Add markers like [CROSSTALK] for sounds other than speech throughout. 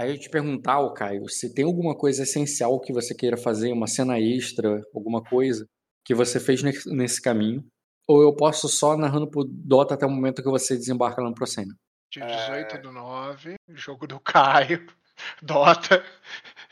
Aí eu te perguntar, ô Caio, se tem alguma coisa essencial que você queira fazer, uma cena extra, alguma coisa que você fez nesse, caminho, ou eu posso só narrando pro Dota até o momento que você desembarca lá no Procênio. Dia 18 do 9, jogo do Caio, [LAUGHS] Dota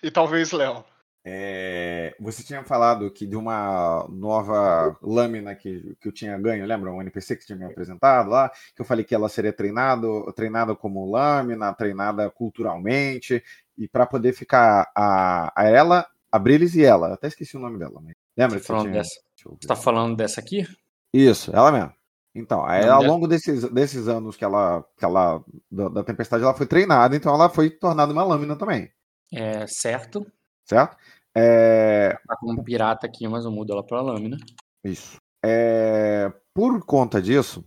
e talvez Léo. É, você tinha falado que de uma nova lâmina que, que eu tinha ganho, lembra? Um NPC que tinha me apresentado lá, que eu falei que ela seria treinado, treinada como lâmina, treinada culturalmente, e para poder ficar a, a ela, a Brilis e ela. Até esqueci o nome dela, mas lembra? Você, falando tinha... dessa? você tá falando dessa aqui? Isso, ela mesmo. Então, aí, ao longo desses, desses anos que ela, que ela da, da tempestade, ela foi treinada, então ela foi tornada uma lâmina também. É certo. Certo? É... Tá como um pirata aqui, mas eu mudo ela pra lâmina. Isso. É... Por conta disso,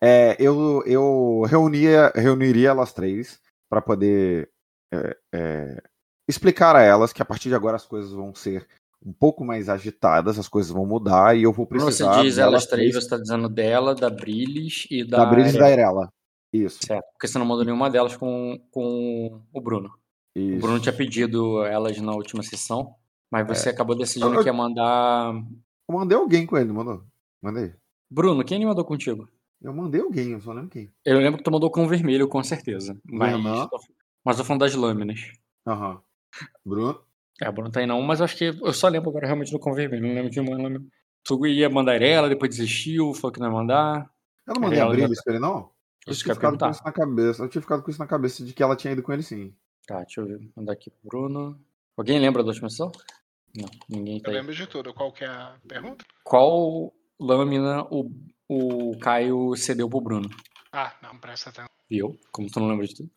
é, eu, eu reunia, reuniria elas três para poder é, é, explicar a elas que a partir de agora as coisas vão ser um pouco mais agitadas, as coisas vão mudar e eu vou precisar. Você diz elas três, você está dizendo dela, da Brilis e da. Da Brilis e da Irela. Isso. Certo, porque você não mandou nenhuma delas com, com o Bruno. Isso. O Bruno tinha pedido elas na última sessão, mas você é. acabou decidindo eu, que ia mandar. Eu mandei alguém com ele, mandou? Mandei. Bruno, quem ele mandou contigo? Eu mandei alguém, eu só lembro quem. Eu lembro que tu mandou com o vermelho, com certeza. Mas, mas eu tô falando das lâminas. Aham. Uhum. Bruno? É, Bruno tá aí não, mas acho que eu só lembro agora realmente do com vermelho. Não lembro de uma lâmina. Tu ia mandar ela, depois desistiu, falou que não ia mandar. Eu não mandei a Brilha pra ele, não? Eu tinha ficado com isso na cabeça. Eu tinha ficado com isso na cabeça de que ela tinha ido com ele sim. Tá, deixa eu. Mandar aqui pro Bruno. Alguém lembra da última sessão? Não, ninguém tá Eu lembro de tudo. Qual que é a pergunta? Qual lâmina o, o Caio cedeu pro Bruno? Ah, não, presta atenção. Viu? Como tu não lembra de tudo?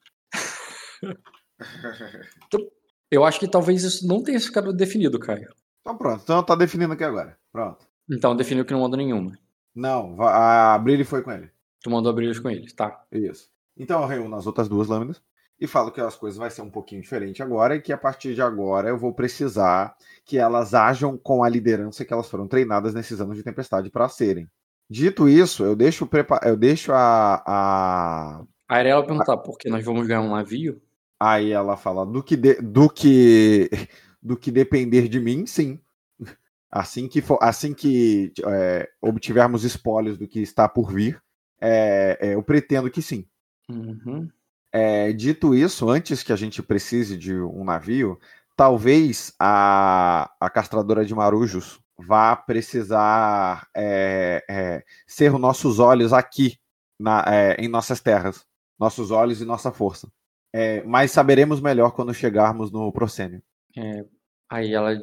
então, [LAUGHS] eu acho que talvez isso não tenha ficado definido, Caio. Então pronto, então tá definindo aqui agora. Pronto. Então definiu que não mandou nenhuma. Não, a Brilho foi com ele. Tu mandou a Brilho com ele, tá. Isso. Então eu reúno as outras duas lâminas e falo que as coisas vai ser um pouquinho diferente agora e que a partir de agora eu vou precisar que elas ajam com a liderança que elas foram treinadas nesses anos de tempestade para serem. Dito isso, eu deixo, eu deixo a. A, a Arela perguntar, porque nós vamos ganhar um navio? Aí ela fala: do que, de, do que, do que depender de mim, sim. [LAUGHS] Assim que, for, assim que é, obtivermos espólios do que está por vir, é, é, eu pretendo que sim. Uhum. É, dito isso, antes que a gente precise de um navio, talvez a, a castradora de marujos vá precisar é, é, ser os nossos olhos aqui na, é, em nossas terras, nossos olhos e nossa força. É, mas saberemos melhor quando chegarmos no proscênio. É, aí ela,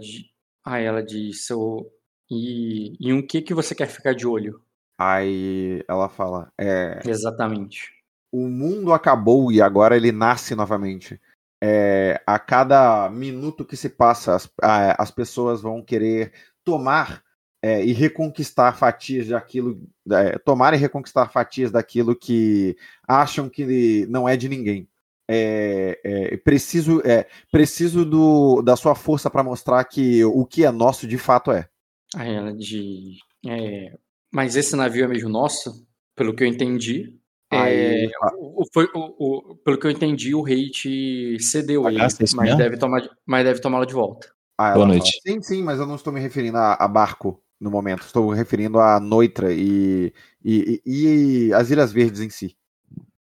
aí ela diz, seu, e em um que que você quer ficar de olho? Aí ela fala, é, exatamente o mundo acabou e agora ele nasce novamente. É, a cada minuto que se passa, as, a, as pessoas vão querer tomar é, e reconquistar fatias daquilo, é, tomar e reconquistar fatias daquilo que acham que não é de ninguém. É, é, preciso é, preciso do, da sua força para mostrar que o que é nosso de fato é. Ela diz: é, mas esse navio é mesmo nosso, pelo que eu entendi. É, o, foi, o, o, pelo que eu entendi, o rei te cedeu ele, mas deve, tomar, mas deve tomá-lo de volta. Ah, Boa noite. Fala, sim, sim, mas eu não estou me referindo a, a barco no momento. Estou me referindo a Noitra e, e, e, e, as Ilhas Verdes em si.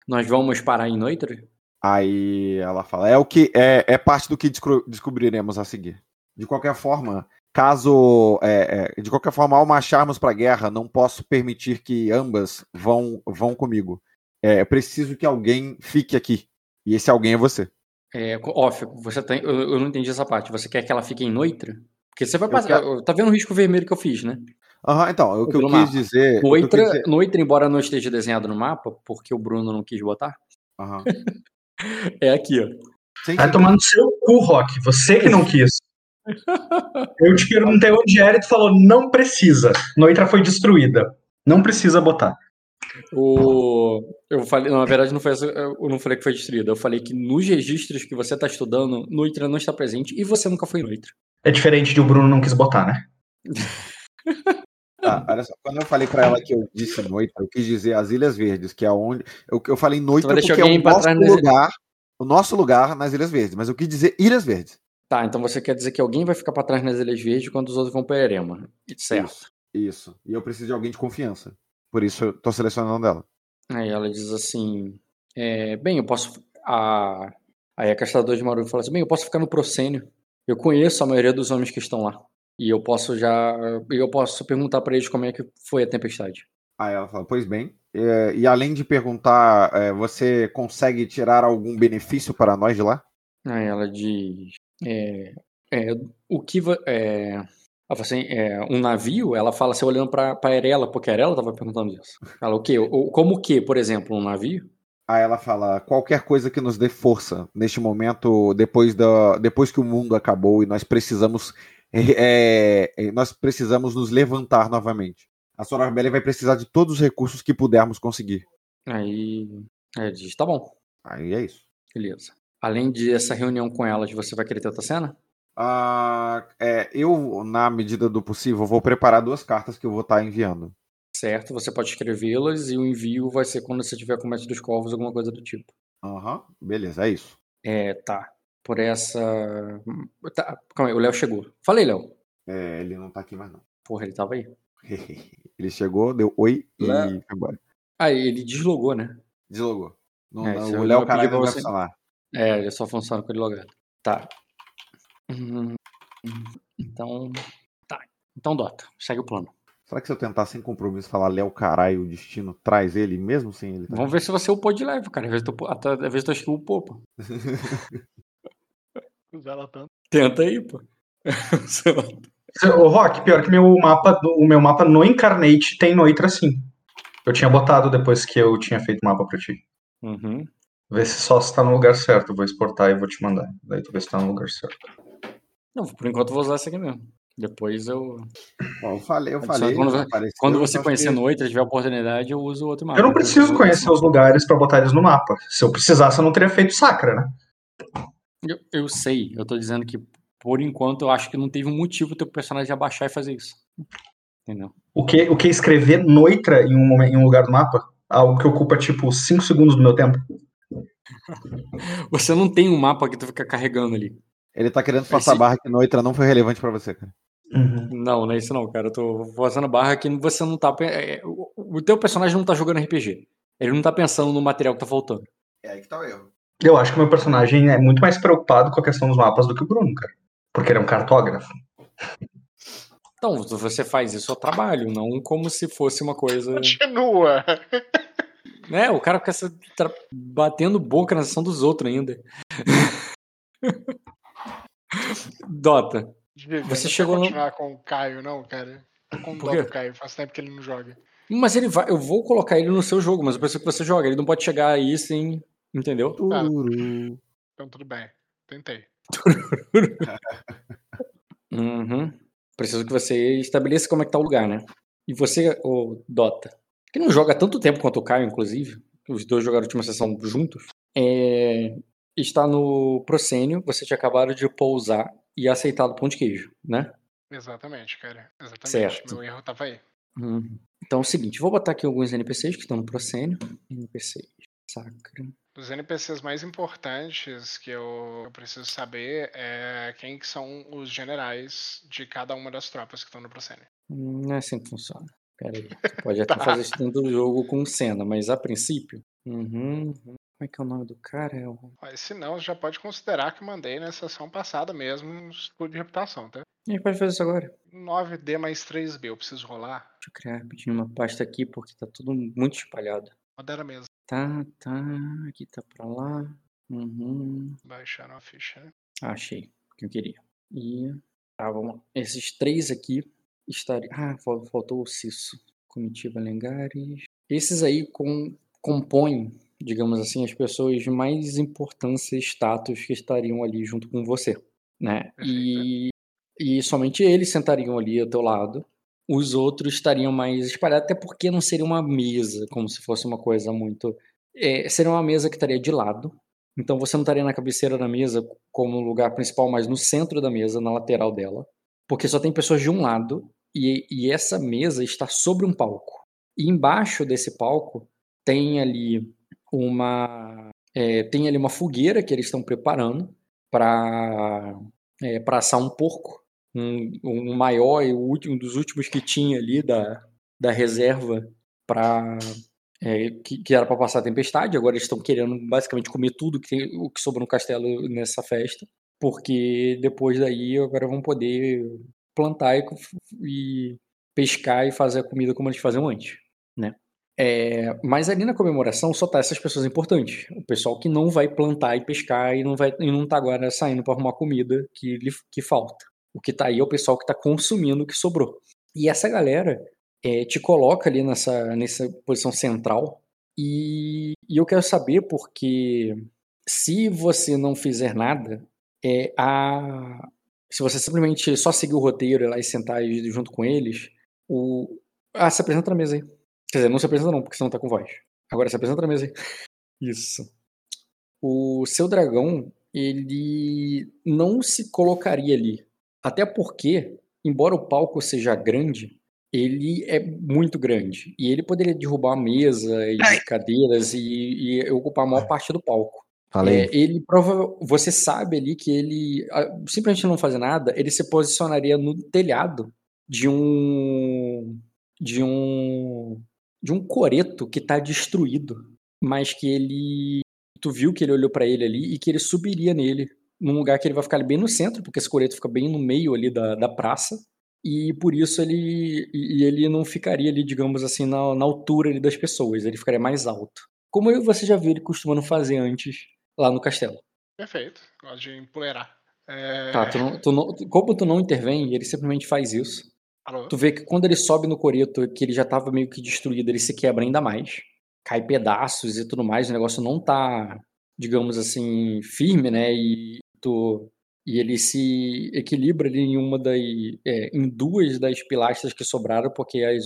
Nós vamos parar em Noitra? Aí ela fala, é o que é, é parte do que descobriremos a seguir. De qualquer forma, caso é, é, de qualquer forma ao marcharmos para a guerra não posso permitir que ambas vão vão comigo é preciso que alguém fique aqui e esse alguém é você é, off, você tem eu, eu, não entendi essa parte você quer que ela fique em Noitra porque você vai passar quero... tá vendo o risco vermelho que eu fiz né Uhum, então, o que eu quis dizer. Noitra, quis dizer... Noitra, embora não esteja desenhado no mapa, porque o Bruno não quis botar, uhum. [LAUGHS] é aqui, ó. Sim, tomar no seu cu, Rock. Você que não [LAUGHS] quis. Eu te perguntei onde era e tu falou, não precisa. Noitra foi destruída. Não precisa botar. O... Eu falei, não, na verdade não foi essa, eu não falei que foi destruída. Eu falei que nos registros que você está estudando, Noitra não está presente e você nunca foi Noitra. É diferente de o Bruno não quis botar, né? [LAUGHS] Ah, olha só, quando eu falei para ela que eu disse Noitra, eu quis dizer as Ilhas Verdes, que é onde. Eu, eu falei Noitra porque é o nosso lugar. o nosso lugar nas Ilhas Verdes, mas eu quis dizer Ilhas Verdes. Tá, então você quer dizer que alguém vai ficar para trás nas Ilhas Verdes quando os outros vão para Erema. Certo. Isso, isso. E eu preciso de alguém de confiança. Por isso eu tô selecionando ela. Aí ela diz assim: é, Bem, eu posso. A... Aí a castradora de Maru fala assim: Bem, eu posso ficar no Procênio. Eu conheço a maioria dos homens que estão lá. E eu posso já. Eu posso perguntar para eles como é que foi a tempestade. Aí ela fala: Pois bem. É, e além de perguntar, é, você consegue tirar algum benefício para nós de lá? Aí ela diz: é, é, o que é, assim, é, um navio, ela fala assim, olhando para a Erela, porque a Erela estava perguntando isso. Ela, o quê? O, como o quê, por exemplo, um navio? Aí ela fala, qualquer coisa que nos dê força neste momento, depois, da, depois que o mundo acabou e nós precisamos é, é, nós precisamos nos levantar novamente. A Sora Rebelde vai precisar de todos os recursos que pudermos conseguir. Aí, aí diz, tá bom. Aí é isso. Beleza. Além de essa reunião com elas, você vai querer ter outra cena? Uh, é, eu, na medida do possível, vou preparar duas cartas que eu vou estar enviando. Certo, você pode escrevê-las e o envio vai ser quando você tiver com o Mestre dos Corvos, alguma coisa do tipo. Aham, uhum, beleza, é isso. É, tá. Por essa. Tá, calma aí, o Léo chegou. Falei, Léo. É, ele não tá aqui mais não. Porra, ele tava aí. [LAUGHS] ele chegou, deu oi e embora. Ah, ele deslogou, né? Deslogou. Não, é, não, o Léo caralho não vai você... funcionar. É, ele só funciona com ele logado. Tá. Hum, então. Tá. Então, Dota, segue o plano. Será que se eu tentar sem compromisso falar Léo caralho, o destino traz ele, mesmo sem ele? Tá? Vamos ver se você upou de leve, cara. Às vezes tu, até, às vezes tu acha que upou, pô. [LAUGHS] Tenta aí, pô. [LAUGHS] Ô, Rock, pior que meu mapa, o meu mapa no Incarnate tem Noitra sim. Eu tinha botado depois que eu tinha feito o mapa pra ti. Uhum. Vê se só está no lugar certo. vou exportar e vou te mandar. Daí tu vê se tá no lugar certo. Não, por enquanto eu vou usar esse aqui mesmo. Depois eu. Bom, eu falei, eu falei. Quando, quando você conhecer que... noite, tiver oportunidade, eu uso outro mapa. Eu não preciso eu conhecer os lugares para botar eles no mapa. Se eu precisasse, eu não teria feito sacra, né? Eu, eu sei, eu tô dizendo que por enquanto eu acho que não teve um motivo o teu personagem abaixar e fazer isso. Entendeu? O que, o que escrever noitra em um, em um lugar do mapa? Algo que ocupa tipo 5 segundos do meu tempo. [LAUGHS] Você não tem um mapa que tu fica carregando ali. Ele tá querendo passar Esse... barra que Noitra não foi relevante para você, cara. Uhum. Não, não é isso não, cara. Eu tô fazendo barra que você não tá. É, o teu personagem não tá jogando RPG. Ele não tá pensando no material que tá faltando. É aí que tá o erro. Eu acho que o meu personagem é muito mais preocupado com a questão dos mapas do que o Bruno, cara. Porque ele é um cartógrafo. Então, você faz isso ao trabalho, não como se fosse uma coisa. Continua! [LAUGHS] Né? O cara fica batendo boca na sessão dos outros ainda. [LAUGHS] Dota. Você chegou não continuar no... com o Caio, não, cara. Tô com dó do Caio, faz tempo que ele não joga. Mas ele vai. Eu vou colocar ele no seu jogo, mas eu preciso que você joga. Ele não pode chegar aí sem. Entendeu? Tá. Então tudo bem. Tentei. [LAUGHS] uhum. Preciso que você estabeleça como é que tá o lugar, né? E você, o Dota, que não joga tanto tempo quanto o Caio, inclusive, os dois jogaram a última sessão juntos, é, está no Procênio, você tinha acabado de pousar e aceitado pão de queijo, né? Exatamente, cara. Exatamente. Certo. Meu erro tava aí. Hum. Então é o seguinte, vou botar aqui alguns NPCs que estão no Procênio. NPCs. Sacra. Os NPCs mais importantes que eu, eu, preciso saber é quem que são os generais de cada uma das tropas que estão no Procênio. Hum, não é assim que funciona. Pera aí. Pode [LAUGHS] até tá. fazer isso dentro do jogo com cena, mas a princípio. Uhum, como é que é o nome do cara? É o... Se não, já pode considerar que mandei na sessão passada mesmo um estudo de reputação, tá? E pode fazer isso agora? 9D mais 3B, eu preciso rolar. Deixa eu criar rapidinho uma pasta aqui, porque tá tudo muito espalhado. Modera mesmo. Tá, tá. Aqui tá pra lá. Uhum. Baixaram a ficha, né? Achei. O que eu queria. E. Tá, vamos lá. Esses três aqui estaria. Ah, faltou o Cisso. Comitiva Lengares. Esses aí com, compõem, digamos assim, as pessoas de mais importância e status que estariam ali junto com você. Né? E, e somente eles sentariam ali ao teu lado. Os outros estariam mais espalhados, até porque não seria uma mesa, como se fosse uma coisa muito. É, seria uma mesa que estaria de lado. Então você não estaria na cabeceira da mesa como lugar principal, mas no centro da mesa, na lateral dela. Porque só tem pessoas de um lado e, e essa mesa está sobre um palco. E embaixo desse palco tem ali uma é, tem ali uma fogueira que eles estão preparando para é, assar um porco, um, um maior e último, um dos últimos que tinha ali da, da reserva para é, que, que, era para passar a tempestade. Agora eles estão querendo basicamente comer tudo que tem, o que sobrou no castelo nessa festa, porque depois daí agora vão poder plantar e, e pescar e fazer a comida como eles faziam antes, né? É, mas ali na comemoração só tá essas pessoas importantes. O pessoal que não vai plantar e pescar e não vai e não tá agora saindo para arrumar comida que, que falta. O que tá aí é o pessoal que tá consumindo o que sobrou. E essa galera é, te coloca ali nessa, nessa posição central. E, e eu quero saber porque se você não fizer nada, é a se você simplesmente só seguir o roteiro e lá e sentar junto com eles, o ah, se apresenta na mesa aí. Quer dizer, não se apresenta não, porque você não tá com voz. Agora se apresenta na mesa aí. [LAUGHS] Isso. O seu dragão, ele não se colocaria ali. Até porque, embora o palco seja grande, ele é muito grande. E ele poderia derrubar a mesa e Ai. cadeiras e, e, ocupar a maior parte do palco. Falei. É, ele prova, você sabe ali que ele simplesmente não fazer nada, ele se posicionaria no telhado de um de um de um coreto que está destruído, mas que ele tu viu que ele olhou para ele ali e que ele subiria nele num lugar que ele vai ficar bem no centro, porque esse coreto fica bem no meio ali da, da praça e por isso ele e ele não ficaria ali, digamos assim, na, na altura ali das pessoas, ele ficaria mais alto. Como você já viu ele costumando fazer antes lá no castelo. Perfeito, gosto de empoleirar. É... Tá, tu não, tu não, como tu não intervém, ele simplesmente faz isso. Alô? Tu vê que quando ele sobe no coreto, que ele já tava meio que destruído, ele se quebra ainda mais. Cai pedaços e tudo mais, o negócio não tá, digamos assim, firme, né? E, tu, e ele se equilibra ali em uma das. É, em duas das pilastras que sobraram, porque as,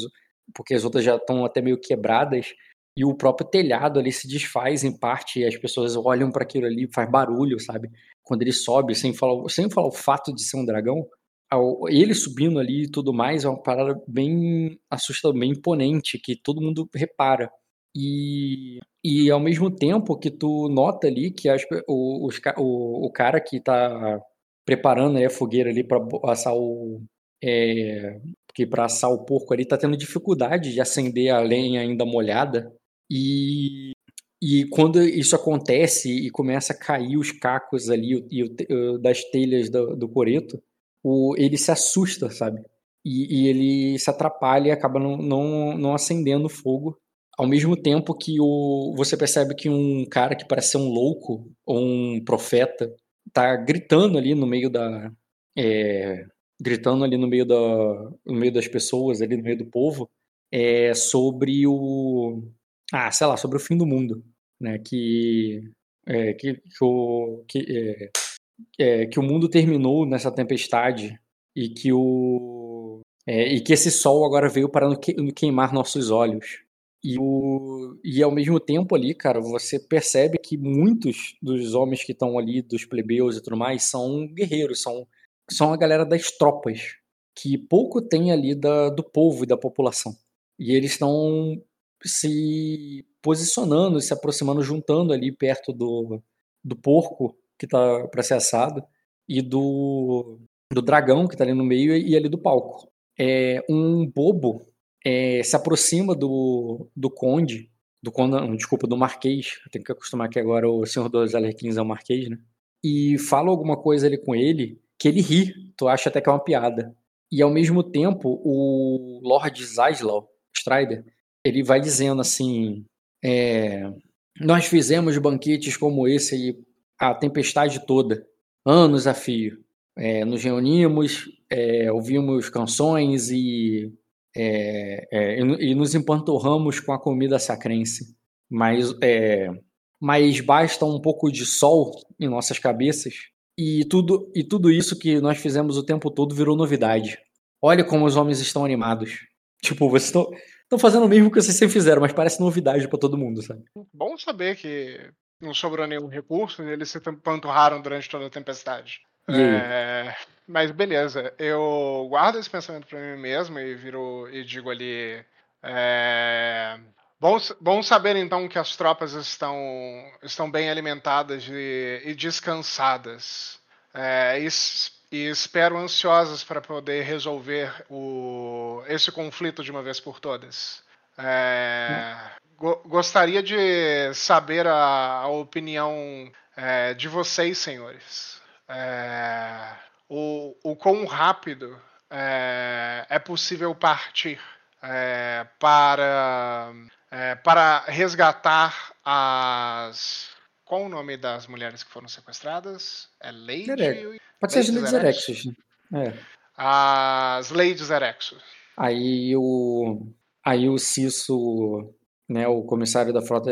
porque as outras já estão até meio quebradas e o próprio telhado ali se desfaz em parte e as pessoas olham para aquilo ali faz barulho, sabe? Quando ele sobe, sem falar, sem falar o fato de ser um dragão, ele subindo ali e tudo mais é uma parada bem assustadora, bem imponente, que todo mundo repara. E, e ao mesmo tempo que tu nota ali que as, o, os, o, o cara que tá preparando a fogueira ali para assar o. É, que para assar o porco ali tá tendo dificuldade de acender a lenha ainda molhada. E, e quando isso acontece e começa a cair os cacos ali e o, das telhas do, do coreto, o, ele se assusta, sabe? E, e, ele se atrapalha e acaba não, não, não acendendo fogo. Ao mesmo tempo que o, você percebe que um cara que parece ser um louco ou um profeta tá gritando ali no meio da. É, gritando ali no meio, da, no meio das pessoas, ali no meio do povo, é, sobre o. Ah, sei lá, sobre o fim do mundo. Né? Que, é, que, que, o, que é, é, que o mundo terminou nessa tempestade e que o é, e que esse sol agora veio para queimar nossos olhos. E, o, e ao mesmo tempo ali, cara, você percebe que muitos dos homens que estão ali, dos plebeus e tudo mais, são guerreiros, são, são a galera das tropas, que pouco tem ali da, do povo e da população. E eles estão se posicionando, se aproximando, juntando ali perto do, do porco que tá para ser assado, e do, do dragão que tá ali no meio e, ali do palco. É, um bobo é, se aproxima do, do conde, do conde, desculpa, do marquês, tenho que acostumar que agora o senhor dos alerquins é o marquês, né? E fala alguma coisa ali com ele, que ele ri, tu acha até que é uma piada. E ao mesmo tempo, o Lord Zaslaw, Strider, ele vai dizendo assim: é, Nós fizemos banquetes como esse a tempestade toda, anos a fio. É, nos reunimos, é, ouvimos canções e, é, é e, e, nos empanturramos com a comida sacrense. Mas, é, mas basta um pouco de sol em nossas cabeças e tudo, e tudo isso que nós fizemos o tempo todo virou novidade. Olha como os homens estão animados. Tipo, vocês estão fazendo o mesmo que vocês sempre fizeram, mas parece novidade para todo mundo, sabe? Bom saber que não sobrou nenhum recurso e eles se panturraram durante toda a tempestade. É, mas beleza, eu guardo esse pensamento para mim mesmo e viro e digo ali. É, Bom, bom saber então que as tropas estão, estão bem alimentadas e, e descansadas. É, e, e, espero ansiosas para poder resolver o, esse conflito de uma vez por todas. É, go, gostaria de saber a, a opinião é, de vocês, senhores. É, o, o quão rápido é, é possível partir é, para, é, para resgatar as. Qual o nome das mulheres que foram sequestradas? É Lady. Pode ser Lady Erexus. É. As Ladies Erexus. Aí o, aí o Cisso, né, o comissário da frota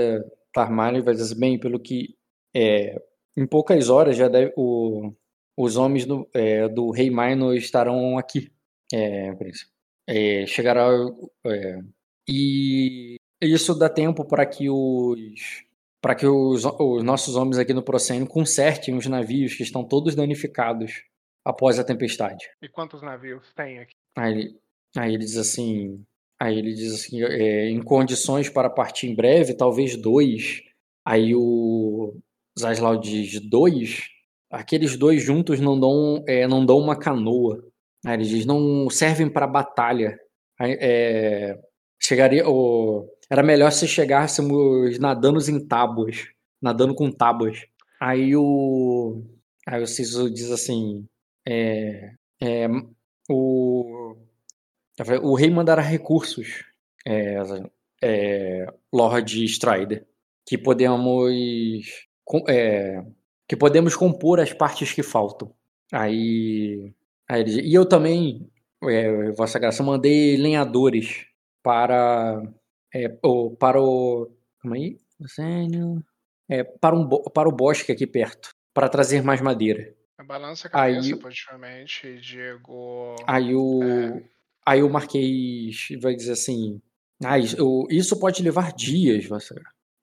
Tarmalho, vai dizer bem, pelo que é, em poucas horas já deve, o, os homens do, é, do Rei Minor estarão aqui, é, príncipe. É, chegará é, e isso dá tempo para que os para que os, os, nossos homens aqui no Procênio consertem os navios que estão todos danificados após a tempestade. E quantos navios tem aqui? Aí ele, aí ele diz assim, aí ele diz assim, é, em condições para partir em breve, talvez dois. Aí o Zaslau diz dois aqueles dois juntos não dão, é, não dão uma canoa. Aí ele diz, não servem para batalha. Aí, é, chegaria, o, era melhor se chegássemos nadando em tábuas, nadando com tábuas. Aí o, aí o Ciso diz assim, é, é, o, o rei mandará recursos, é, é, Lord Strider, que podemos é, que podemos compor as partes que faltam. Aí, aí ele, e eu também, é, Vossa Graça, mandei lenhadores para é, o, para o calma aí, é, para um para o bosque aqui perto, para trazer mais madeira. Balança a cabeça, aí, positivamente, Diego. Aí o é... aí o Marquês vai dizer assim, ah, isso, isso pode levar dias, Vossa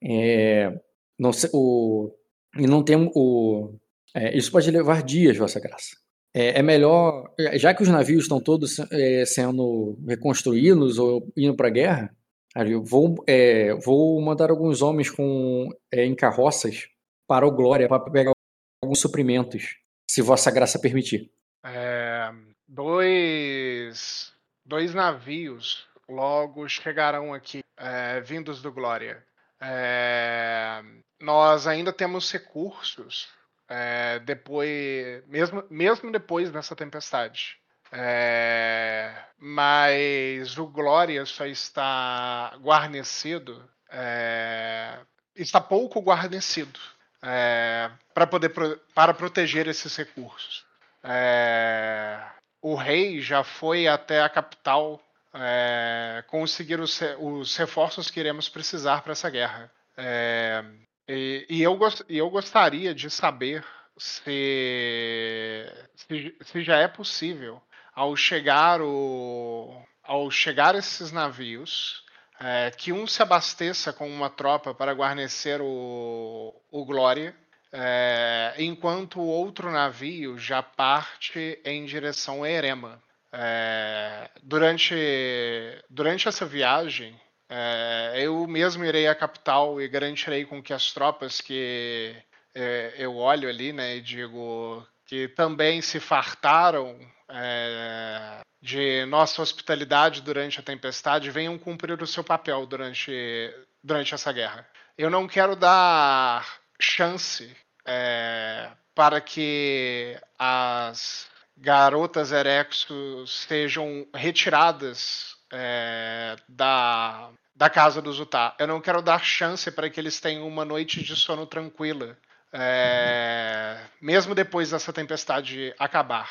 é, não sei, o e não tem o. É, isso pode levar dias, Vossa Graça. É, é, melhor, já que os navios estão todos é, sendo reconstruídos ou indo para a guerra, eu vou, é, vou mandar alguns homens com, é, em carroças para o Glória para pegar alguns suprimentos, se Vossa Graça permitir. É, dois, dois navios logo chegarão aqui, vindos do Glória. É, nós ainda temos recursos é, depois, mesmo, mesmo depois dessa tempestade. É, mas o Glória só está guarnecido, é, está pouco guarnecido é, para poder para proteger esses recursos. É, o rei já foi até a capital é, conseguir os, os, reforços que iremos precisar para essa guerra. É, e, e, eu, e eu gostaria de saber se, se, se já é possível, ao chegar, o, ao chegar esses navios, é, que um se abasteça com uma tropa para guarnecer o, o Glória, é, enquanto o outro navio já parte em direção a Erema. É, durante, durante essa viagem, é, eu mesmo irei à capital e garantirei com que as tropas que é, eu olho ali, né, e digo que também se fartaram é, de nossa hospitalidade durante a tempestade venham cumprir o seu papel durante, durante essa guerra. Eu não quero dar chance é, para que as garotas Erexos sejam retiradas é, da, da casa do Zutá. Eu não quero dar chance para que eles tenham uma noite de sono tranquila, é, mesmo depois dessa tempestade acabar.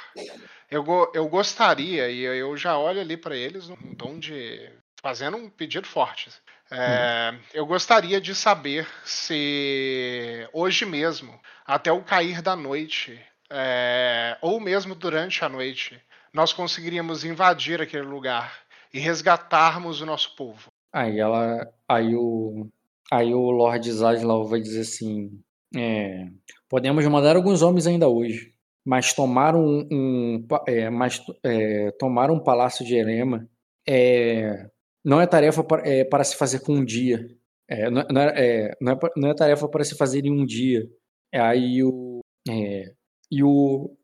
Eu, eu gostaria, e eu já olho ali para eles num tom de. fazendo um pedido forte. É, hum. Eu gostaria de saber se hoje mesmo, até o cair da noite, é, ou mesmo durante a noite, nós conseguiríamos invadir aquele lugar e resgatarmos o nosso povo. Aí ela, aí o, aí o Lord Zaslau vai dizer assim, é, podemos mandar alguns homens ainda hoje, mas tomar um, um é, mas, é, tomar um palácio de Erema é, não é tarefa para, é, para se fazer com um dia. É, não, não, é, não, é, tarefa para se fazer em um dia. Aí o. E o.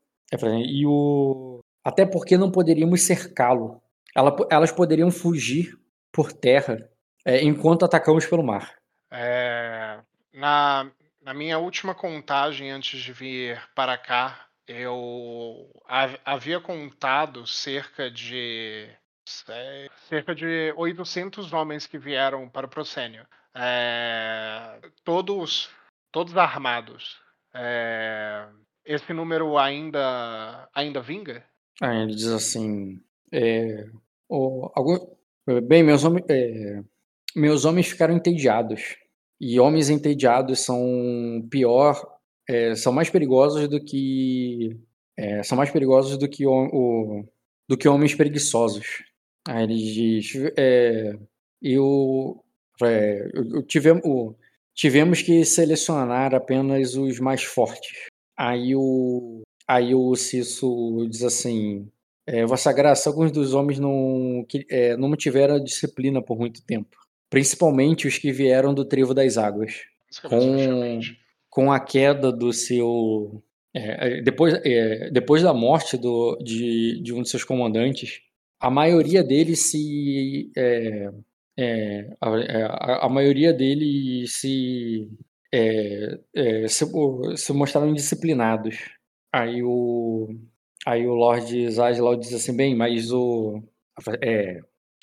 E o. Até porque não poderíamos cercá-lo. Ela, elas poderiam fugir por terra enquanto atacamos pelo mar. Na, na minha última contagem antes de vir para cá, eu havia contado cerca de cerca de 800 homens que vieram para o proscênio, é, todos todos armados. É, esse número ainda ainda vinga? Ah, ele diz assim, é, o, algum, bem, meus homens, é, meus homens ficaram entediados e homens entediados são pior, é, são mais perigosos do que é, são mais perigosos do que o, o, do que homens preguiçosos. Aí ele diz, é, eu, é, eu, tivemos, tivemos que selecionar apenas os mais fortes. Aí o aí o Cisso diz assim, é, Vossa Graça, alguns dos homens não, que, é, não mantiveram a disciplina por muito tempo principalmente os que vieram do Trevo das Águas. Com, com a queda do seu. É, é, depois, é, depois da morte do, de, de um de seus comandantes, a maioria deles se. É, é a, é, a, a, maioria deles se, se, se, mostraram indisciplinados. Aí o, aí o Lord Zaslau diz assim: bem, mas o. É,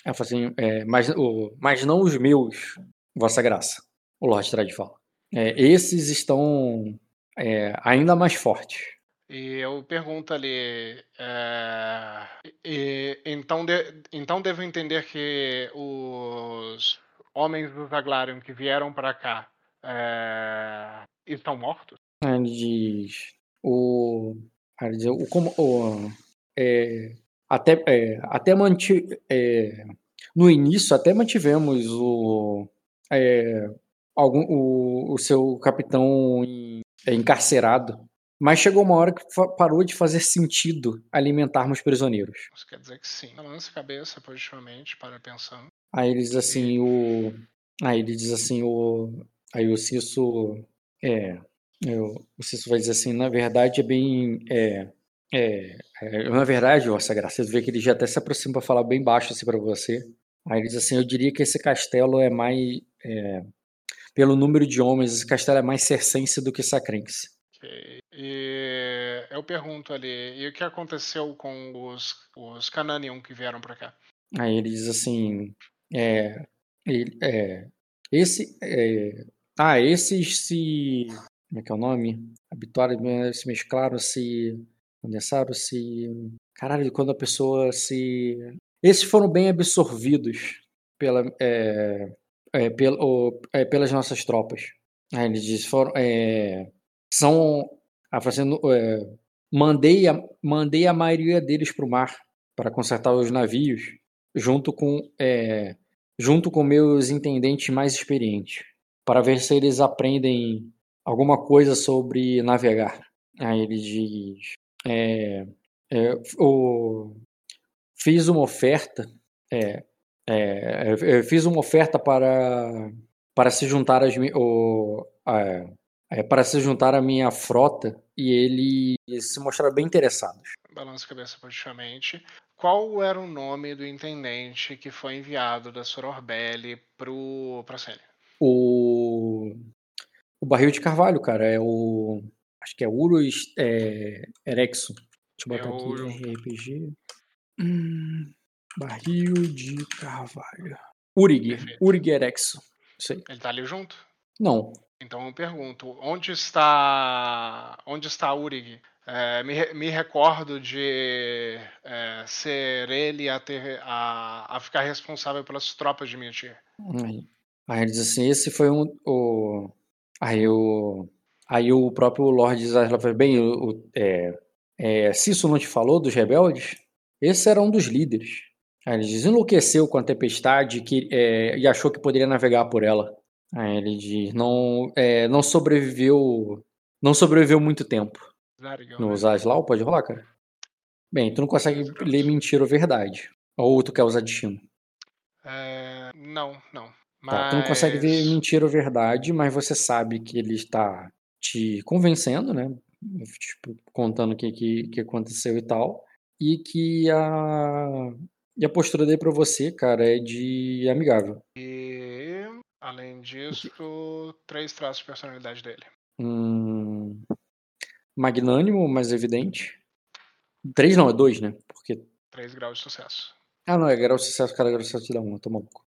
ela falou assim, é, mas, o, mas não os meus, Vossa Graça, o Lorde Trade fala. É, esses estão é, ainda mais fortes. E eu pergunto ali, é, e, então, de, então devo entender que os homens do Zaglarion que vieram para cá é, estão mortos? Ele diz, o, ele diz, o, como, o, é, até, é, até manti, é, no início até mantivemos o, é, algum, o, o seu capitão em, é, encarcerado, mas chegou uma hora que parou de fazer sentido alimentarmos prisioneiros. Isso quer dizer que sim. Balança a cabeça positivamente para pensando. Aí ele diz assim, e... o. Aí ele diz assim, o. Aí o Cisso. É. Eu, o Cisso vai dizer assim, na verdade é bem. É, é, é, na verdade, Vossa Graça, você vê que ele já até se aproxima para falar bem baixo assim para você. Aí ele diz assim: Eu diria que esse castelo é mais. É, pelo número de homens, esse castelo é mais circense do que sacrense. Okay. E eu pergunto ali: e o que aconteceu com os, os Cananion que vieram para cá? Aí ele diz assim: é, é, esse. É, ah, esses se. Como é que é o nome? Habituaram, se mesclaram, se Condensaram-se. Caralho, quando a pessoa se. Esses foram bem absorvidos pela, é, é, pelo, é, pelas nossas tropas. Aí ele diz: foram, é, são. Fazendo, é, mandei, a, mandei a maioria deles para o mar para consertar os navios, junto com, é, junto com meus intendentes mais experientes, para ver se eles aprendem alguma coisa sobre navegar. Aí ele diz: é, é, o, fiz uma oferta, é, é fiz uma oferta para para se juntar o, a, é, para se juntar à minha frota e eles se mostraram bem interessados. Balança a cabeça positivamente. Qual era o nome do intendente que foi enviado da Sororbelli pro para O o barril de carvalho, cara, é o Acho que é Urus é, Erexo. Deixa eu botar é aqui. RPG. Hum, barril de carvalho. Urig. Perfeito. Urig Erexo. Isso aí. Ele tá ali junto? Não. Então eu pergunto, onde está onde está Urig? É, me, me, recordo de é, ser ele a, ter, a, a, ficar responsável pelas tropas de minha tia. Aí, aí ele diz assim, esse foi um, o... Aí o... Aí o próprio Lord Zasla falou, bem, o, é, é, se isso não te falou dos rebeldes, esse era um dos líderes. Aí ele diz, enlouqueceu com a tempestade que, é, e achou que poderia navegar por ela. Aí ele diz, não, é, não sobreviveu não sobreviveu muito tempo. No Zaslau, pode rolar, cara? Bem, tu não consegue ler mentira ou verdade. Ou tu quer usar destino. É, não, não. Mas... Tá, tu não consegue ver mentira ou verdade, mas você sabe que ele está te convencendo, né? Tipo, contando o que, que, que aconteceu e tal. E que a, e a postura dele pra você, cara, é de amigável. E, além disso, três traços de personalidade dele. Hum, magnânimo, mais evidente. Três não, é dois, né? Porque... Três graus de sucesso. Ah, não, é grau de sucesso, cada grau de sucesso te dá um, tô maluco.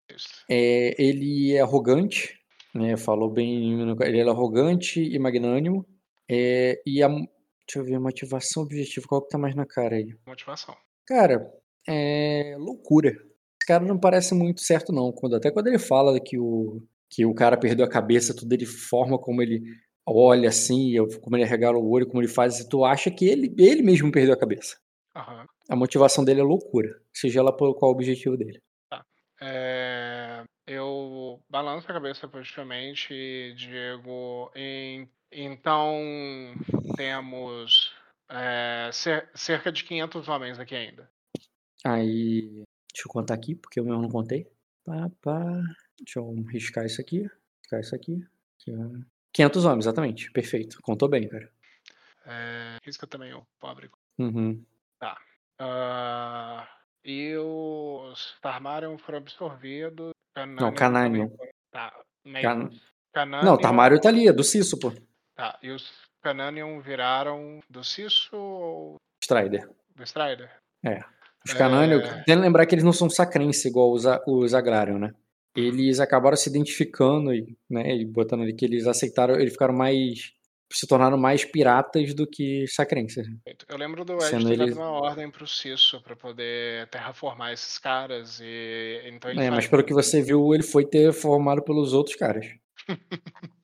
É, ele é arrogante, né? Falou bem. Ele é arrogante e magnânimo. É, e a. Deixa eu ver, motivação, objetivo, qual que tá mais na cara aí? Motivação. Cara, é loucura. Esse cara não parece muito certo, não. Quando, até quando ele fala que o, que o cara perdeu a cabeça, tudo ele forma como ele olha assim, como ele regala o olho, como ele faz, tu acha que ele, ele mesmo perdeu a cabeça. Uhum. A motivação dele é loucura, seja ela por qual o objetivo dele. Tá. É, eu balanço a cabeça positivamente e digo: em, então temos é, cer cerca de 500 homens aqui ainda. Aí, deixa eu contar aqui, porque eu mesmo não contei. Pá, pá. Deixa eu riscar isso aqui. Riscar isso aqui. aqui 500 homens, exatamente. Perfeito. Contou bem, cara. É, risca também o pobre. Uhum. Tá. Uh, e os Tarmarion foram absorvidos. Cananion não, Cananion. Tá. Can... Cananion... Não, Tarmário tá ali, é do Cisso, pô. Tá. E os Cananion viraram do Cisso ou. Strider. Do Strider? É. Os Cananion. É... Tem que lembrar que eles não são sacrense igual os, os Agrarion, né? Eles acabaram se identificando e, né, e botando ali que eles aceitaram, eles ficaram mais se tornaram mais piratas do que sacrenses. Eu lembro do Ed ter dado uma ordem pro Cisso para poder terraformar esses caras e então É, mas pelo que você viu, ele foi ter formado pelos outros caras. [LAUGHS]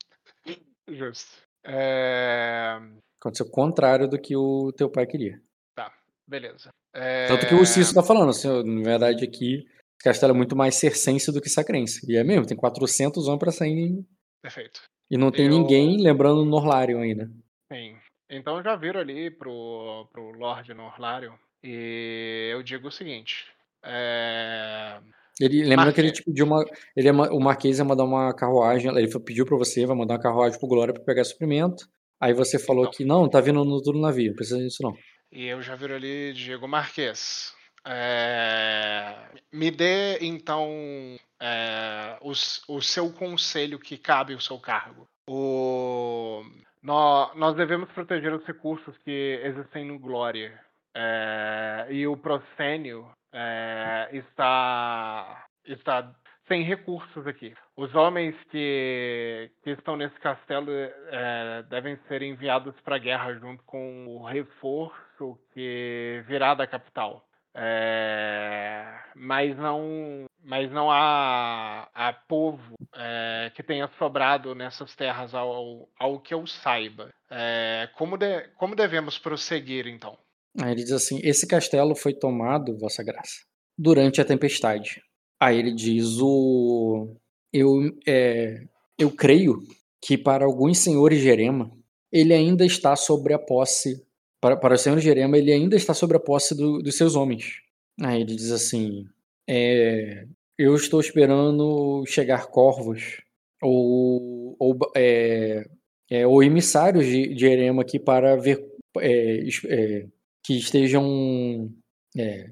Justo. É... Aconteceu o contrário do que o teu pai queria. Tá, beleza. É... Tanto que o Cisso tá falando, assim, na verdade aqui, Castelo é muito mais circense do que sacrense. E é mesmo, tem 400 homens pra sair. Perfeito. E não tem eu... ninguém lembrando o Norlarion ainda. Sim. Então já viram ali pro, pro Lorde Norlarion. E eu digo o seguinte. É... Ele lembra Marque... que ele te pediu uma. Ele, o Marquês ia mandar uma carruagem. Ele pediu para você, vai mandar uma carruagem pro Glória para pegar suprimento. Aí você falou então, que não, tá vindo no tudo navio, não precisa disso não. E eu já viro ali Diego Marques. É... Me dê então é, os, o seu conselho que cabe ao seu cargo. O, nós, nós devemos proteger os recursos que existem no Glória. É, e o Procênio é, está, está sem recursos aqui. Os homens que, que estão nesse castelo é, devem ser enviados para a guerra junto com o reforço que virá da capital. É, mas não mas não há, há povo é, que tenha sobrado nessas terras ao, ao que eu saiba. É, como, de, como devemos prosseguir então? Aí ele diz assim: esse castelo foi tomado, Vossa Graça, durante a tempestade. Aí ele diz: o eu é, eu creio que para alguns senhores de Erema ele ainda está sobre a posse para, para o senhor Jerema, ele ainda está sobre a posse do, dos seus homens. Aí ele diz assim: é, Eu estou esperando chegar corvos ou, ou, é, é, emissários de, de Erema aqui para ver é, é, que estejam. É,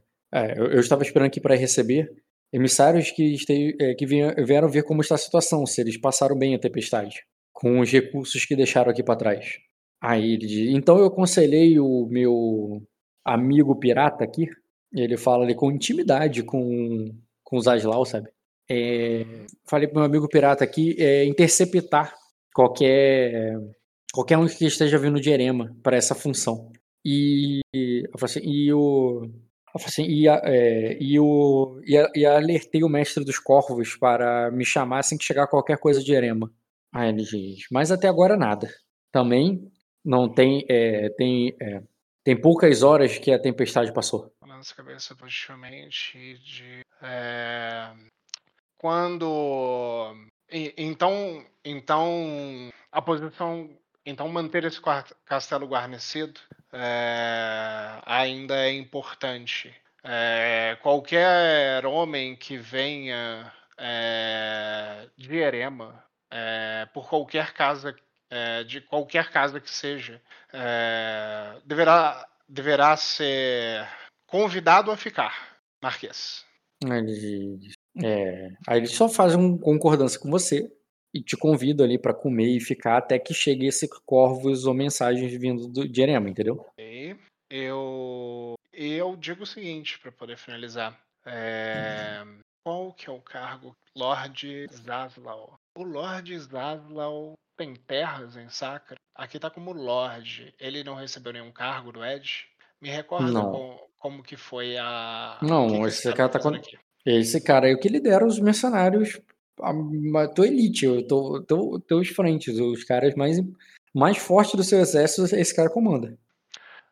eu, estava esperando aqui para receber emissários que, este, que vieram ver como está a situação, se eles passaram bem a tempestade, com os recursos que deixaram aqui para trás. Aí ele diz, então eu aconselhei o meu amigo pirata aqui, ele fala ali com intimidade com, com os Aslau, sabe? É, falei pro meu amigo pirata aqui é, interceptar qualquer qualquer um que esteja vindo de Erema para essa função. E, assim, e o assim, e, é, e, o, e, e alertei o mestre dos corvos para me chamar assim que chegar qualquer coisa de Erema. Aí ele diz, mas até agora nada. Também não tem é, tem é, tem poucas horas que a tempestade passou. Balança a cabeça positivamente de é, quando então então a posição então manter esse castelo guarnecido é, ainda é importante. É, qualquer homem que venha é, de Erema, por qualquer casa, é, de qualquer casa que seja, é, deverá, deverá ser convidado a ficar, Marquês. Ele, é, aí ele só faz uma concordância com você e te convida ali para comer e ficar até que chegue esse corvos ou mensagens vindo do, de Erema, entendeu? Okay. Eu eu digo o seguinte para poder finalizar. É, qual que é o cargo? Lord Zaslau. O Lord Zaslau tem terras em Sacra? Aqui tá como Lord. Ele não recebeu nenhum cargo do Ed? Me recorda como, como, que foi a. Não, que esse cara tá com. Aqui? Esse cara aí é o que lidera os mercenários, a, a tua elite, o teu, teu, teus frentes, os caras mais, mais fortes do seu exército, esse cara comanda.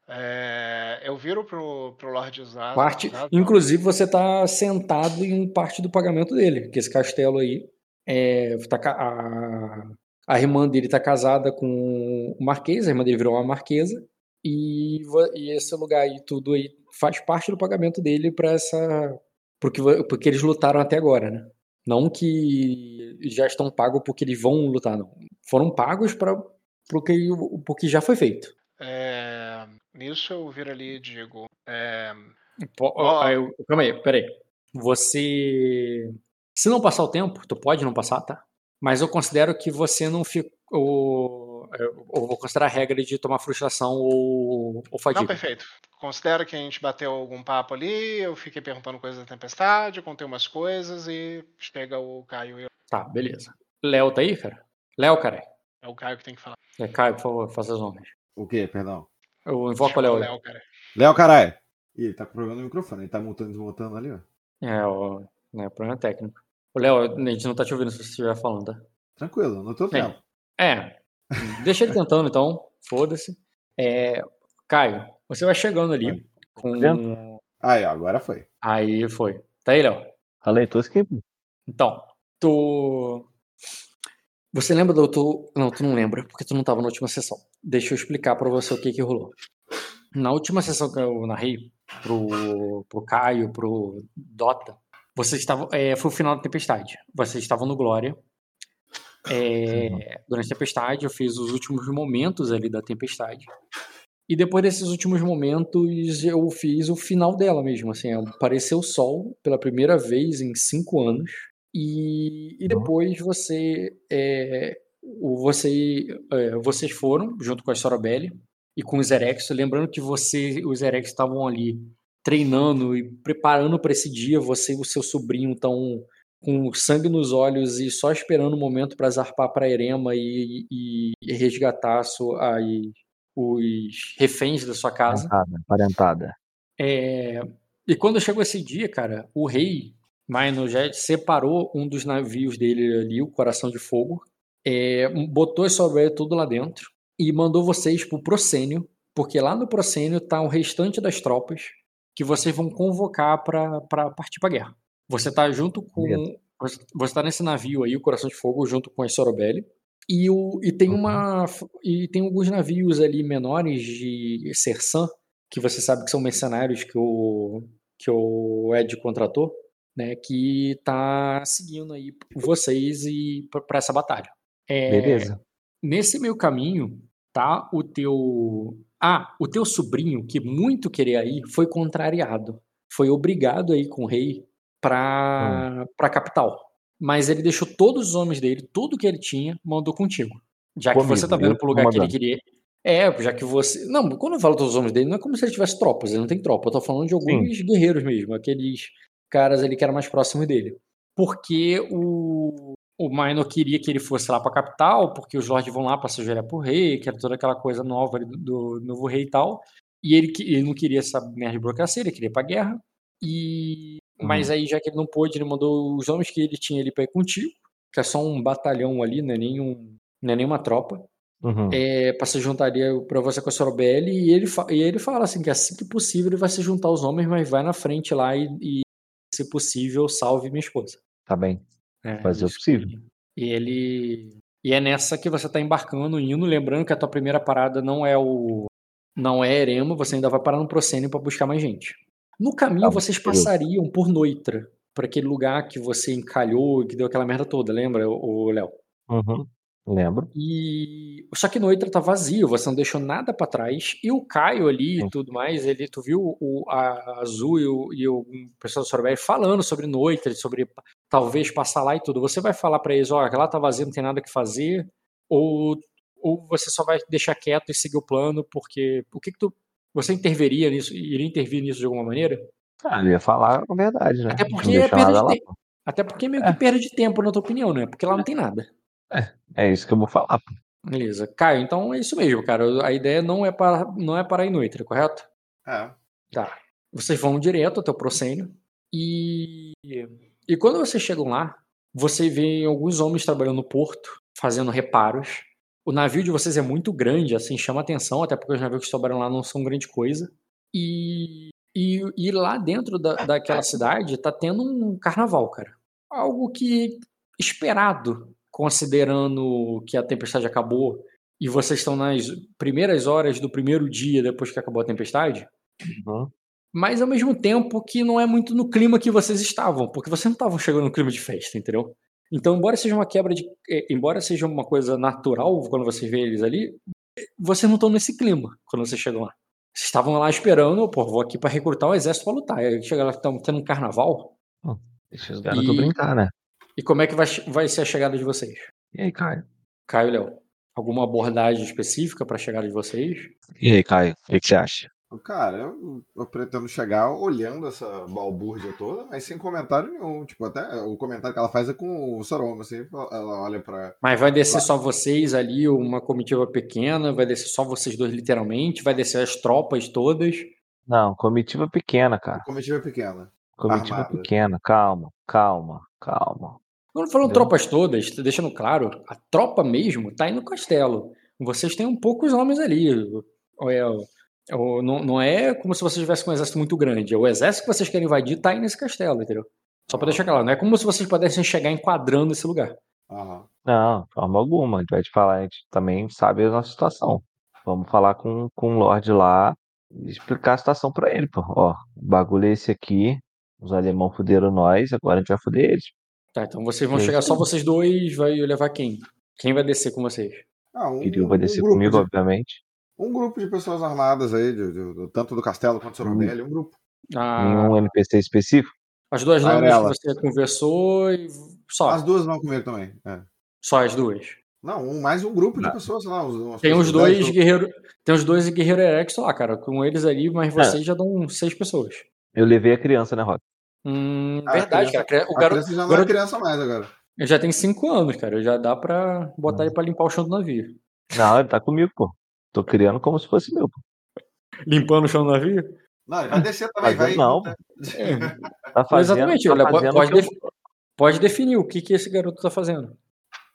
É, eu viro pro, pro Lord Zaz. Parte, inclusive, você tá sentado em parte do pagamento dele, que esse castelo aí é, tá, a, a irmã dele tá casada com o Marquês, a irmã dele virou uma Marquesa, e, e esse lugar aí, tudo aí, faz parte do pagamento dele para essa. Porque, porque eles lutaram até agora, né? Não que já estão pagos porque eles vão lutar, não. Foram pagos para porque, porque já foi feito. É, nisso eu viro ali e digo. É, Pô, oh, eu, calma aí, peraí. Você. Se não passar o tempo, tu pode não passar, tá? Mas eu considero que você não ficou eu, vou considerar a regra de tomar frustração ou, ou fadiga. Não, perfeito. Considero que a gente bateu algum papo ali, eu fiquei perguntando coisas da tempestade, contei umas coisas e chega o Caio e eu. Tá, beleza. Léo tá aí, cara? Léo, cara. É o Caio que tem que falar. É, Caio, por favor, faça as honras. O quê? Perdão. Eu invoco o Léo. Léo, cara. Léo, caralho. Ih, ele tá com problema no microfone, ele tá mutando e desmutando ali, ó. É, o, é problema técnico. O Léo, a gente não tá te ouvindo se você estiver falando, tá? Tranquilo, no teu tempo. É, Deixa ele tentando, então. [LAUGHS] Foda-se. É, Caio, você vai chegando ali com. Aí, agora foi. Aí foi. Tá aí, Léo? Falei, tô aqui. Então, tu. Você lembra do. Tu... Não, tu não lembra, porque tu não tava na última sessão. Deixa eu explicar para você o que que rolou. Na última sessão que eu narrei pro, pro Caio, pro Dota, vocês estavam. É, foi o final da tempestade. Vocês estavam no Glória. É, durante a tempestade, eu fiz os últimos momentos ali da tempestade. E depois desses últimos momentos, eu fiz o final dela mesmo. Assim, apareceu o sol pela primeira vez em cinco anos. E, e depois você, é, você é, vocês foram, junto com a Sorobelli e com os Erex. Lembrando que você os Erex estavam ali treinando e preparando para esse dia. Você e o seu sobrinho estão com sangue nos olhos e só esperando o momento para zarpar para Erema e, e, e resgatar sua, aí, os reféns da sua casa. Parentada. parentada. É, e quando chegou esse dia, cara, o rei Mainojet separou um dos navios dele ali, o Coração de Fogo, é, botou esse sobreviventes tudo lá dentro e mandou vocês pro Procênio, porque lá no Procênio tá o restante das tropas que vocês vão convocar para partir para guerra. Você tá junto com. Você tá nesse navio aí, o Coração de Fogo, junto com a Sorobelli. E, o, e tem uma. E tem alguns navios ali menores de Sersan, que você sabe que são mercenários que o, que o Ed contratou, né? Que tá seguindo aí vocês e para essa batalha. É, Beleza. Nesse meio caminho, tá o teu. Ah, o teu sobrinho, que muito queria ir, foi contrariado. Foi obrigado aí com o rei para hum. a capital. Mas ele deixou todos os homens dele, tudo que ele tinha, mandou contigo. Já que Comigo, você tá vendo pro lugar que ele queria. É, já que você. Não, quando eu falo todos os homens dele, não é como se ele tivesse tropas, ele não tem tropa. Eu tô falando de alguns Sim. guerreiros mesmo, aqueles caras ali que eram mais próximos dele. Porque o, o Minor queria que ele fosse lá pra capital, porque os lords vão lá pra se ajoelhar pro rei, que era toda aquela coisa nova do, do novo rei e tal. E ele, ele não queria essa merda de burocracia, ele queria ir pra guerra. E mas uhum. aí, já que ele não pôde, ele mandou os homens que ele tinha ali pra ir contigo, que é só um batalhão ali, não é, nenhum, não é nenhuma tropa. Uhum. É, pra se juntaria pra você com a Sorobelli, e ele, e ele fala assim, que assim que possível ele vai se juntar aos homens, mas vai na frente lá e, e se possível, salve minha esposa. Tá bem. É, Fazer o possível. E ele. E é nessa que você tá embarcando, indo, lembrando que a tua primeira parada não é o. Não é Erema, você ainda vai parar no Procênio para buscar mais gente. No caminho, vocês passariam por Noitra, por aquele lugar que você encalhou, que deu aquela merda toda, lembra, o Léo? Uhum. Lembro. E só que Noitra tá vazio, você não deixou nada para trás. E o Caio ali e tudo mais, ele, tu viu o a Azul e o, e o pessoal do Sorobé falando sobre Noitra, sobre talvez passar lá e tudo. Você vai falar para eles, ó, lá tá vazio, não tem nada que fazer, ou ou você só vai deixar quieto e seguir o plano, porque o que que tu você interveria nisso, iria intervir nisso de alguma maneira? Ah, ele ia falar a verdade, né? Até porque é perda de tempo. Até porque meio que é. perda de tempo, na tua opinião, né? Porque lá não tem nada. É, é isso que eu vou falar. Beleza. Caio, então é isso mesmo, cara. A ideia não é para não é para Inuitra, correto? É. Tá. Vocês vão direto até o Procênio e e quando vocês chegam lá, você vê alguns homens trabalhando no porto, fazendo reparos. O navio de vocês é muito grande, assim, chama atenção, até porque os navios que trabalham lá não são grande coisa. E, e, e lá dentro da, daquela cidade tá tendo um carnaval, cara. Algo que esperado considerando que a tempestade acabou e vocês estão nas primeiras horas do primeiro dia depois que acabou a tempestade, uhum. mas ao mesmo tempo que não é muito no clima que vocês estavam, porque vocês não estavam chegando no clima de festa, entendeu? Então, embora seja uma quebra de. Eh, embora seja uma coisa natural quando você vê eles ali, vocês não estão nesse clima quando vocês chegam lá. Vocês estavam lá esperando, pô, vou aqui para recrutar o exército para lutar. Aí chega lá, estão tendo um carnaval. deixa os garotos e... brincar, né? E como é que vai, vai ser a chegada de vocês? E aí, Caio? Caio Léo, alguma abordagem específica para a chegada de vocês? E aí, Caio, o que, você acha? Cara, eu, eu, pretendo chegar olhando essa balbúrdia toda, mas sem comentário nenhum. Tipo, até o comentário que ela faz é com o Soroma, assim, ela olha pra. Mas vai descer só vocês ali, uma comitiva pequena, vai descer só vocês dois, literalmente, vai descer as tropas todas. Não, comitiva pequena, cara. Comitiva pequena. Comitiva Armada. pequena, calma, calma, calma. Quando falam tropas todas, deixando claro, a tropa mesmo tá aí no castelo. Vocês têm um poucos homens ali. É, não, não é como se vocês tivessem um exército muito grande. É o exército que vocês querem invadir tá aí nesse castelo, entendeu? Só pra deixar claro, não é como se vocês pudessem chegar enquadrando esse lugar. Uhum. Não, forma alguma. A gente vai te falar, a gente também sabe a nossa situação. Vamos falar com, com o Lorde lá e explicar a situação pra ele, pô. Ó, o bagulho é esse aqui. Os alemão fuderam nós, agora a gente vai fuder eles. Tá, então vocês vão chegar só vocês dois, vai levar quem? Quem vai descer com vocês? Ah, um, Kiryu vai descer um comigo, de, obviamente. Um grupo de pessoas armadas aí, de, de, de, tanto do castelo quanto do Sorobelli, um grupo. Ah, Nenhum NPC específico? As duas nomes que você conversou e só. As duas vão comigo também. É. Só as duas. Não, um, mais um grupo de pessoas, lá. tem os dois guerreiros. Tem os dois guerreiros Erex lá, cara. Com eles ali, mas vocês é. já dão seis pessoas. Eu levei a criança, né, Rock? Hum, ah, verdade, criança, cara. O garoto, já não garoto, é criança mais agora. Ele já tem 5 anos, cara. Já dá pra botar hum. ele pra limpar o chão do navio. Não, ele tá comigo, pô. Tô criando como se fosse meu, pô. Limpando o chão do navio? Não, ele vai descer também, vai. Não. É. Tá fazendo, Exatamente, tá olha, pode, defi pode, definir o que, que esse garoto tá fazendo.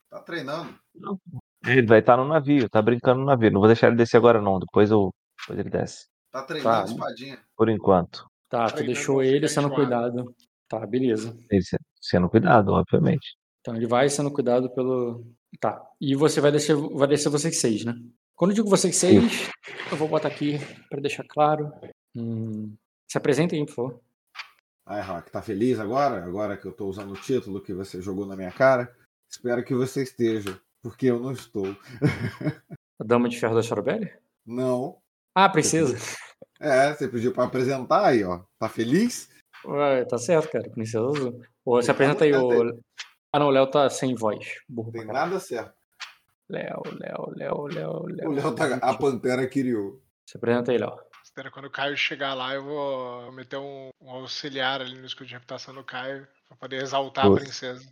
Tá treinando. Não. Ele vai estar no navio, tá brincando no navio. Não vou deixar ele descer agora, não. Depois, eu, depois ele desce. Tá treinando tá. espadinha. Por enquanto. Tá, tu deixou ele sendo cuidado. Tá, beleza. Ele sendo cuidado, obviamente. Então ele vai sendo cuidado pelo. Tá. E você vai descer, vai descer vocês seis, né? Quando eu digo vocês seis, Sim. eu vou botar aqui para deixar claro. Hum, se apresentem, por favor. Ai, Rock, tá feliz agora? Agora que eu tô usando o título que você jogou na minha cara? Espero que você esteja, porque eu não estou. [LAUGHS] A Dama de Ferro da Chorobelli? Não. Ah, princesa. [LAUGHS] É, você pediu para apresentar aí, ó. Tá feliz? Ué, tá certo, cara. Princesa Azul. Você apresenta aí o. Ah, não, o Léo tá sem voz. Burro Tem nada certo. Léo, Léo, Léo, Léo, Léo. O Léo tá. A Pantera criou. Se apresenta aí, Léo. Espera, quando o Caio chegar lá, eu vou meter um, um auxiliar ali no escudo de reputação do Caio pra poder exaltar a princesa.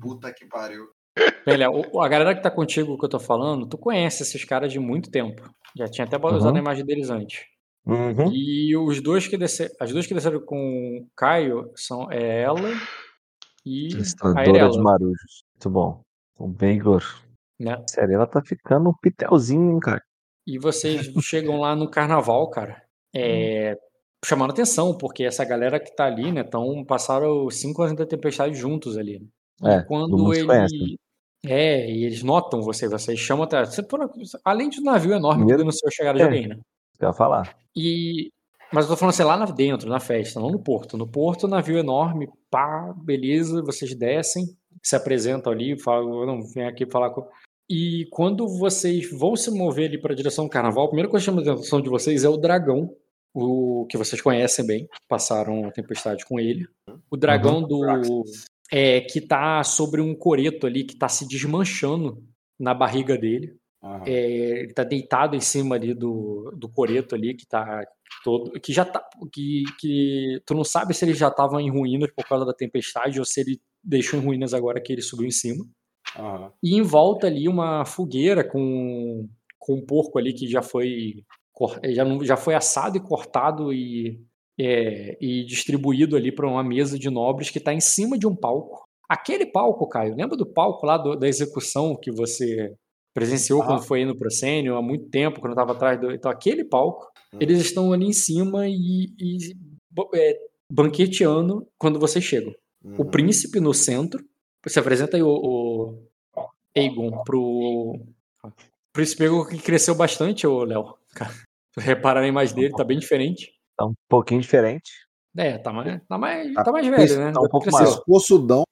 Puta que pariu. [LAUGHS] Bem, Léo, a galera que tá contigo que eu tô falando, tu conhece esses caras de muito tempo. Já tinha até usado uhum. a imagem deles antes. Uhum. E os dois que desceram, as duas que desceram com o Caio são é ela e a Erela. de marujos. Muito bom. O Bengor. Né? Sério, ela tá ficando um pitelzinho, hein, cara. E vocês chegam lá no carnaval, cara. É, chamando atenção, porque essa galera que tá ali, né, tão, passaram cinco anos da tempestade juntos ali. Né? É, quando ele. Conhece. É, e eles notam você, vocês chamam até. Você, além de um navio enorme, Primeiro... no seu chegar de é. alguém, né? Eu ia falar. E Mas eu tô falando assim, lá dentro, na festa, não no porto. No porto, navio enorme, pá, beleza, vocês descem, se apresentam ali, falam, não, vem aqui falar com. E quando vocês vão se mover ali para a direção do carnaval, a primeira coisa que chama a atenção de vocês é o dragão, o que vocês conhecem bem, passaram a tempestade com ele. O dragão uhum. do. É, que tá sobre um coreto ali, que tá se desmanchando na barriga dele. Uhum. É, ele tá deitado em cima ali do, do coreto ali, que tá todo. Que já tá. Que, que tu não sabe se ele já tava em ruínas por causa da tempestade ou se ele deixou em ruínas agora que ele subiu em cima. Uhum. E em volta ali uma fogueira com, com um porco ali que já foi. Já, já foi assado e cortado e, é, e distribuído ali para uma mesa de nobres que está em cima de um palco. Aquele palco, Caio, lembra do palco lá do, da execução que você presenciou ah. quando foi aí no proscênio há muito tempo, quando estava atrás do. Então, aquele palco, hum. eles estão ali em cima e, e é, banqueteando quando vocês chegam. Uhum. O príncipe no centro. Você apresenta aí o, o Aegon pro. Príncipe Aegon que cresceu bastante, o Léo. [LAUGHS] Repararem mais dele, tá bem diferente. Tá um pouquinho diferente. É, tá mais, tá mais, tá mais velho, né? Tá um pouco mais possudão.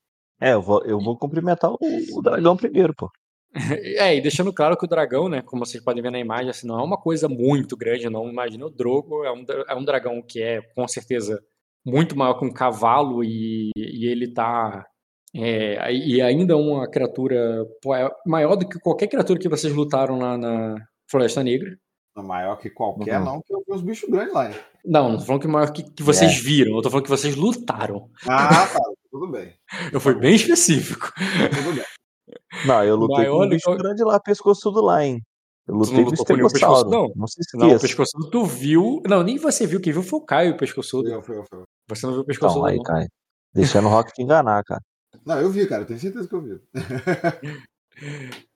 É, eu vou, eu vou cumprimentar o, o dragão primeiro, pô. É, e deixando claro que o dragão, né, como vocês podem ver na imagem, assim, não é uma coisa muito grande, não. Imagina o Drogo, é um, é um dragão que é, com certeza, muito maior que um cavalo e, e ele tá. É, e ainda uma criatura é maior do que qualquer criatura que vocês lutaram na, na Floresta Negra. Maior que qualquer, uhum. não, que eu vi os bichos grandes lá. Hein? Não, não tô falando que maior que, que vocês é. viram, eu tô falando que vocês lutaram. Ah, tá, tudo bem. [LAUGHS] Eu fui bem específico. Tudo bem. Não, eu lutei Maior com um bicho eu... grande lá, pescoçudo lá, hein? Eu lutei com o pescoço, não. Não se esqueça. Não, o pescoçudo tu viu. Não, nem você viu, quem viu foi o Caio, o pescoçudo. Eu, eu, eu. Você não viu o pescoçudo, não. aí, não. Caio. Deixando o Rock te enganar, cara. Não, eu vi, cara, tenho certeza que eu vi. [LAUGHS]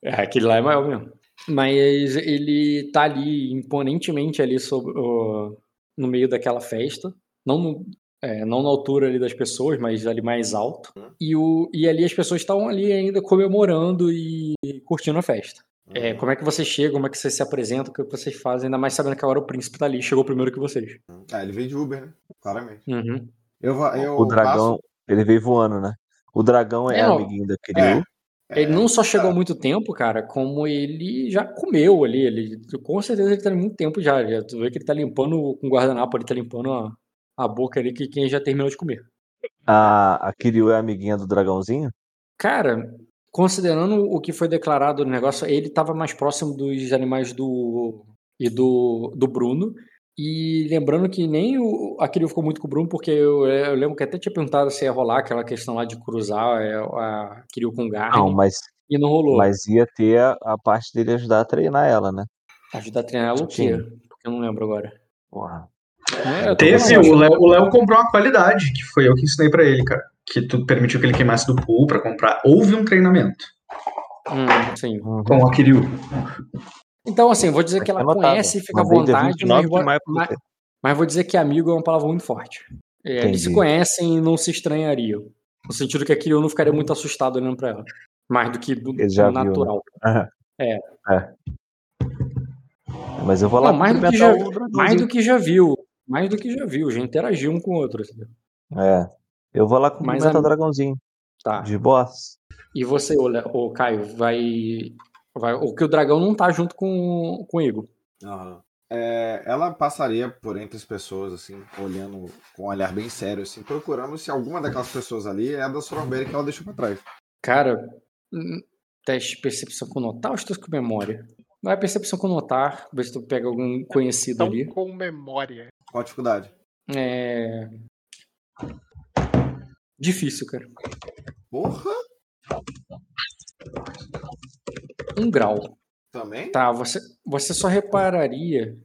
é, aquele lá é maior mesmo. Mas ele tá ali imponentemente ali sobre, uh, no meio daquela festa. Não é, não na altura ali das pessoas, mas ali mais alto. Uhum. E, o, e ali as pessoas estavam ali ainda comemorando e curtindo a festa. É, uhum. como é que vocês chegam, como é que vocês se apresentam, o que vocês fazem, ainda mais sabendo que agora o príncipe tá ali, chegou primeiro que vocês. Ah, ele veio de Uber, né? Claramente. Uhum. Eu, eu o dragão, passo... ele veio voando, né? O dragão é, é amiguinho da Kiryu. É, ele não só chegou há muito tempo, cara, como ele já comeu ali. Ele, com certeza ele tá muito tempo já. já tu vê que ele tá limpando com guardanapo, ele tá limpando a, a boca ali que quem já terminou de comer. A, a Kiryu é amiguinha do dragãozinho? Cara, considerando o que foi declarado no negócio, ele estava mais próximo dos animais do e do, do Bruno. E lembrando que nem o, a Kiryu ficou muito com o Bruno, porque eu, eu, lembro que até tinha perguntado se ia rolar aquela questão lá de cruzar é, a Kiryu com o Garden. Não, mas. E não rolou. Mas ia ter a, a parte dele ajudar a treinar ela, né? Ajudar a treinar ela o quê? Porque eu não lembro agora. Porra. É, Teve, o Léo, o Léo comprou uma qualidade, que foi eu que ensinei para ele, cara. Que tu permitiu que ele queimasse do pool para comprar. Houve um treinamento. Hum, sim. Com a Kiryu. Então, assim, vou dizer que ela conhece e fica à vontade, mas vou, mas, mas vou dizer que amigo é uma palavra muito forte. É, eles se conhecem e não se estranhariam. No sentido que a Kiryu não ficaria muito assustado olhando pra ela. Mais do que do, do natural. Viu, né? É. é. Mas eu vou lá não, mais, do que, já, mais do que já viu mais do que já viu, já interagiu um com o outro. É. Eu vou lá cumprimentar a... o dragãozinho. Tá. De boss. E você, o, Caio, vai. vai o que o dragão não tá junto com, com o Igor. Uhum. É, ela passaria por entre as pessoas, assim, olhando com um olhar bem sério, assim, procurando se alguma daquelas pessoas ali é a da Sororberry que ela deixou pra trás. Cara, hum, teste de percepção com notar ou estou com memória? Vai percepção com notar, ver se tu pega algum conhecido então, ali. com memória. Qual a dificuldade? É. Difícil, cara. Porra! Um grau. Também? Tá, você, você só repararia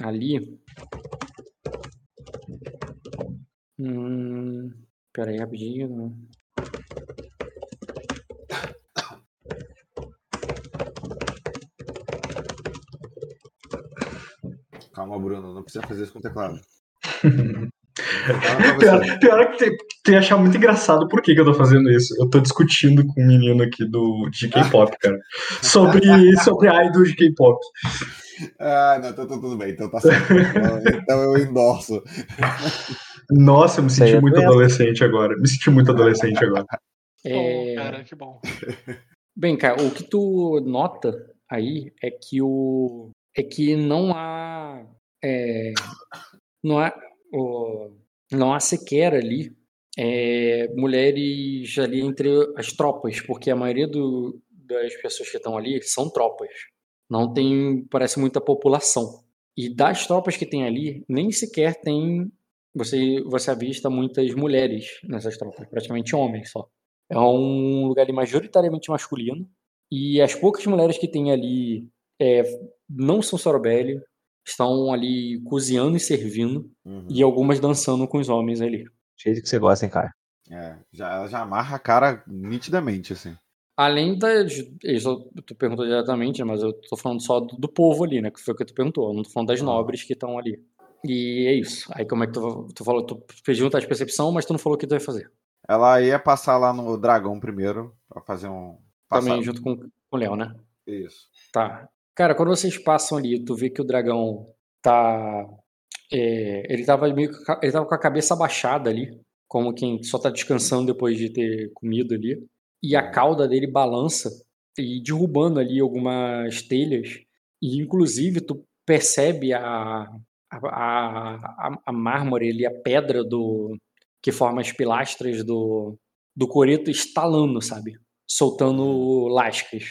ali. Hum, pera aí, rapidinho. Calma, Bruno, não precisa fazer isso com o teclado. [LAUGHS] pior, pior que tem, tem achar muito engraçado por que, que eu tô fazendo isso. Eu tô discutindo com um menino aqui do, de K-pop, cara. [LAUGHS] Sobre, sobre idol de K-pop. Ah, não, então, tudo bem, então tá certo. Então eu endorso. Nossa, eu me senti muito adolescente agora. Me senti muito adolescente agora. [LAUGHS] É... Oh, cara, que bom. Bem, cara, o que tu nota aí é que o é que não há é, não há não há sequer ali é, mulheres ali entre as tropas, porque a maioria do, das pessoas que estão ali são tropas. Não tem, parece, muita população. E das tropas que tem ali, nem sequer tem você, você avista muitas mulheres nessas tropas, praticamente homens só. É um lugar majoritariamente masculino. E as poucas mulheres que tem ali é, não são Sorobelli, estão ali cozinhando e servindo, uhum. e algumas dançando com os homens ali. Cheio que você gosta, hein, cara? É, já, já amarra a cara nitidamente, assim. Além das. Isso tu perguntou diretamente, mas eu tô falando só do, do, povo ali, né? Que foi o que tu perguntou. Eu não tô falando das nobres que estão ali. E é isso. Aí como é que tu, tu falou? Tu pediu um teste de percepção, mas tu não falou o que tu ia fazer. Ela ia passar lá no dragão primeiro, pra fazer um. Passar... Também junto com, com o Léo, né? Isso. Tá. Cara, quando vocês passam ali, tu vê que o dragão tá. É, ele tava meio ele tava com a cabeça abaixada ali, como quem só tá descansando depois de ter comido ali. E a cauda dele balança e derrubando ali algumas telhas. E inclusive tu percebe a, a, a, a mármore ali, a pedra do que forma as pilastras do, do coreto estalando, sabe? Soltando lascas.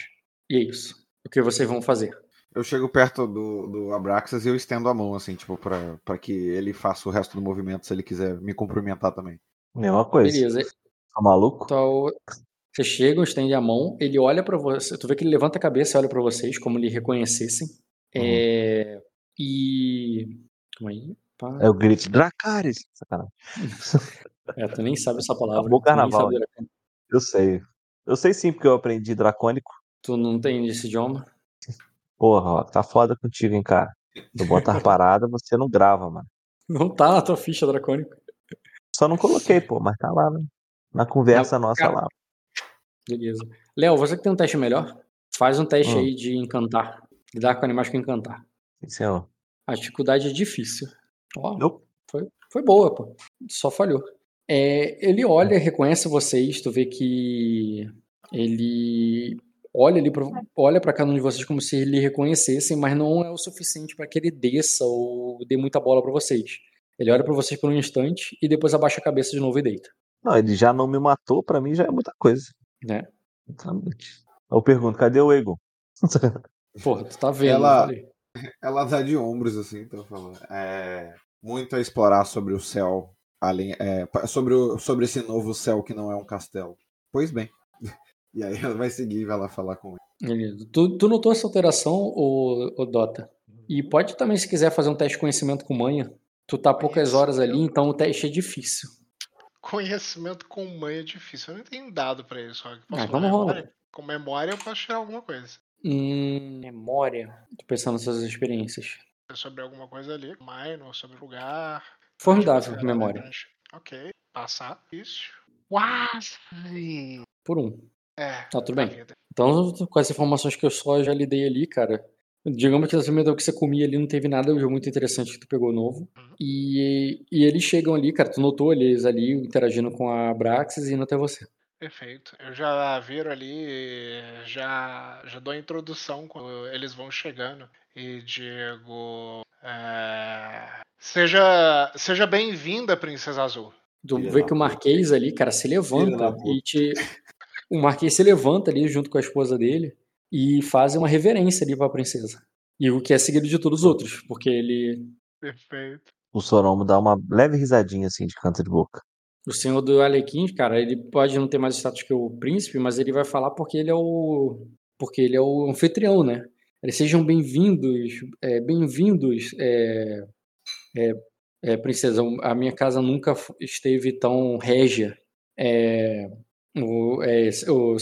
E é isso o que vocês vão fazer? Eu chego perto do, do Abraxas e eu estendo a mão, assim, tipo, pra, pra que ele faça o resto do movimento se ele quiser me cumprimentar também. Mesma coisa. Beleza. Tá maluco? Então, você chega, estende a mão, ele olha para você, tu vê que ele levanta a cabeça e olha para vocês, como lhe reconhecessem. Uhum. É, e. Calma aí. Pá. É o grito Dracarys. Sacanagem. [LAUGHS] é, tu nem sabe essa palavra. Acabou o carnaval. Eu sei. Eu sei sim, porque eu aprendi dracônico. Tu não tem esse idioma? Porra, ó, tá foda contigo, hein, cara. Tu bota a [LAUGHS] parada, você não grava, mano. Não tá na tua ficha dracônica. Só não coloquei, pô, mas tá lá, né? Na conversa não, nossa cara. lá. Beleza. Léo, você que tem um teste melhor, faz um teste hum. aí de encantar. Lidar com animais com encantar. Sim, senhor. A dificuldade é difícil. Ó, foi, foi boa, pô. Só falhou. É, ele olha, reconhece vocês, tu vê que ele olha ali, pra, olha para cada um de vocês como se ele reconhecessem, mas não é o suficiente para que ele desça ou dê muita bola para vocês. Ele olha para vocês por um instante e depois abaixa a cabeça de novo e deita. Não, ele já não me matou, para mim já é muita coisa. É. Eu pergunto, cadê o Egon? [LAUGHS] Porra, tu tá vendo? Ela, ela dá de ombros, assim, então falando. É, muito a explorar sobre o céu, além, é, sobre, o, sobre esse novo céu que não é um castelo. Pois bem. E aí ela vai seguir e vai lá falar com ele. Tu, tu notou essa alteração, o, o Dota? E pode também, se quiser, fazer um teste de conhecimento com manha. Tu tá poucas horas ali, então o teste é difícil. Conhecimento com manha é difícil. Eu não tenho dado pra isso. Ah, vamos rolar. Com memória eu posso tirar alguma coisa. Hum, memória. Tô pensando nessas experiências. Sobre alguma coisa ali. Minor, sobre lugar. Formidável, memória. Ok. Passar. Isso. Quase. Por um. É. Tá, tudo bem. Então, com as informações que eu só já lhe dei ali, cara, digamos que o que você comia ali não teve nada muito interessante que tu pegou novo. Uhum. E, e eles chegam ali, cara, tu notou eles ali interagindo com a Braxis e indo até você. Perfeito. Eu já viro ali, já, já dou a introdução quando eles vão chegando e digo: é, seja, seja bem-vinda, Princesa Azul. Tu vê que o Marquês ali, cara, se levanta e te, [LAUGHS] o Marquês se levanta ali junto com a esposa dele e faz uma reverência ali para a princesa. E o que é seguido de todos os outros, porque ele. Perfeito. O Soromo dá uma leve risadinha assim de canto de boca. O senhor do Alequim, cara, ele pode não ter mais status que o príncipe, mas ele vai falar porque ele é o. Porque ele é o anfitrião, né? Eles sejam bem-vindos, é, bem-vindos, é, é, é, princesa. A minha casa nunca esteve tão régia. É, o, é, o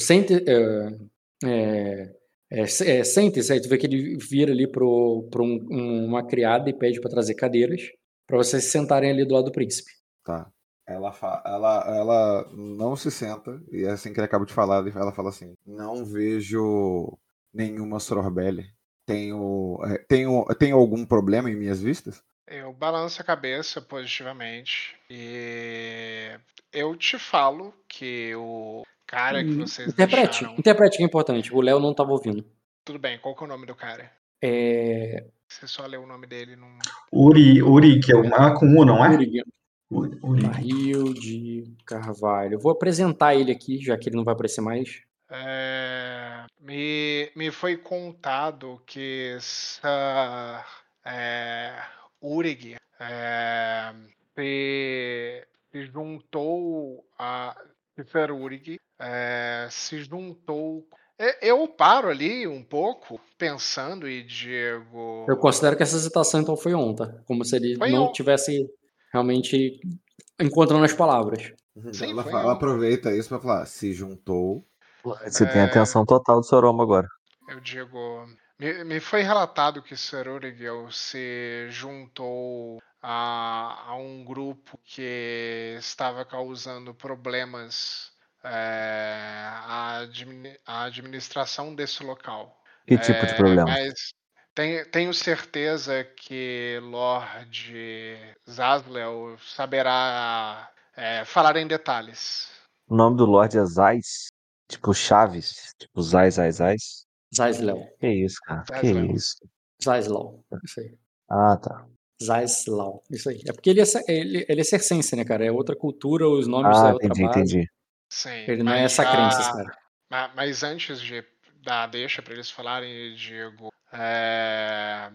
é, é, é, é aí tu vê que ele vira ali para um, uma criada e pede para trazer cadeiras para vocês se sentarem ali do lado do príncipe. Tá. Ela, ela, ela não se senta, e é assim que ele acaba de falar, ela fala assim: Não vejo nenhuma Sororbelli. Tenho, tenho, tenho algum problema em minhas vistas? Eu balanço a cabeça positivamente e eu te falo que o cara que hum, vocês Interprete, deixaram... interprete que é importante. O Léo não estava ouvindo. Tudo bem, qual que é o nome do cara? É... Você só leu o nome dele. Não... Uri, Uri, que é uma com U, não é? Uri. Barril de Carvalho. Vou apresentar ele aqui, já que ele não vai aparecer mais. É... Me, me foi contado que essa, é, Urig é, se, se, juntou a Cifer Urig é, se juntou eu paro ali um pouco, pensando, e Diego. Eu considero que essa citação então foi ontem, como se ele foi não on... tivesse realmente encontrando as palavras. Uhum. Sim, ela, fala, ela, aproveita isso para falar, se juntou. Você é... tem atenção total do Soroma agora. Eu digo. Me, me foi relatado que Sororigel se juntou a, a um grupo que estava causando problemas é, à, admi administração desse local. Que tipo é, de problema? Mas tenho, tenho, certeza que Lord Zaslel saberá é, falar em detalhes. O nome do Lord é Zais? Tipo Chaves? Tipo Zais, Zais, Zais? Zaislau. Que isso, cara? Zaislau. Que isso? Zaislau, isso aí. Ah, tá. Zaislau, isso aí. É porque ele é, ele, ele é circense, né, cara? É outra cultura, os nomes ah, é outra entendi, base. entendi. Sim, ele não é essa crença, cara. Mas antes de dar deixa para eles falarem, Diego, é,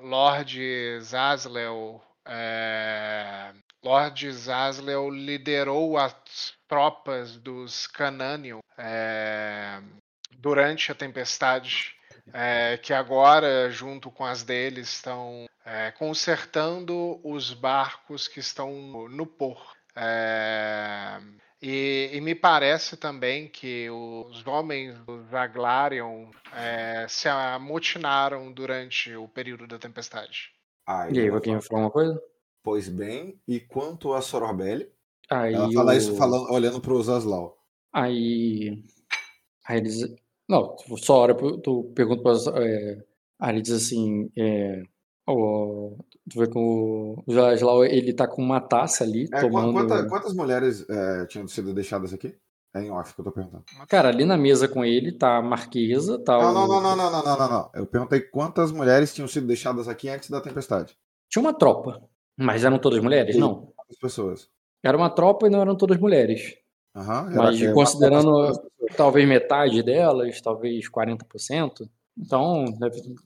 Lord Zaslel, é, Lord Zaslel liderou as tropas dos Cananion é, durante a tempestade, é, que agora, junto com as deles, estão é, consertando os barcos que estão no, no porto. É, e, e, me parece também que os homens do Zaglarion é, se amotinaram durante o período da tempestade. Aí, e aí, vai falar uma coisa? Pois bem, e quanto a Sororbelli? Aí ela fala isso falando, olhando para os Zaslau. Aí, aí eles. Não, só hora tu pergunta para é, ele diz assim: é, o, tu vê que o, Jaslau, ele tá com uma taça ali, é, tomando... Quanta, quantas mulheres é, tinham sido deixadas aqui? É em off que eu tô perguntando. Cara, ali na mesa com ele tá a Marquesa, tá não, o... não, não, não, não, não, não, não, não. Eu perguntei quantas mulheres tinham sido deixadas aqui antes da tempestade. Tinha uma tropa, mas eram todas mulheres? E não. Pessoas? Era uma tropa e não eram todas mulheres. Uhum, mas era, considerando talvez metade delas, talvez 40%, então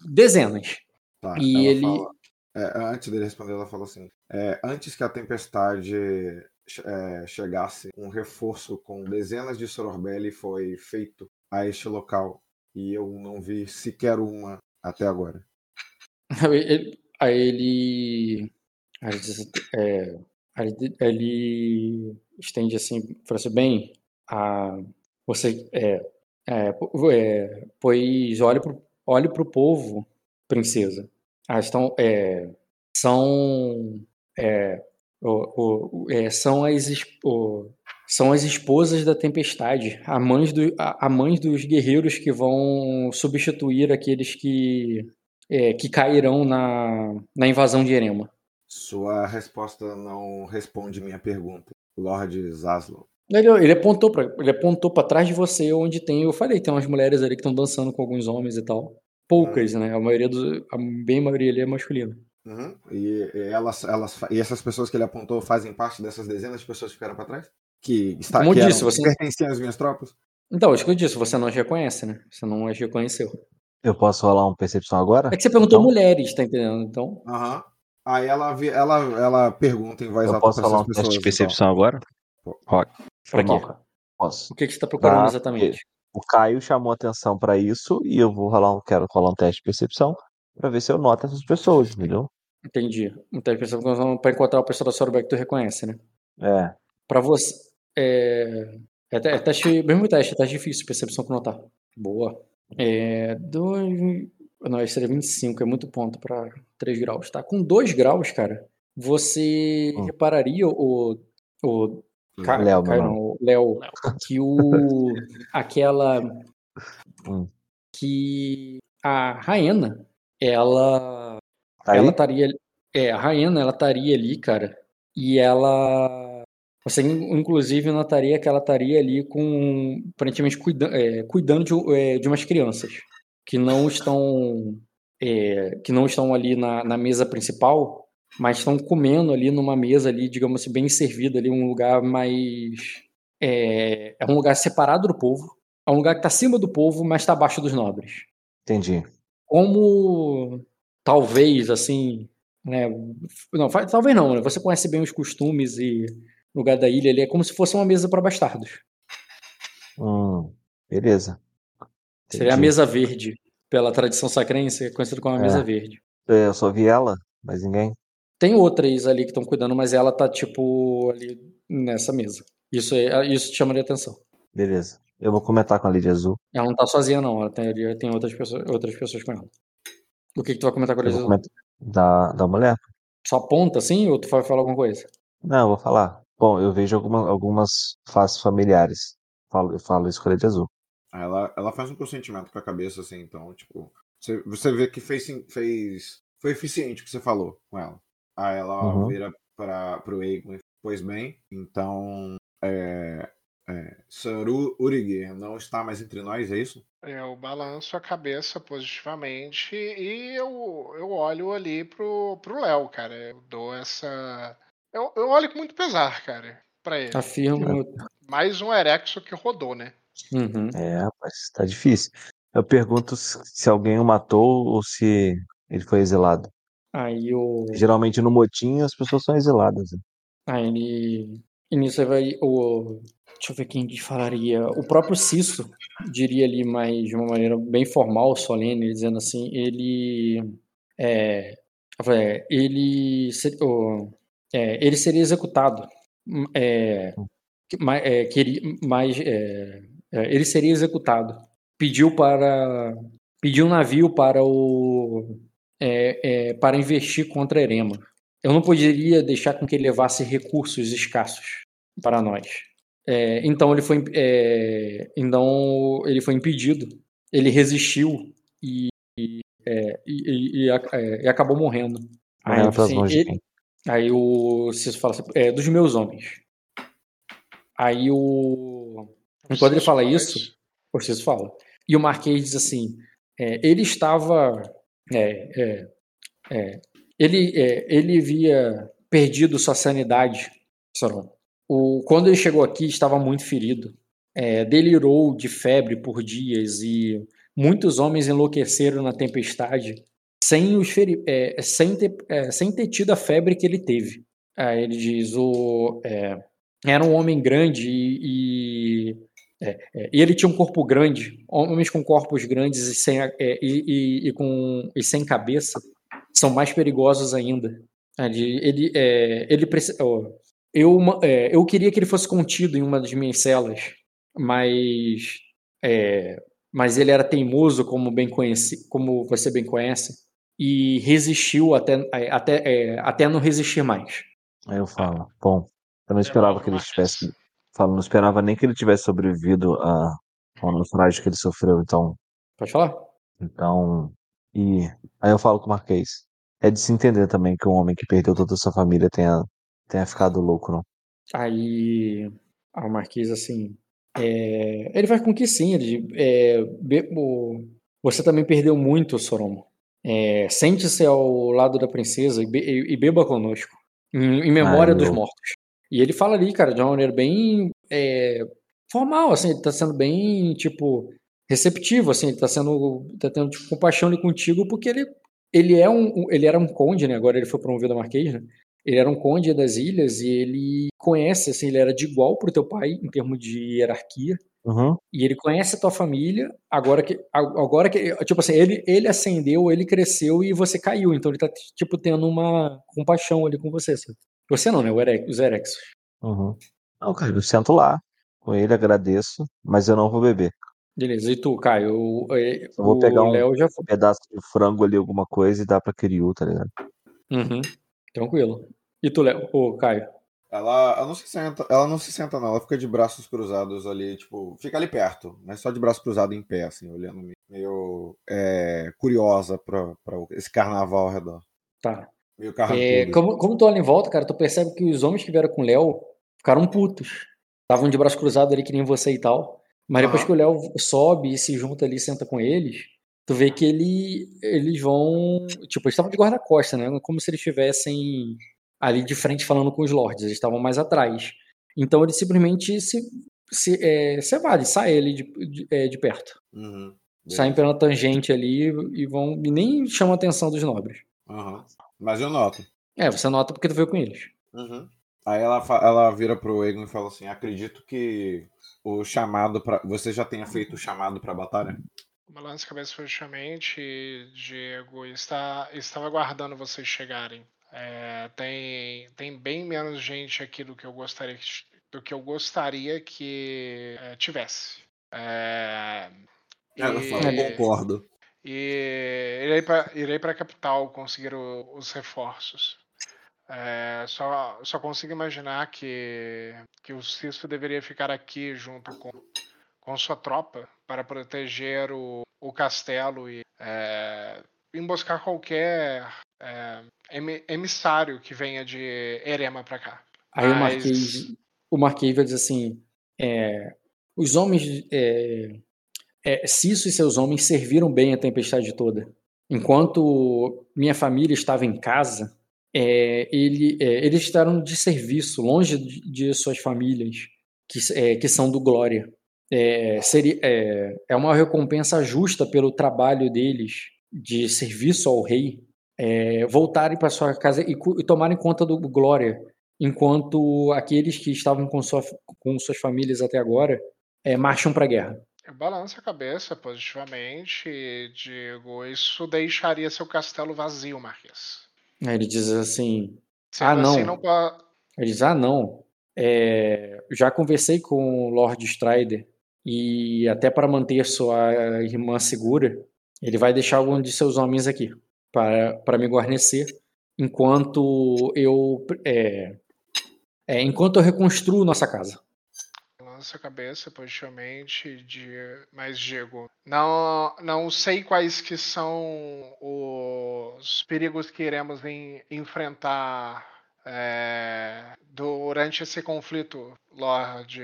dezenas. Tá, e ele. Fala, é, antes dele responder, ela falou assim: é, antes que a tempestade é, chegasse, um reforço com dezenas de Sororbelli foi feito a este local. E eu não vi sequer uma até agora. [LAUGHS] Aí ele. É, ele estende assim, fala assim, bem, a, você, é, é, é, pois olhe para olhe o povo, princesa. Ah, estão, é, são, é, o, o, é, são, as, o, são as esposas da tempestade, a mães, do, a, a mães dos guerreiros que vão substituir aqueles que, é, que cairão na, na invasão de Erema. Sua resposta não responde minha pergunta, Lord Zaslow. Ele, ele apontou para ele apontou para trás de você, onde tem, eu falei, tem umas mulheres ali que estão dançando com alguns homens e tal. Poucas, uhum. né? A maioria do, a bem maioria ali é masculina. Uhum. E, e, elas, elas, e essas pessoas que ele apontou fazem parte dessas dezenas de pessoas que ficaram para trás? Que, está, Como que disse, você pertenciam às minhas tropas? Então, acho que eu disse, você não as reconhece, né? Você não as reconheceu. Eu posso rolar uma percepção agora? É que você perguntou então... mulheres, tá entendendo? Então. Aham. Uhum. Aí ela, ela, ela pergunta em voz alta. Eu posso falar um teste de percepção então. agora? Rock. Pra quê? Posso. O que, que você tá procurando tá, exatamente? O Caio chamou atenção para isso e eu vou rolar um, quero rolar um teste de percepção para ver se eu noto essas pessoas, entendeu? Entendi. Um teste de percepção para encontrar o pessoa da Sorbeck que tu reconhece, né? É. Para você. É... É, é teste, mesmo teste, é teste difícil, percepção com notar. Boa. É. Dois. Não, esse seria 25, é muito ponto para 3 graus, tá? Com 2 graus, cara, você hum. repararia o. o Ca... Léo, não, Léo, que o. aquela. Hum. Que a Raena, ela. Tá ela estaria. É, a Raena, ela estaria ali, cara. E ela. Você, inclusive, notaria que ela estaria ali com. aparentemente cuida, é, cuidando de, é, de umas crianças que não estão. É, que não estão ali na, na mesa principal, mas estão comendo ali numa mesa ali, digamos assim, bem servida ali, um lugar mais. É, é um lugar separado do povo. É um lugar que está acima do povo, mas está abaixo dos nobres. Entendi. Como talvez, assim, né? Não, talvez não, né? Você conhece bem os costumes e o lugar da ilha, ele é como se fosse uma mesa para bastardos. Hum, beleza. Entendi. Seria a mesa verde, pela tradição sacrense, é conhecida como a é. mesa verde. É, eu só vi ela, mas ninguém. Tem outras ali que estão cuidando, mas ela tá, tipo, ali nessa mesa. Isso, é, isso te chamaria atenção. Beleza. Eu vou comentar com a Lídia Azul. Ela não tá sozinha, não. Ela tem, tem outras, pessoas, outras pessoas com ela. O que, que tu vai comentar com a Lídia Azul? Da, da mulher. Só aponta, assim, ou tu vai falar alguma coisa? Não, eu vou falar. Bom, eu vejo alguma, algumas faces familiares. Falo, eu falo isso com a Lídia Azul. Ela, ela faz um consentimento com a cabeça, assim, então, tipo... Você, você vê que fez, fez... Foi eficiente o que você falou com ela. Aí ela uhum. vira para o Egon, pois bem, então é, é, Sir Uriger não está mais entre nós, é isso? Eu balanço a cabeça positivamente e eu, eu olho ali pro, pro Léo, cara. Eu dou essa. Eu, eu olho com muito pesar, cara, pra ele. Afirma. Mais um Erexo que rodou, né? Uhum. É, rapaz, tá difícil. Eu pergunto se alguém o matou ou se ele foi exilado. Aí o. Geralmente no motim as pessoas são exiladas. Né? Aí ele. E nisso vai. O... Deixa eu ver quem falaria. O próprio Cisso diria ali, mas de uma maneira bem formal, solene, dizendo assim, ele. É, ele, é, ele seria executado. É, é, queria, mas é, é, ele seria executado. Pediu para. Pediu um navio para o é, é, para investir contra Erema. Eu não poderia deixar com que ele levasse recursos escassos para nós. É, então ele foi, é, então ele foi impedido. Ele resistiu e, e, é, e, é, e acabou morrendo. Aí, assim, ele, aí o Ciso fala assim, dos meus homens. Aí o quando ele fala isso, o Ciso fala. E o Marquês diz assim: ele estava é, é, é. Ele, é, ele havia perdido sua sanidade, O, quando ele chegou aqui, estava muito ferido. É, delirou de febre por dias e muitos homens enlouqueceram na tempestade sem, os feri é, sem, ter, é, sem ter tido a febre que ele teve. Aí ele diz: o, é, era um homem grande e, e é, é, e ele tinha um corpo grande, homens com corpos grandes e sem, é, e, e, e, com, e sem cabeça são mais perigosos ainda. Ele, ele, é, ele eu, é, eu queria que ele fosse contido em uma das minhas celas, mas, é, mas ele era teimoso, como, bem conheci, como você bem conhece, e resistiu até, até, até não resistir mais. Aí eu falo, bom, eu não esperava que ele estivesse Falo, não esperava nem que ele tivesse sobrevivido a, ao naufrágio que ele sofreu, então. Pode falar? Então. E aí eu falo com o Marquês. É de se entender também que um homem que perdeu toda a sua família tenha, tenha ficado louco, não? Aí. A Marquês, assim. É, ele vai com que sim. Ele, é, be, o, você também perdeu muito, Soromo. É, Sente-se ao lado da princesa e, be, e beba conosco. Em, em memória Ai, dos mortos. E ele fala ali, cara, de uma maneira bem é, formal, assim, ele tá sendo bem, tipo, receptivo, assim, ele tá sendo, tá tendo tipo, compaixão ali contigo, porque ele, ele é um, ele era um conde, né, agora ele foi promovido a marquês, né, ele era um conde das ilhas e ele conhece, assim, ele era de igual pro teu pai em termos de hierarquia, uhum. e ele conhece a tua família, agora que, agora que, tipo assim, ele, ele ascendeu, ele cresceu e você caiu, então ele tá, tipo, tendo uma compaixão ali com você, sabe? Você não, né? Os Erex. Uhum. Não, cara, eu sento lá com ele, agradeço, mas eu não vou beber. Beleza, e tu, Caio? Eu, eu vou pegar um já... pedaço de frango ali, alguma coisa, e dar pra Kiryu, tá ligado? Uhum. Tranquilo. E tu, Léo? Ô, Caio? Ela, ela não se senta, ela não se senta, não. Ela fica de braços cruzados ali, tipo, fica ali perto, mas só de braço cruzado em pé, assim, olhando. meio é, curiosa para esse carnaval ao redor. Tá. Meio é, como, como tu olha em volta, cara, tu percebe que os homens que vieram com o Léo ficaram putos. Estavam de braço cruzado ali que nem você e tal. Mas depois que o Léo sobe e se junta ali, senta com eles, tu vê que ele, eles vão. Tipo, eles estavam de guarda-costa, né? Como se eles estivessem ali de frente falando com os lords. Eles estavam mais atrás. Então ele simplesmente se, se, é, se evade, sai ele de, de, é, de perto. Uhum. Saem pela tangente ali e vão. E nem chamam a atenção dos nobres. Uhum. Mas eu noto. É, você nota porque tu veio com eles. Uhum. Aí ela, ela vira pro Egon e fala assim: acredito que o chamado para Você já tenha feito o chamado pra batalha? Balança a cabeça frouxamente, Diego. Está, estava aguardando vocês chegarem. É, tem, tem bem menos gente aqui do que eu gostaria que, do que, eu gostaria que é, tivesse. É, Ela e, fala, concordo. E irei para irei a capital conseguir o, os reforços. É, só, só consigo imaginar que, que o Cisto deveria ficar aqui junto com, com sua tropa para proteger o, o castelo e é, emboscar qualquer é, emissário que venha de Erema para cá. Aí Mas... o Marquês, o Marquês vai dizer assim: é, os homens, é, Cisso e seus homens serviram bem a tempestade toda. Enquanto minha família estava em casa, é, ele, é, eles estavam de serviço, longe de, de suas famílias, que, é, que são do Glória. É, seria, é, é uma recompensa justa pelo trabalho deles de serviço ao rei, é, voltarem para sua casa e, e, tomarem conta do Glória, enquanto aqueles que estavam com, sua, com suas famílias até agora é, marcham para a guerra. Balança a cabeça positivamente, digo, isso deixaria seu castelo vazio, Marquês. Aí ele diz assim: Ah, não. Assim, não pode... Ele diz: Ah, não. É, já conversei com o Lord Strider e até para manter sua irmã segura, ele vai deixar algum de seus homens aqui para, para me guarnecer enquanto eu é, é, enquanto eu reconstruo nossa casa nossa cabeça positivamente de mas digo não não sei quais que são os perigos que iremos em, enfrentar é, durante esse conflito Lord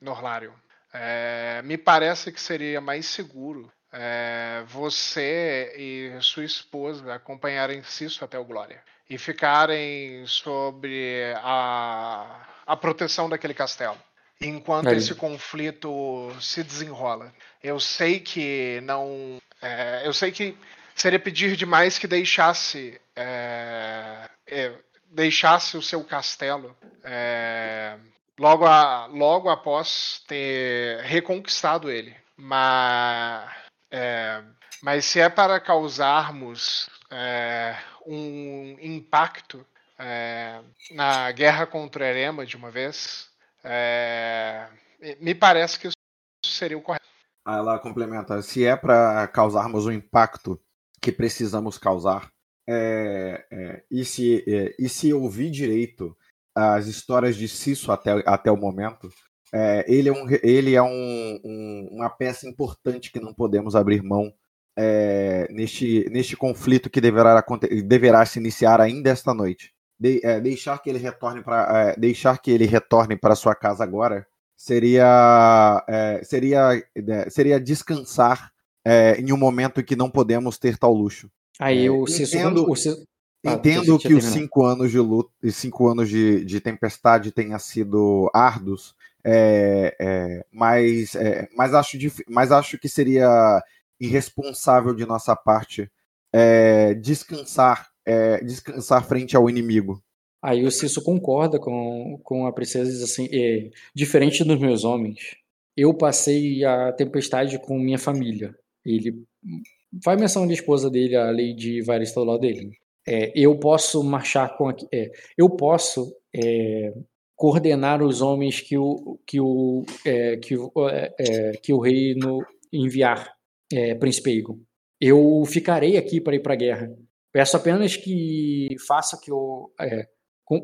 Norlário. É, me parece que seria mais seguro é, você e sua esposa acompanharem Cisso até o Glória e ficarem sobre a, a proteção daquele castelo enquanto é. esse conflito se desenrola. Eu sei que não. É, eu sei que seria pedir demais que deixasse. É, é deixasse o seu castelo é, logo, a, logo após ter reconquistado ele. Mas, é, mas se é para causarmos um impacto na guerra contra Erema de uma vez, é, me parece que isso seria o correto. Ela complementa: se é para causarmos o impacto que precisamos causar, é, é, e, se, é, e se ouvir direito as histórias de Cisso até, até o momento, é, ele é, um, ele é um, um, uma peça importante que não podemos abrir mão é, neste, neste conflito que deverá, deverá se iniciar ainda esta noite de, é, deixar que ele retorne para é, deixar que ele retorne para sua casa agora seria é, seria é, seria descansar é, em um momento que não podemos ter tal luxo. Aí o entendo, o ah, entendo que os cinco anos de luta, cinco anos de, de tempestade tenha sido árduos, é, mas, mas, acho, mas acho que seria irresponsável de nossa parte descansar é, descansar frente ao inimigo. Aí o Cisso concorda com, com a princesa diz assim: é, diferente dos meus homens, eu passei a tempestade com minha família. Ele vai menção de esposa dele, a Lady lado dele. É, eu posso marchar com. É, eu posso é, coordenar os homens que o, que o, é, que o, é, é, que o rei no, enviar, Príncipe Egon. Eu ficarei aqui para ir para a guerra. Peço apenas que faça que eu é,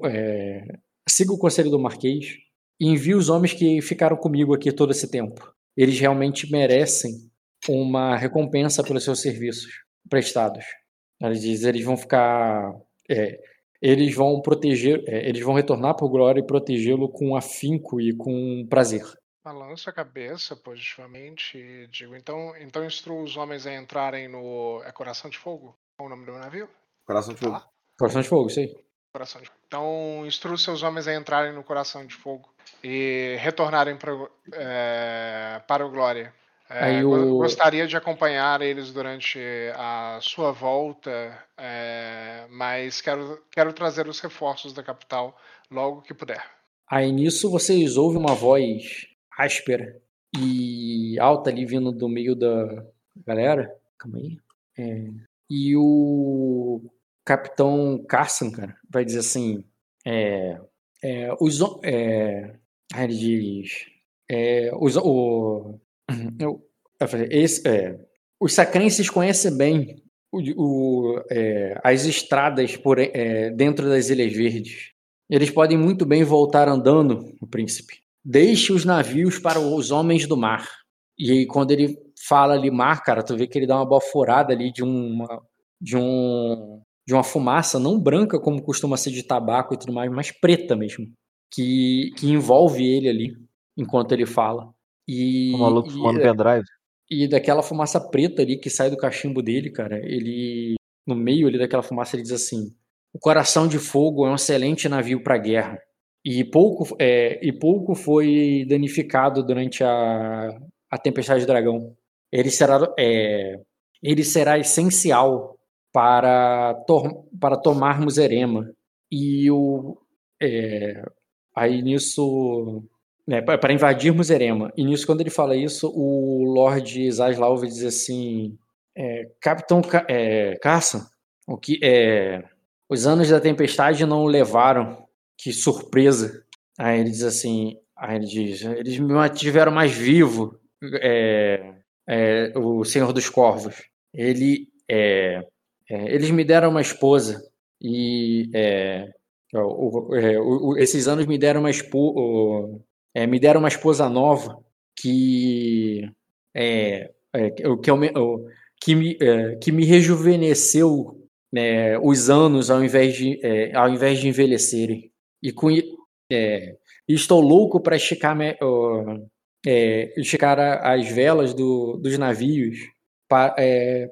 é, siga o conselho do Marquês e envie os homens que ficaram comigo aqui todo esse tempo. Eles realmente merecem uma recompensa pelos seus serviços prestados. Eles dizem eles vão ficar. É, eles vão proteger, é, eles vão retornar por glória e protegê-lo com afinco e com prazer. Balanço a cabeça positivamente e digo: então, então instrua os homens a entrarem no. É Coração de Fogo? Qual o nome do navio? Coração de Fogo. Ah. Coração de Fogo, sei. Coração de... Então, instrua os seus homens a entrarem no Coração de Fogo e retornarem pra, é, para o Glória. É, o... Gostaria de acompanhar eles durante a sua volta, é, mas quero, quero trazer os reforços da capital logo que puder. Aí nisso vocês ouvem uma voz áspera e alta ali vindo do meio da galera. Calma aí. É, e o capitão Carson, cara, vai dizer assim: é, é, os, é, ele diz. É, os, o, [CLEARS THROAT] eu, esse, é, os sacrenses conhecem bem o, o, é, as estradas por, é, dentro das Ilhas Verdes. Eles podem muito bem voltar andando, o príncipe. Deixe os navios para os homens do mar. E quando ele fala ali mar, cara, tu vê que ele dá uma baforada ali de uma, de um, de uma fumaça não branca como costuma ser de tabaco e tudo mais, mas preta mesmo, que, que envolve ele ali enquanto ele fala. E, o maluco fumando pendrive. E daquela fumaça preta ali que sai do cachimbo dele, cara, ele no meio ali daquela fumaça ele diz assim: "O coração de fogo é um excelente navio para guerra e pouco é, e pouco foi danificado durante a, a tempestade do dragão. Ele será é, ele será essencial para to, para tomarmos Erema e o é, aí nisso né, para invadirmos Erema. E nisso, quando ele fala isso, o Lord Zaslav diz assim: é, Capitão é, Carson, o que é, os anos da tempestade não o levaram, que surpresa. Aí ele diz assim: aí ele diz, eles me mantiveram mais vivo, é, é, o Senhor dos Corvos. Ele, é, é eles me deram uma esposa e é, o, o, esses anos me deram uma esposa é, me deram uma esposa nova que é, é, que, que, me, é, que me rejuvenesceu né, os anos ao invés de, é, ao invés de envelhecerem. E com, é, estou louco para esticar, esticar as velas do, dos navios para,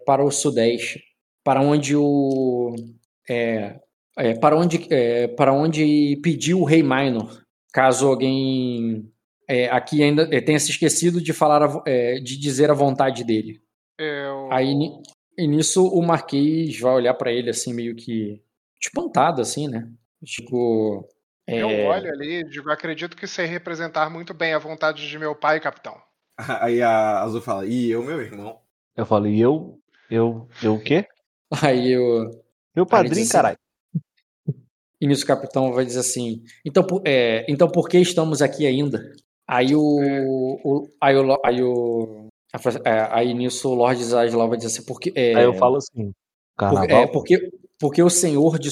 para o sudeste, para onde o para onde para onde pediu o rei Minor caso alguém é, aqui ainda é, tenha se esquecido de falar, é, de dizer a vontade dele. Eu... Aí e nisso o Marquês vai olhar para ele assim meio que espantado assim, né? Tipo, é... eu olho ali, digo, acredito que sei representar muito bem a vontade de meu pai, capitão. [LAUGHS] Aí a Azul fala: "E eu, meu irmão?" Eu falo: "E eu, eu, eu o quê?" [LAUGHS] Aí eu meu padrinho, assim, caralho. [LAUGHS] E nisso o capitão vai dizer assim: então, é, então por que estamos aqui ainda? Aí o. É. o aí o. Aí, o, é, aí nisso o Lord Zaslav vai dizer assim: porque. É, aí eu falo assim: carnaval. Por, é, porque, porque o senhor. De,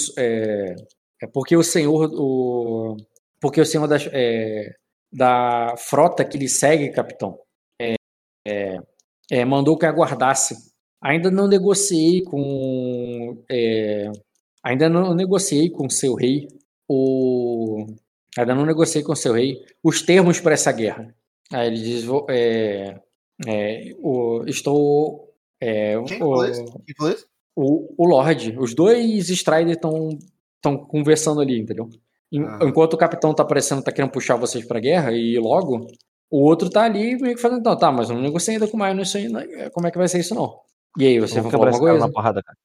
é, porque o senhor. O, porque o senhor das, é, da frota que lhe segue, capitão, é, é, mandou que aguardasse. Ainda não negociei com. É, Ainda não negociei com seu rei o. Ainda não negociei com seu rei os termos para essa guerra. Aí ele diz: é, é, o, estou. Quem o? O, o Lorde. Os dois Strider estão conversando ali, entendeu? Ah. Enquanto o capitão tá parecendo tá querendo puxar vocês pra guerra e logo, o outro tá ali meio que falando, não, tá, mas eu não negociei ainda com o Maio nisso aí, né? como é que vai ser isso não? E aí, você vai falar alguma coisa? Porrada, cara.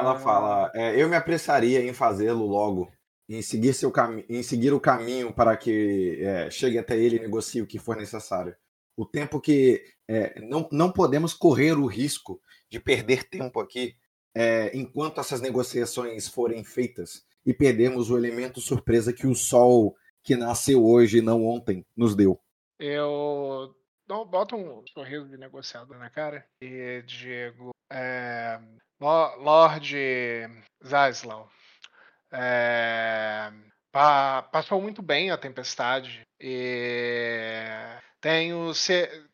Ela fala: é, Eu me apressaria em fazê-lo logo, em seguir, seu cam... em seguir o caminho para que é, chegue até ele e negocie o que for necessário. O tempo que é, não, não podemos correr o risco de perder tempo aqui é, enquanto essas negociações forem feitas e perdermos o elemento surpresa que o sol que nasceu hoje e não ontem nos deu. Eu boto um sorriso de negociador na cara e digo: é, Lord Zaslau. É, pa, passou muito bem a tempestade e tenho,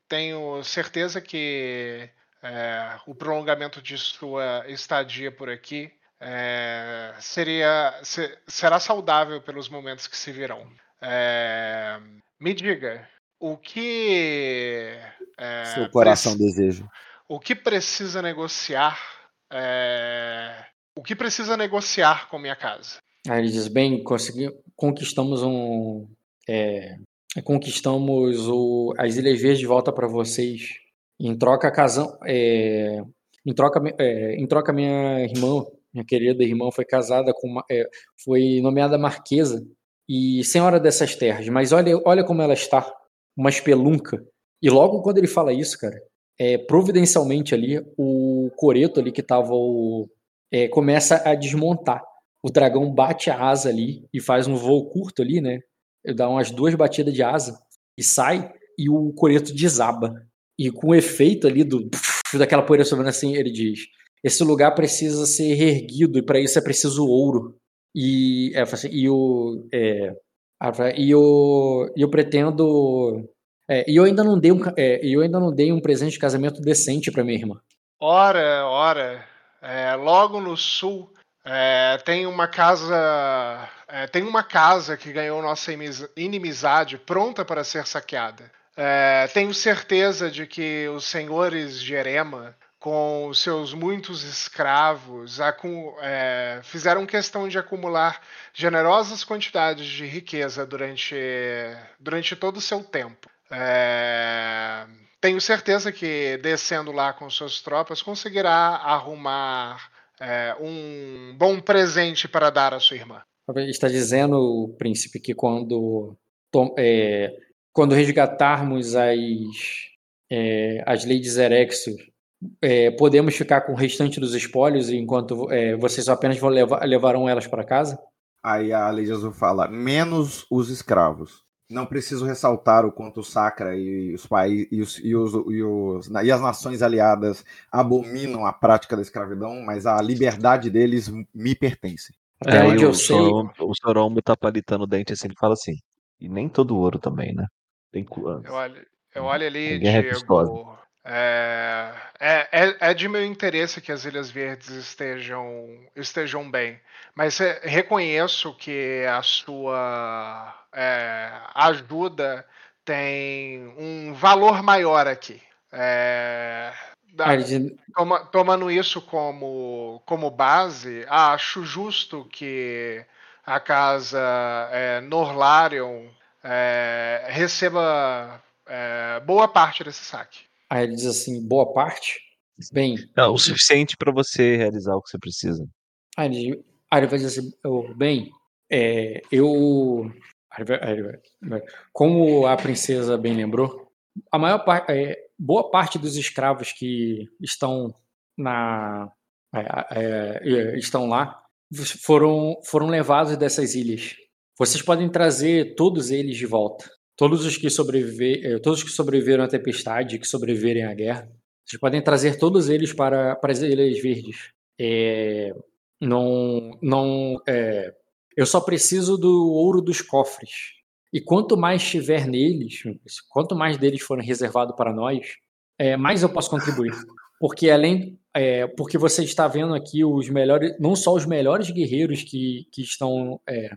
tenho certeza que é, o prolongamento de sua estadia por aqui é, seria se, será saudável pelos momentos que se virão. É, me diga, o que é, seu coração deseja? O que precisa negociar? É, o que precisa negociar com minha casa? Aí ele diz: bem, consegui, conquistamos um, é, conquistamos o, as Ilhas Verdes de volta para vocês. Em troca, casam, é, em troca, é, em troca, minha irmã, minha querida irmã, foi casada com, uma, é, foi nomeada marquesa e senhora dessas terras. Mas olha, olha como ela está, uma espelunca. E logo quando ele fala isso, cara, é, providencialmente ali o coreto ali que estava é, começa a desmontar. O dragão bate a asa ali e faz um voo curto ali, né? Dá umas duas batidas de asa e sai e o coreto desaba. E com o efeito ali do daquela poeira sobrando assim, ele diz: esse lugar precisa ser reerguido e para isso é preciso ouro. E, é, assim, e o é, e eu, eu pretendo é, e eu ainda não dei um é, eu ainda não dei um presente de casamento decente para minha irmã. Ora, ora, é, logo no sul é, tem uma casa é, tem uma casa que ganhou nossa inimizade pronta para ser saqueada. É, tenho certeza de que os senhores de Erema, com seus muitos escravos, é, fizeram questão de acumular generosas quantidades de riqueza durante, durante todo o seu tempo. É, tenho certeza que, descendo lá com suas tropas, conseguirá arrumar é, um bom presente para dar à sua irmã. Está dizendo, príncipe, que quando é, quando resgatarmos as, é, as Ladies Erexio, é, podemos ficar com o restante dos espólios enquanto é, vocês apenas vão levar, levarão elas para casa? Aí a Lady Azul fala, menos os escravos. Não preciso ressaltar o quanto o Sacra e os países e, os, e, os, e, os, e as nações aliadas abominam a prática da escravidão, mas a liberdade deles me pertence. É, onde eu o sei. Sorombo, o Sorombo tá palitando o dente assim, ele fala assim. E nem todo ouro também, né? Tem eu olho, eu olho ali, Diego. É, é, é, é, de meu interesse que as Ilhas Verdes estejam, estejam bem, mas reconheço que a sua é, ajuda tem um valor maior aqui. É, toma, tomando isso como, como base, acho justo que a casa é, Norlarion é, receba é, boa parte desse saque. Aí ele diz assim, boa parte? Bem. Não, o suficiente para você realizar o que você precisa. Aí ele, aí ele vai dizer assim, bem, é, eu. Como a princesa bem lembrou, a maior parte, é, boa parte dos escravos que estão na é, é, estão lá foram foram levados dessas ilhas vocês podem trazer todos eles de volta. Todos os que sobreviver, eh, todos que sobreviveram à tempestade, que sobreviverem à guerra, vocês podem trazer todos eles para, para as Ilhas Verdes. É, não, não, é, eu só preciso do ouro dos cofres. E quanto mais tiver neles, quanto mais deles forem reservados para nós, é, mais eu posso contribuir. Porque além, é, porque você está vendo aqui os melhores, não só os melhores guerreiros que, que estão é,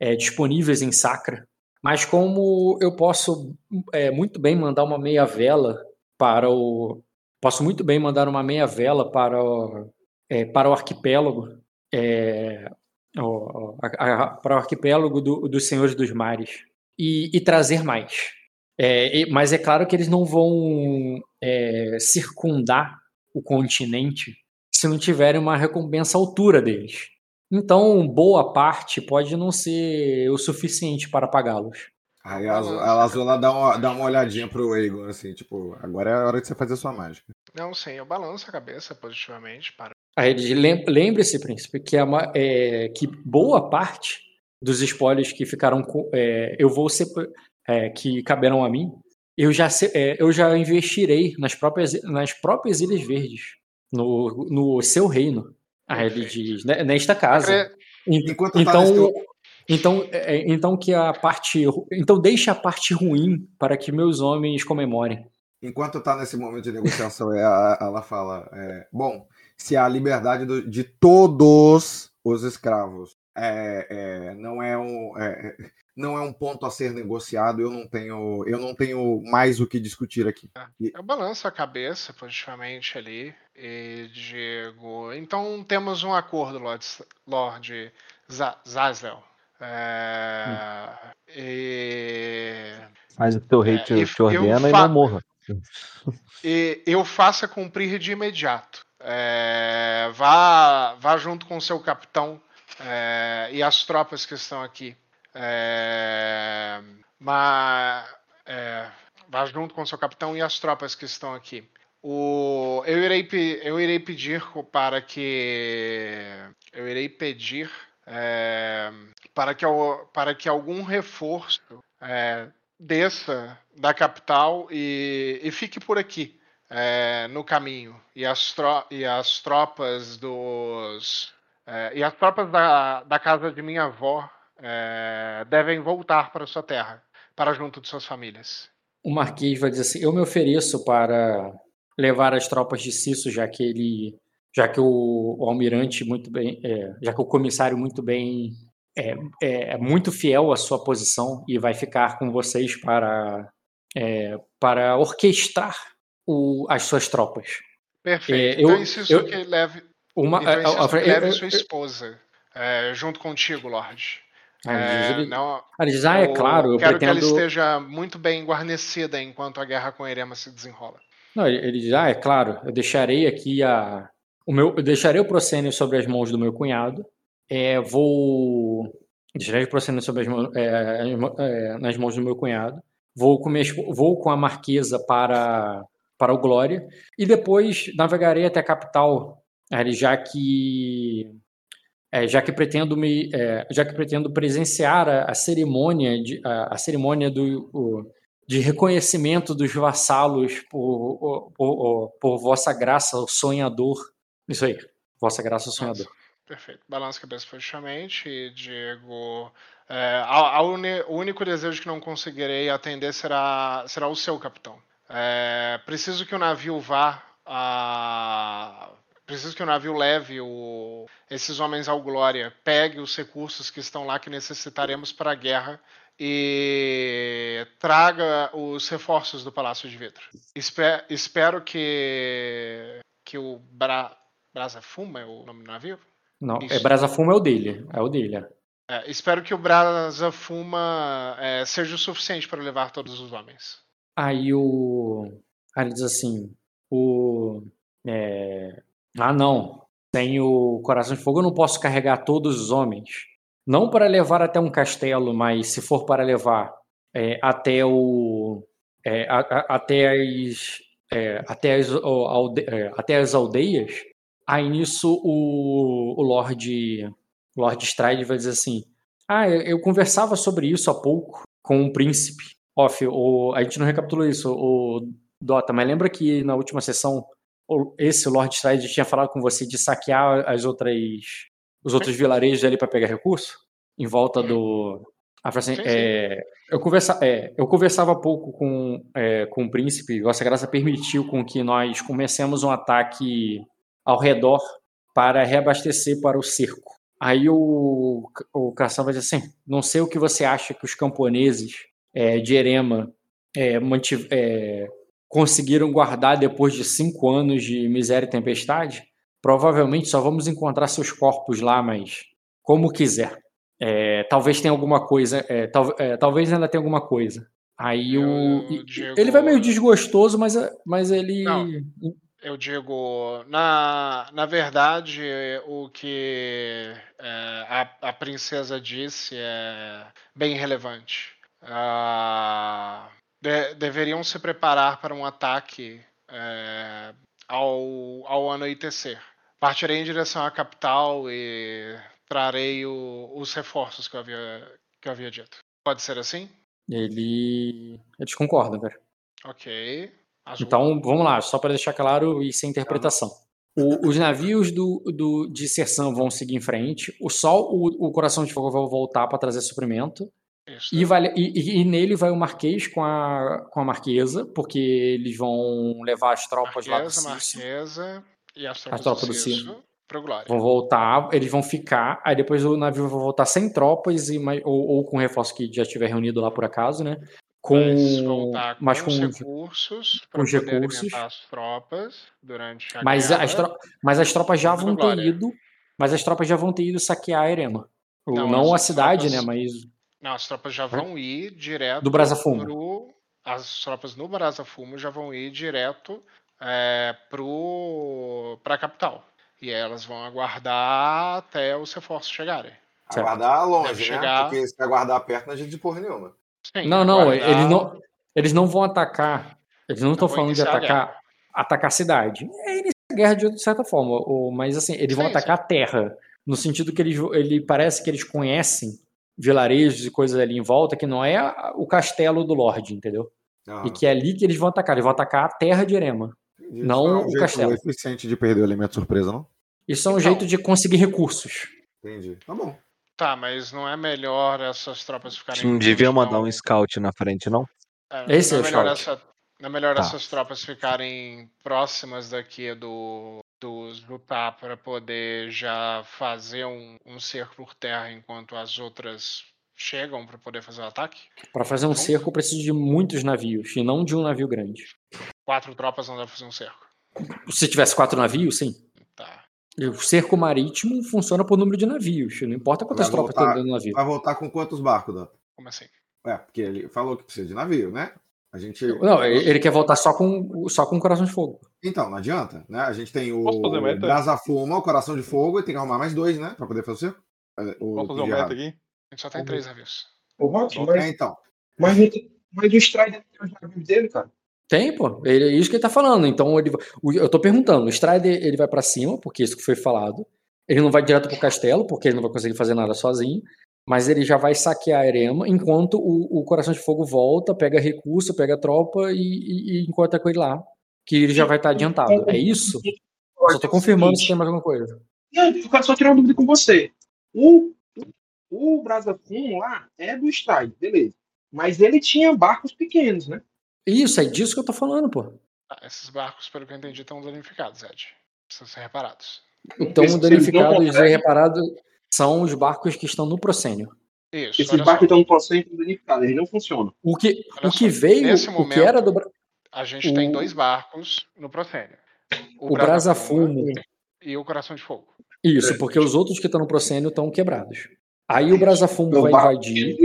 é, disponíveis em Sacra, mas como eu posso é, muito bem mandar uma meia vela para o posso muito bem mandar uma meia vela para o, é, para o arquipélago é, o, a, a, para o arquipélago do, dos Senhores dos Mares e, e trazer mais. É, e, mas é claro que eles não vão é, circundar o continente se não tiverem uma recompensa à altura deles. Então, boa parte pode não ser o suficiente para pagá-los. Aí a, a Azula dá uma, dá uma olhadinha pro Egon, assim, tipo, agora é a hora de você fazer a sua mágica. Não, sim, eu balanço a cabeça positivamente para. Aí lembre-se, príncipe, que, é, é, que boa parte dos spoilers que ficaram. É, eu vou ser. É, que caberão a mim, eu já, é, eu já investirei nas próprias, nas próprias Ilhas Verdes, no, no seu reino. Aí ele diz, né, nesta casa. Enquanto então, então, é, então que a parte, então deixe a parte ruim para que meus homens comemorem. enquanto está nesse momento de negociação, é, ela fala: é, bom, se a liberdade do, de todos os escravos é, é, não é um é, não é um ponto a ser negociado. Eu não tenho eu não tenho mais o que discutir aqui. Eu balanço a cabeça positivamente ali e digo: então temos um acordo, Lord, Lord Zazel. É, hum. e... Mas o teu rei te, é, te ordena e não morra. [LAUGHS] E eu faça cumprir de imediato. É, vá, vá junto com o seu capitão é, e as tropas que estão aqui. É, mas, é, vá junto com o seu capitão e as tropas que estão aqui. O, eu, irei, eu irei pedir para que. Eu irei pedir é, para, que, para que algum reforço é, desça da capital e, e fique por aqui é, no caminho. E as, tro e as tropas dos. É, e as tropas da, da casa de minha avó é, devem voltar para sua terra, para junto de suas famílias. O Marquês vai dizer assim: Eu me ofereço para levar as tropas de Cisso, já que ele. Já que o, o almirante muito bem, é, já que o comissário muito bem é, é, é, muito fiel à sua posição e vai ficar com vocês para, é, para orquestrar o, as suas tropas. Perfeito. É, eu, então isso eu, que leve, uma, então a, a, leve eu, sua esposa é, junto contigo, Lorde. É, ele, não, ele diz, ah, é claro, eu quero pretendo... que ela esteja muito bem guarnecida enquanto a guerra com Erema se desenrola. Não, ele diz, ah, é claro, eu deixarei aqui a, o meu, eu deixarei o Procênio sobre as mãos do meu cunhado, é, vou deixarei o Procênio sobre as mãos, é, é, nas mãos do meu cunhado, vou com, minha, vou com a Marquesa para para o Glória e depois navegarei até a capital, já que é, já que pretendo me, é, já que pretendo presenciar a, a cerimônia de, a, a cerimônia do o, de reconhecimento dos vassalos por, por, por, vossa graça, o sonhador. Isso aí, vossa graça, o sonhador. Perfeito. Balança a cabeça positivamente, Diego. É, a, a o único desejo que não conseguirei atender será, será o seu, capitão. É, preciso que o navio vá a, preciso que o navio leve o, esses homens ao Glória, pegue os recursos que estão lá que necessitaremos para a guerra e traga os reforços do Palácio de Vidro. Espe espero que, que o Bra Brasa Fuma é o nome do navio? Não, é Brasa Fuma é o dele. É o dele. É. É, espero que o Brasa Fuma é, seja o suficiente para levar todos os homens. Aí o. Aí ele diz assim: o. É, ah, não. Sem o coração de fogo eu não posso carregar todos os homens. Não para levar até um castelo, mas se for para levar é, até o. É, a, a, até as. É, até, as alde, é, até as aldeias. Aí nisso o, o Lord. Stride vai dizer assim: Ah, eu, eu conversava sobre isso há pouco com um príncipe. Off, o, a gente não recapitulou isso, o Dota, mas lembra que na última sessão esse Lord Stride tinha falado com você de saquear as outras os outros vilarejos ali para pegar recurso? Em volta do assim, é, eu, conversa, é, eu conversava pouco com, é, com o príncipe, Vossa Graça permitiu com que nós comecemos um ataque ao redor para reabastecer para o cerco. Aí o, o Cação vai dizer assim: não sei o que você acha que os camponeses é, de Erema é, mantiv, é, conseguiram guardar depois de cinco anos de miséria e tempestade, provavelmente só vamos encontrar seus corpos lá, mas como quiser. É, talvez tenha alguma coisa, é, tal, é, talvez ainda tenha alguma coisa. Aí o. Digo... Ele vai meio desgostoso, mas, mas ele. Não, eu digo, na, na verdade, o que é, a, a princesa disse é bem relevante. Ah, de, deveriam se preparar para um ataque é, ao, ao anoitecer. Partirei em direção à capital e trarei o, os reforços que eu, havia, que eu havia dito. Pode ser assim? Ele. Eles concordam, velho. Ok. Azul. Então, vamos lá, só para deixar claro e sem interpretação. O, os navios do, do, de Serção vão seguir em frente. O Sol, o, o Coração de Fogo vai voltar para trazer suprimento. Isso. E, vai, e, e, nele vai o Marquês com a, com a Marquesa, porque eles vão levar as tropas Marquesa, lá do. Marquesa e as tropas, tropas do Cício. Vão voltar, eles vão ficar, aí depois o navio vai voltar sem tropas e ou, ou com reforço que já estiver reunido lá por acaso, né? Com, com, mas com os recursos para poder recursos. as tropas durante a mas guerra. As mas as tropas já vão ter ido, mas as tropas já vão ter ido saquear a Erema. Não, não a cidade, tropas... né? Mas não, as tropas já vão ir direto. Do Brasa Fumo. Pro, as tropas no Brasa Fumo já vão ir direto é, para a capital. E elas vão aguardar até os reforços chegarem. Aguardar longe, né? Chegar... Porque se aguardar perto, não é gente porra nenhuma. Sim, não, não, aguardar... eles não, eles não vão atacar. Eles não estão falando de atacar, a atacar a cidade. É iniciar a guerra de certa forma, mas assim, eles vão sim, atacar sim. a terra. No sentido que eles, ele parece que eles conhecem vilarejos e coisas ali em volta, que não é o castelo do Lorde, entendeu? Ah. E que é ali que eles vão atacar. Eles vão atacar a terra de Erema. Entendi. Não é um o castelo. Não é eficiente de perder o elemento surpresa, não? Isso é um então, jeito de conseguir recursos. Entendi. Tá bom. Tá, mas não é melhor essas tropas ficarem. Não devia mandar um scout na frente, não? É, Esse não é, é o melhor essa, Não é melhor tá. essas tropas ficarem próximas daqui do, dos lutar para poder já fazer um, um cerco por terra enquanto as outras chegam para poder fazer o ataque? Para fazer um cerco, eu preciso de muitos navios e não de um navio grande. Quatro tropas não dá fazer um cerco. Se tivesse quatro navios, sim. Tá. O cerco marítimo funciona por número de navios. Não importa quantas vai tropas voltar, tem no navio. Vai voltar com quantos barcos, Dota? Como assim? É, porque ele falou que precisa de navio, né? A gente. Não, ele quer voltar só com só com coração de fogo. Então, não adianta, né? A gente tem o, o Brasa Fuma, o coração de fogo, e tem que arrumar mais dois, né? Pra poder fazer o. Posso fazer um meta aqui? A gente só tem três navios. Ô, Rock, mas, é, então. Mas, mas o Strider tem os navios dele, cara. Tem, pô. Ele, é isso que ele tá falando. Então, ele, eu tô perguntando. O Strider ele vai para cima, porque isso que foi falado. Ele não vai direto pro castelo, porque ele não vai conseguir fazer nada sozinho mas ele já vai saquear a Erema, enquanto o, o Coração de Fogo volta, pega recurso, pega tropa e, e, e encontra com ele lá. Que ele já vai estar adiantado. É isso? Só tô confirmando se tem mais alguma coisa. Eu só tirar uma dúvida com você. O, o, o Brasa Fum lá é do Stride, beleza. Mas ele tinha barcos pequenos, né? Isso, é disso que eu tô falando, pô. Ah, esses barcos, pelo que eu entendi, estão danificados, Ed. Precisam ser reparados. Estão danificados e reparados são os barcos que estão no proscênio. Isso, Esses barcos estão no proscênio danificados, eles não funcionam. O que, o que veio, Nesse o momento, que era do A gente o... tem dois barcos no proscênio. O, o Brasa Fumo e o Coração de Fogo. Isso, porque os outros que estão no proscênio estão quebrados. Aí o Brasa Fumo vai invadir.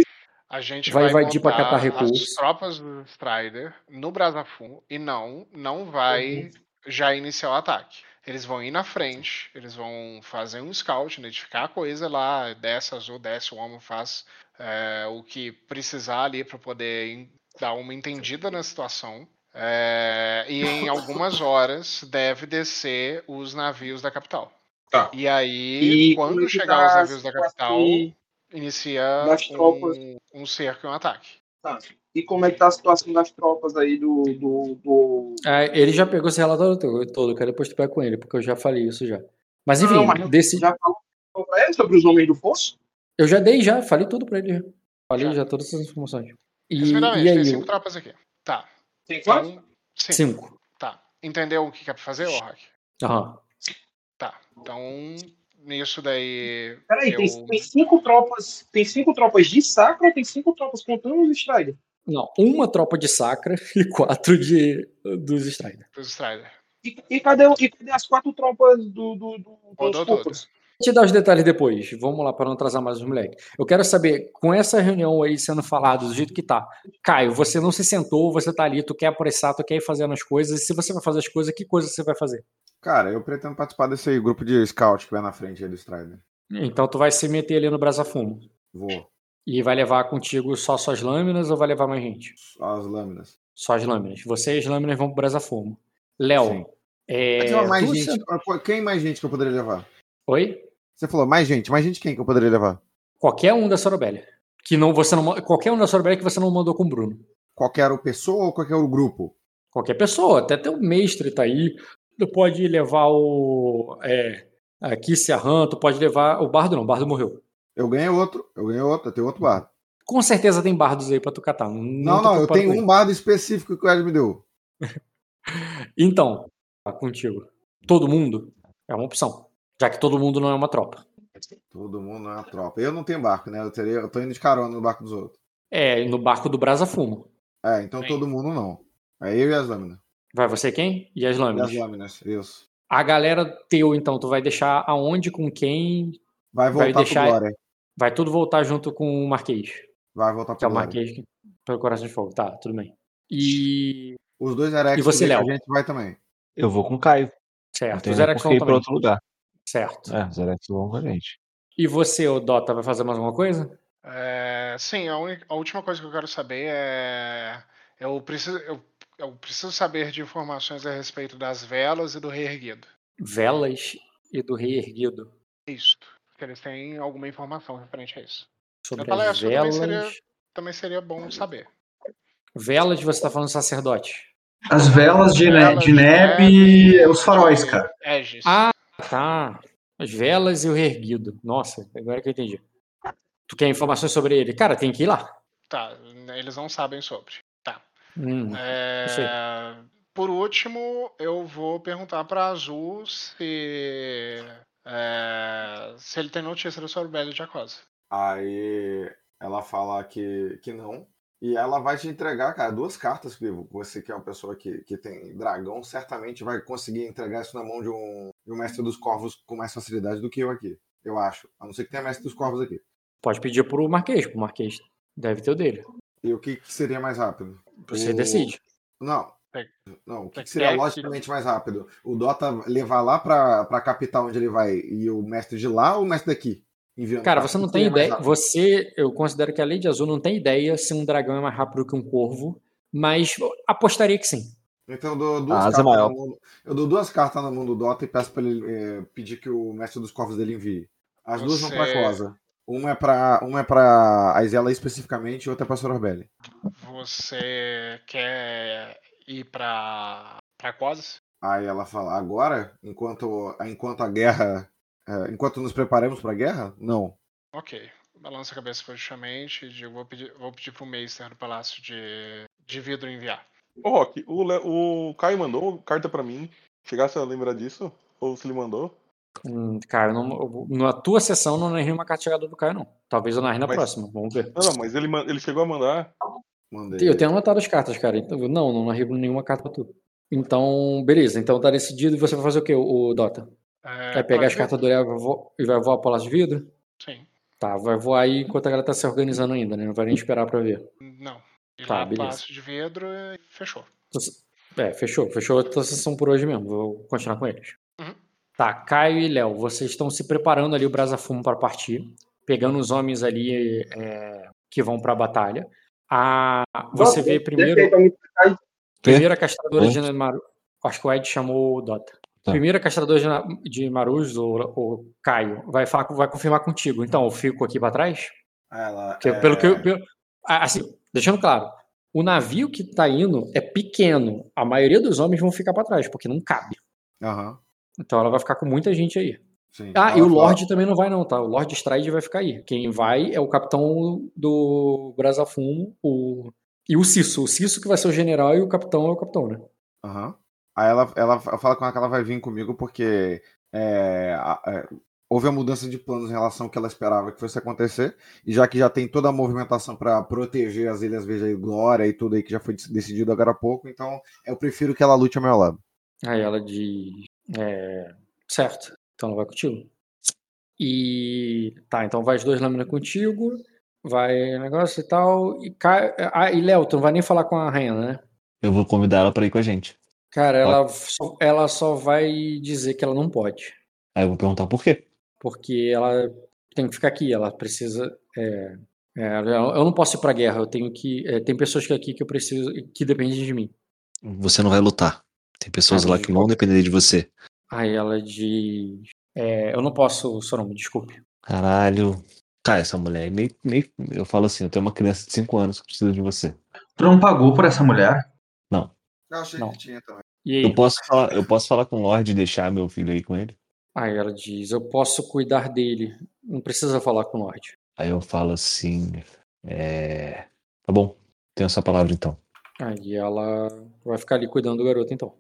A gente vai, vai invadir para catar recursos. As tropas do Strider no Brasa Fumo e não, não vai uhum. já iniciar o ataque. Eles vão ir na frente, eles vão fazer um scout, identificar a coisa lá, desce azul, desce o homem, faz é, o que precisar ali para poder dar uma entendida na situação. É, e em algumas [LAUGHS] horas deve descer os navios da capital. Tá. E aí, e quando chegar os navios da capital, inicia um, um cerco e um ataque. Tá. E como é que tá a situação das tropas aí do. do, do... É, ele já pegou esse relatório todo, eu quero depois tu pega com ele, porque eu já falei isso já. Mas enfim, não, mas desse... já falou pra ele sobre os homens do Fosso? Eu já dei, já, falei tudo pra ele. Já. Falei já, já todas essas informações. E, e aí, tem cinco tropas aqui. Tá. Tem quatro? Então, cinco. Tá. Entendeu o que quer fazer, Rock? Aham. Tá. Então, nisso daí. Peraí, eu... tem, tem, cinco tropas. Tem cinco tropas de sacra ou tem cinco tropas contando os Strider? Não, uma tropa de Sacra [LAUGHS] e quatro de, dos Strider. Dos Strider. E, e, cadê, e cadê as quatro tropas do, do, do, Vou te dar os detalhes depois. Vamos lá, para não atrasar mais os moleques. Eu quero saber, com essa reunião aí sendo falada do jeito que tá, Caio, você não se sentou, você tá ali, tu quer apressar, tu quer ir fazendo as coisas, e se você vai fazer as coisas, que coisa você vai fazer? Cara, eu pretendo participar desse grupo de scout que vai na frente aí do Strider. Então tu vai se meter ali no Brasa Fumo. Vou. E vai levar contigo só suas lâminas ou vai levar mais gente? Só as lâminas. Só as lâminas. Você e as lâminas vão pro Brasa Fumo. Léo. É... Mais gente, quem mais gente que eu poderia levar? Oi? Você falou mais gente. Mais gente quem que eu poderia levar? Qualquer um da Sorobélia. Que não, você não, qualquer um da Sorobélia que você não mandou com o Bruno. Qualquer pessoa ou qualquer grupo? Qualquer pessoa. Até teu mestre tá aí. Tu pode levar o. É, aqui se tu pode levar. O Bardo não, o Bardo morreu. Eu ganhei outro, eu ganhei outro, tem outro bardo. com certeza tem bardos aí pra tu catar. Não, não, não eu tenho um bardo específico que o Ed me deu. [LAUGHS] então, tá contigo. Todo mundo é uma opção, já que todo mundo não é uma tropa. Todo mundo não é uma tropa. Eu não tenho barco, né? Eu, teria, eu tô indo de carona no barco dos outros. É, no barco do Brasa Fumo. É, então Sim. todo mundo não. É eu e as lâminas. Vai você quem? E as lâminas? E as lâminas, isso. A galera teu, então, tu vai deixar aonde, com quem? Vai voltar vai deixar... pro Glória. Vai tudo voltar junto com o Marquês. Vai voltar pro que é o Marquês pelo Coração de Fogo. Tá, tudo bem. E. Os dois Erex e você, Léo? a gente vai também. Eu vou com o Caio. Certo. Os Erex vão também. outro lugar. Certo. É, os Erex vão com a gente. E você, o Dota, vai fazer mais alguma coisa? É, sim, a, única, a, última coisa que eu quero saber é. Eu preciso, eu, eu preciso saber de informações a respeito das velas e do rei erguido. Velas e do rei erguido? Isso. Se eles têm alguma informação referente a isso. Sobre as velas. Também seria, também seria bom saber. Velas, você está falando sacerdote? As velas de, velas de, neve e os faróis, cara. Aegis. Ah, tá. As velas e o erguido. Nossa, agora que eu entendi. Tu quer informações sobre ele? Cara, tem que ir lá. Tá, eles não sabem sobre. Hum, é... Por último, eu vou perguntar para Azul se é... se ele tem notícia do Sorbelli de Acosa. Aí ela fala que, que não. E ela vai te entregar, cara, duas cartas, que você que é uma pessoa que, que tem dragão, certamente vai conseguir entregar isso na mão de um, de um mestre dos corvos com mais facilidade do que eu aqui. Eu acho. A não ser que tenha mestre dos corvos aqui. Pode pedir pro Marquês, pro Marquês deve ter o dele. E o que, que seria mais rápido? Você o... decide. Não. Não, o que, que seria logicamente mais rápido? O Dota levar lá pra, pra capital onde ele vai e o mestre de lá ou o mestre daqui? Enviando Cara, você não tem ideia. Você, eu considero que a Lei de Azul não tem ideia se um dragão é mais rápido que um corvo, mas apostaria que sim. Então eu dou duas, cartas, maior. Mundo, eu dou duas cartas no mundo Dota e peço pra ele é, pedir que o mestre dos corvos dele envie. As você... duas vão pra Cosa. Uma é pra, uma é pra Aizela especificamente e outra é pra Sororbelli. Você quer ir pra, pra Cosa? Aí ela fala, agora, enquanto, enquanto a guerra. É, enquanto nos preparamos pra guerra? Não. Ok. Balança a cabeça positivamente e digo, vou pedir, vou pedir pro Meister do Palácio de, de Vidro enviar. Ô, Rock, o, Le, o Caio mandou carta pra mim. Chegasse a lembrar disso? Ou se ele mandou? Hum, cara, não, na tua sessão não narrei uma carta chegada do Caio, não. Talvez eu narre na mas, próxima, vamos ver. Não, não, mas ele, ele chegou a mandar. Mandei. Eu tenho anotado as cartas, cara. Então, não, não narrei nenhuma carta pra tu. Então, beleza. Então tá decidido e você vai fazer o que, o Dota? É, vai pegar as cartas do Léo e vai voar pro Palácio de Vidro? Sim. Tá, vai voar aí enquanto a galera tá se organizando ainda, né? Não vai nem esperar pra ver. Não. E tá, lá beleza. Palácio de Vidro e fechou. É, fechou. Fechou a tua sessão por hoje mesmo. Vou continuar com eles. Tá, Caio e Léo, vocês estão se preparando ali o Brasa Fumo para partir, pegando os homens ali é, que vão para a batalha. A, você vê primeiro. Primeira castradora de Maru. Acho que o Ed chamou o Dota. Tá. Primeira castradora de, de Marus, o, o Caio, vai, falar, vai confirmar contigo. Então, eu fico aqui para trás. Ela, Porque, é... Pelo que eu, pelo, assim, deixando claro, o navio que está indo é pequeno. A maioria dos homens vão ficar para trás, porque não cabe. Uhum. Então ela vai ficar com muita gente aí. Sim, ah, e o Lorde também não vai não, tá? O Lorde Stride vai ficar aí. Quem vai é o capitão do Brasafumo o... e o Cisso. O Cisso que vai ser o general e o capitão é o capitão, né? Aham. Uhum. Aí ela, ela fala com ela que ela vai vir comigo porque é, é, houve a mudança de planos em relação ao que ela esperava que fosse acontecer. E já que já tem toda a movimentação para proteger as Ilhas Veja e Glória e tudo aí que já foi decidido agora há pouco, então eu prefiro que ela lute ao meu lado. Aí ela diz: é, certo, então ela vai contigo. E tá, então vai as duas lâminas contigo, vai negócio e tal. E, cai, ah, e Léo, tu não vai nem falar com a rainha, né? Eu vou convidar ela para ir com a gente. Cara, ela só, ela só vai dizer que ela não pode. Aí eu vou perguntar por quê. Porque ela tem que ficar aqui, ela precisa. É, é, eu não posso ir pra guerra, eu tenho que. É, tem pessoas aqui que eu preciso. que dependem de mim. Você não vai lutar. Tem pessoas lá que vão depender de você. Aí ela diz. É, eu não posso, seu nome, desculpe. Caralho. Cara, essa mulher é meio, meio. Eu falo assim, eu tenho uma criança de 5 anos que precisa de você. Tu não pagou por essa mulher? Não. Eu achei não. que tinha também. Eu posso, falar, eu posso falar com o Lorde e deixar meu filho aí com ele? Aí ela diz, eu posso cuidar dele. Não precisa falar com o Lorde. Aí eu falo assim, É... Tá bom, tenho essa palavra então. Aí ela vai ficar ali cuidando do garoto, então.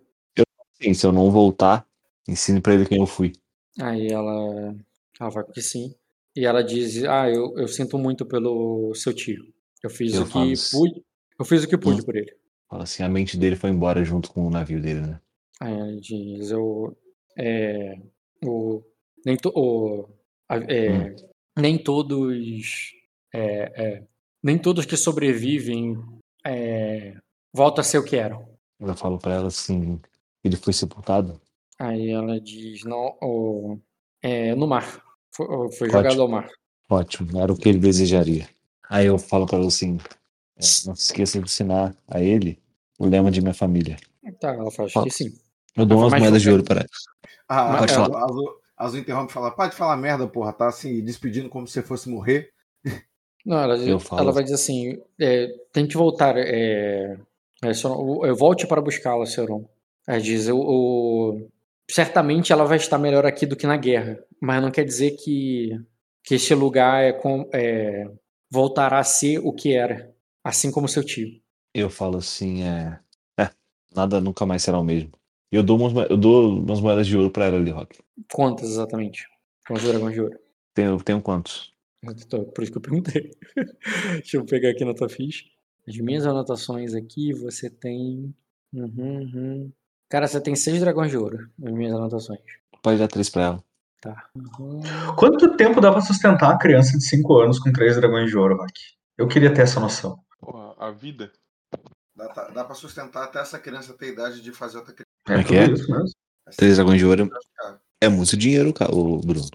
Sim, se eu não voltar, ensine pra ele quem eu fui. Aí ela, ela vai que sim. E ela diz: Ah, eu, eu sinto muito pelo seu tio. Eu fiz eu o que assim, pude. Eu fiz o que pude hum. por ele. Fala assim, a mente dele foi embora junto com o navio dele, né? Aí ela diz, eu. É, o, nem, to, o, é, hum. nem todos. É, é, nem todos que sobrevivem é, voltam a ser o que eram. Eu falo para ela assim, ele foi sepultado. Aí ela diz, não, o, é, no mar. Foi, foi jogado ao mar. Ótimo, era o que ele desejaria. Aí eu falo para ela assim, é, não se esqueça de ensinar a ele o lema de minha família. Tá, ela fala, acho que sim. Eu dou umas moedas de ouro para ela. Ah, Pode é, falar. Azul, Azul interrompe e fala, pode falar merda, porra, tá assim, despedindo como se fosse morrer. Não, ela, ela vai dizer assim, é, tente voltar, é, é, volte para buscá-la, Seron. Ela diz, eu, eu, certamente ela vai estar melhor aqui do que na guerra, mas não quer dizer que, que este lugar é, é, voltará a ser o que era, assim como seu tio. Eu falo assim, é, é nada nunca mais será o mesmo. Eu dou umas, eu dou umas moedas de ouro para ela ali, Rock. Quantas exatamente? Quantos dragões de ouro? Tenho, tenho quantos? Por isso que eu perguntei. [LAUGHS] Deixa eu pegar aqui na tua ficha. As minhas anotações aqui, você tem. Uhum, uhum. Cara, você tem seis dragões de ouro nas minhas anotações. Pode dar três pra ela. Tá. Uhum. Quanto tempo dá pra sustentar uma criança de cinco anos com três dragões de ouro, Rock? Eu queria ter essa noção. Porra, a vida. Dá, dá pra sustentar até essa criança ter idade de fazer outra criança. É, é que é? Isso mesmo. Três dragões de ouro é muito dinheiro, o Bruno.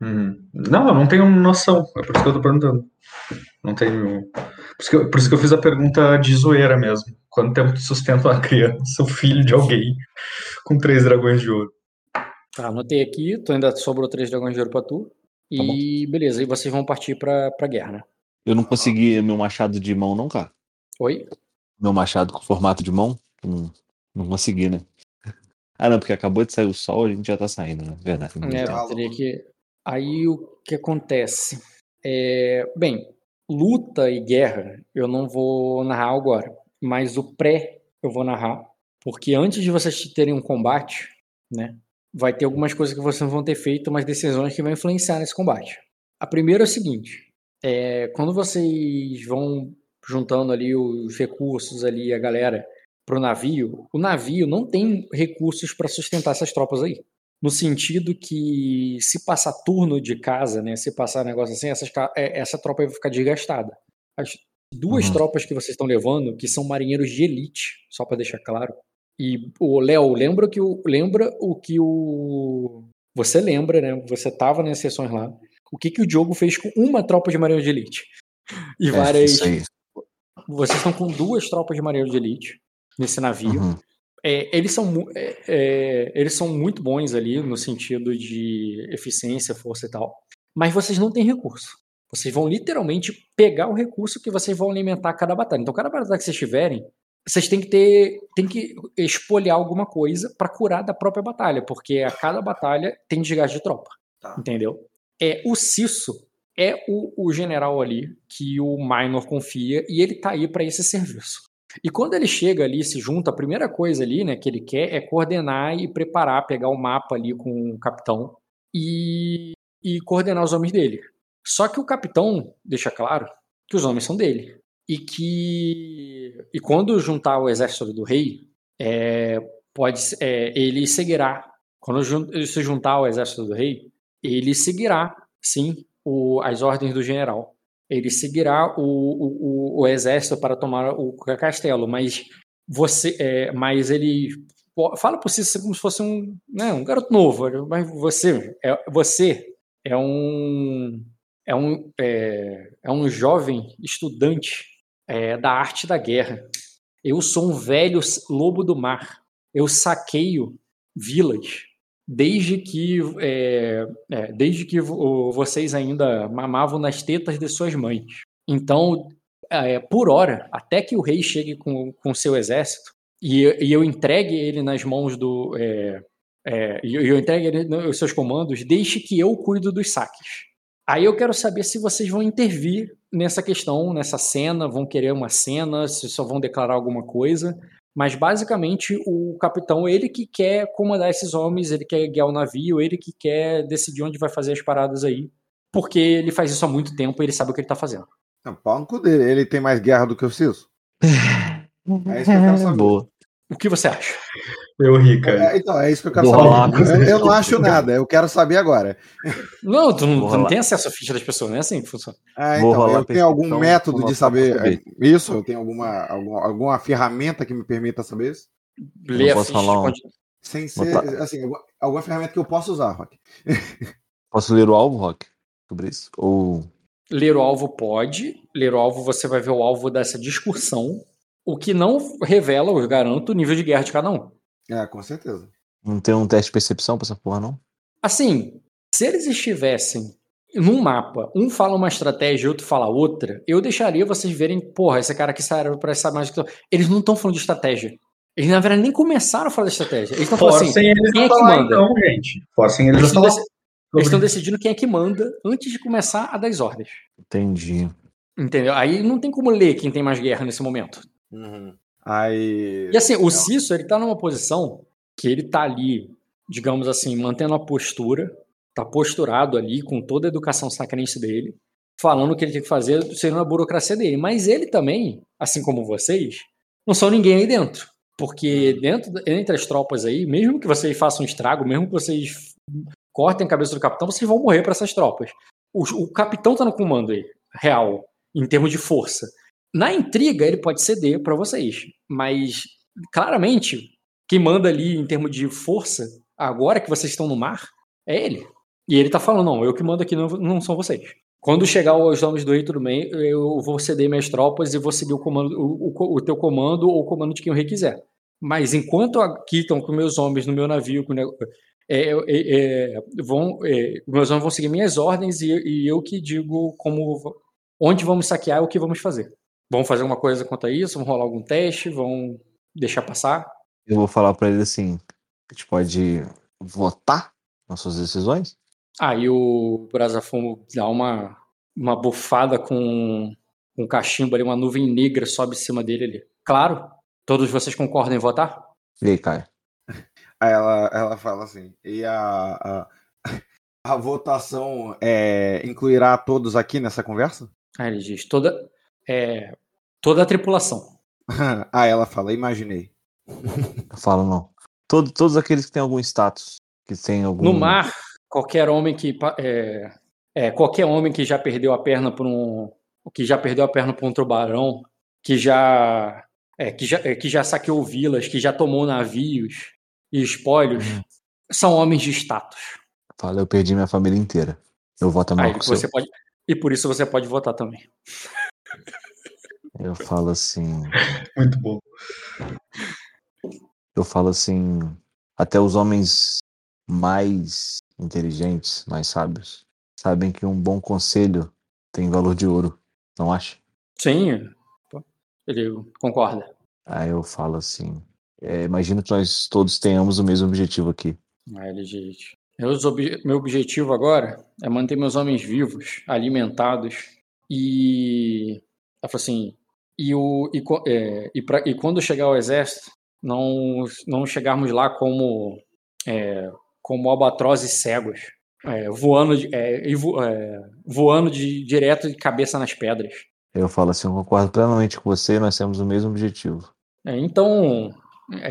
Uhum. Não, eu não tenho noção. É por isso que eu tô perguntando. Não tenho. Por isso que eu, por isso que eu fiz a pergunta de zoeira mesmo. Quanto tempo tu sustenta uma criança, o filho de alguém, com três dragões de ouro? Tá, anotei aqui. Tu ainda sobrou três dragões de ouro pra tu. Tá e tá beleza, e vocês vão partir pra, pra guerra, né? Eu não consegui meu machado de mão, não, cara. Oi? Meu machado com formato de mão? Não, não consegui, né? Ah, não, porque acabou de sair o sol, a gente já tá saindo, né? Verdade. É, teria que. Aí o que acontece? É, bem, luta e guerra eu não vou narrar agora, mas o pré eu vou narrar, porque antes de vocês terem um combate, né, vai ter algumas coisas que vocês vão ter feito, umas decisões que vão influenciar nesse combate. A primeira é o seguinte: é, quando vocês vão juntando ali os recursos ali, a galera para o navio, o navio não tem recursos para sustentar essas tropas aí no sentido que se passar turno de casa, né, se passar negócio assim, essas, é, essa tropa vai ficar desgastada. As duas uhum. tropas que vocês estão levando, que são marinheiros de elite, só para deixar claro. E o Léo, lembra que o lembra o que o você lembra, né? Você tava nas sessões lá. O que que o Diogo fez com uma tropa de marinheiros de elite? E é, várias Vocês estão com duas tropas de marinheiros de elite nesse navio. Uhum. É, eles, são, é, é, eles são muito bons ali no sentido de eficiência, força e tal, mas vocês não têm recurso. Vocês vão literalmente pegar o recurso que vocês vão alimentar cada batalha. Então, cada batalha que vocês tiverem, vocês têm que ter, tem que espolhar alguma coisa para curar da própria batalha, porque a cada batalha tem desgaste de tropa. Tá. Entendeu? É o Cisso é o, o general ali que o Minor confia e ele tá aí para esse serviço. E quando ele chega ali, se junta, a primeira coisa ali, né, que ele quer é coordenar e preparar, pegar o mapa ali com o capitão e, e coordenar os homens dele. Só que o capitão deixa claro que os homens são dele. E que. E quando juntar o exército do rei, é, pode é, ele seguirá. Quando se juntar ao exército do rei, ele seguirá, sim, o, as ordens do general ele seguirá o, o, o exército para tomar o castelo, mas você, é, mas ele fala por si como se fosse um, né, um garoto novo, mas você é, você é um é um é, é um jovem estudante é, da arte da guerra. Eu sou um velho lobo do mar. Eu saqueio vilas desde que, é, é, desde que vocês ainda mamavam nas tetas de suas mães. Então, é, por hora, até que o rei chegue com, com seu exército e, e eu entregue ele nas mãos do. É, e eu entregue ele os seus comandos, deixe que eu cuido dos saques. Aí eu quero saber se vocês vão intervir nessa questão, nessa cena, vão querer uma cena, se só vão declarar alguma coisa. Mas basicamente o capitão, ele que quer comandar esses homens, ele quer guiar o navio, ele que quer decidir onde vai fazer as paradas aí. Porque ele faz isso há muito tempo e ele sabe o que ele tá fazendo. Não, pau no cu dele. Ele tem mais guerra do que o Ciso. [LAUGHS] É isso que eu quero saber. Boa. O que você acha? Eu ri, cara. É, então, é isso que eu quero Vou saber. Eu, eu, não acho nada, eu quero saber agora. Não, tu não, tu não tem acesso à ficha das pessoas, não é assim que funciona. Ah, então, eu tenho algum método de saber, saber, isso? Eu tenho alguma, alguma, alguma ferramenta que me permita saber isso? Ler a ficha. Falar um... Sem ser, assim, alguma, alguma ferramenta que eu possa usar, Rock. Posso ler o alvo, Rock? Sobre isso? Ou... Ler o alvo pode. Ler o alvo, você vai ver o alvo dessa discussão o que não revela, eu garanto, o nível de guerra de cada um. É, com certeza. Não tem um teste de percepção pra essa porra, não? Assim, se eles estivessem num mapa, um fala uma estratégia e outro fala outra, eu deixaria vocês verem, porra, esse cara aqui serve pra essa mais. Eles não estão falando de estratégia. Eles, na verdade, nem começaram a falar de estratégia. Eles estão falando assim, eles quem é que manda? Então, gente. Forcem eles, eles. Eles estão decidindo quem é que manda antes de começar a dar as ordens. Entendi. Entendeu? Aí não tem como ler quem tem mais guerra nesse momento. Uhum. Aí... E assim, o Cício, ele tá numa posição que ele tá ali, digamos assim, mantendo a postura, tá posturado ali com toda a educação sacrense dele, falando o que ele tem que fazer, sendo a burocracia dele. Mas ele também, assim como vocês, não são ninguém aí dentro. Porque dentro, entre as tropas aí, mesmo que vocês façam um estrago, mesmo que vocês cortem a cabeça do capitão, vocês vão morrer para essas tropas. O, o capitão tá no comando aí, real, em termos de força. Na intriga, ele pode ceder para vocês, mas claramente quem manda ali em termos de força, agora que vocês estão no mar, é ele. E ele tá falando: não, eu que mando aqui não, não são vocês. Quando chegar os nomes do rei, tudo bem, eu vou ceder minhas tropas e vou seguir o, comando, o, o, o teu comando ou o comando de quem o rei quiser. Mas enquanto aqui estão com meus homens no meu navio, com, é, é, é, vão, é, meus homens vão seguir minhas ordens e, e eu que digo como onde vamos saquear e o que vamos fazer. Vão fazer alguma coisa quanto a isso? Vão rolar algum teste? Vão deixar passar? Eu vou falar para ele assim: a gente pode votar nas suas decisões? Aí o Brasafumo dá uma, uma bufada com um cachimbo ali, uma nuvem negra sobe em cima dele ali. Claro, todos vocês concordam em votar? E aí, Caio? Aí ela, ela fala assim: e a, a, [LAUGHS] a votação é, incluirá todos aqui nessa conversa? Aí ele diz: toda, é, toda a tripulação. [LAUGHS] ah, ela fala, imaginei. Eu falo, não. Todo, todos aqueles que têm algum status, que tem algum... No mar, qualquer homem que é, é, qualquer homem que já perdeu a perna por um que já perdeu a perna por um tubarão, que já é, que já é, que já saqueou vilas, que já tomou navios e espólios, uhum. são homens de status. Fala, eu perdi minha família inteira. Eu voto mal Aí, você pode E por isso você pode votar também. Eu falo assim. [LAUGHS] Muito bom. Eu falo assim. Até os homens mais inteligentes, mais sábios, sabem que um bom conselho tem valor de ouro, não acha? Sim, ele concorda. Aí eu falo assim. É, imagino que nós todos tenhamos o mesmo objetivo aqui. Aí ele diz: meu objetivo agora é manter meus homens vivos, alimentados e. Ela falou assim: e, o, e, é, e, pra, e quando chegar ao exército, não, não chegarmos lá como, é, como albatrozes cegos, é, voando, de, é, é, voando de, direto de cabeça nas pedras. Eu falo assim, eu concordo plenamente com você, nós temos o mesmo objetivo. É, então.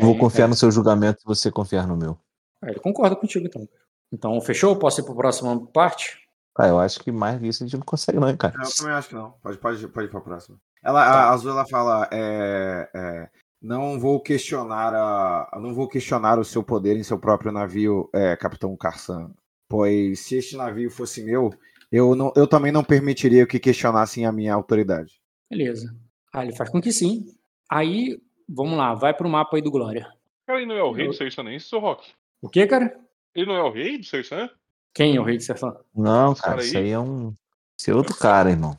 vou confiar no seu julgamento e você confiar no meu. ele concorda contigo, então. Então, fechou? Posso ir para a próxima parte? Ah, eu acho que mais isso a gente não consegue, não, cara. Eu também acho que não. Pode, pode, pode ir para a próxima. Ela, tá. a Azul ela fala: é, é, não vou questionar a, não vou questionar o seu poder em seu próprio navio, é, Capitão Carsan. Pois se este navio fosse meu, eu, não, eu também não permitiria que questionassem a minha autoridade. Beleza. Ah, ele faz com que sim. Aí, vamos lá, vai pro mapa aí do Glória. Cara, ele não é o rei do Sersanense, seu Rock? O que, cara? Ele não é o rei do Sersan? Quem é o rei do Sersan? Não, cara, cara isso aí é um. Esse é outro cara, irmão.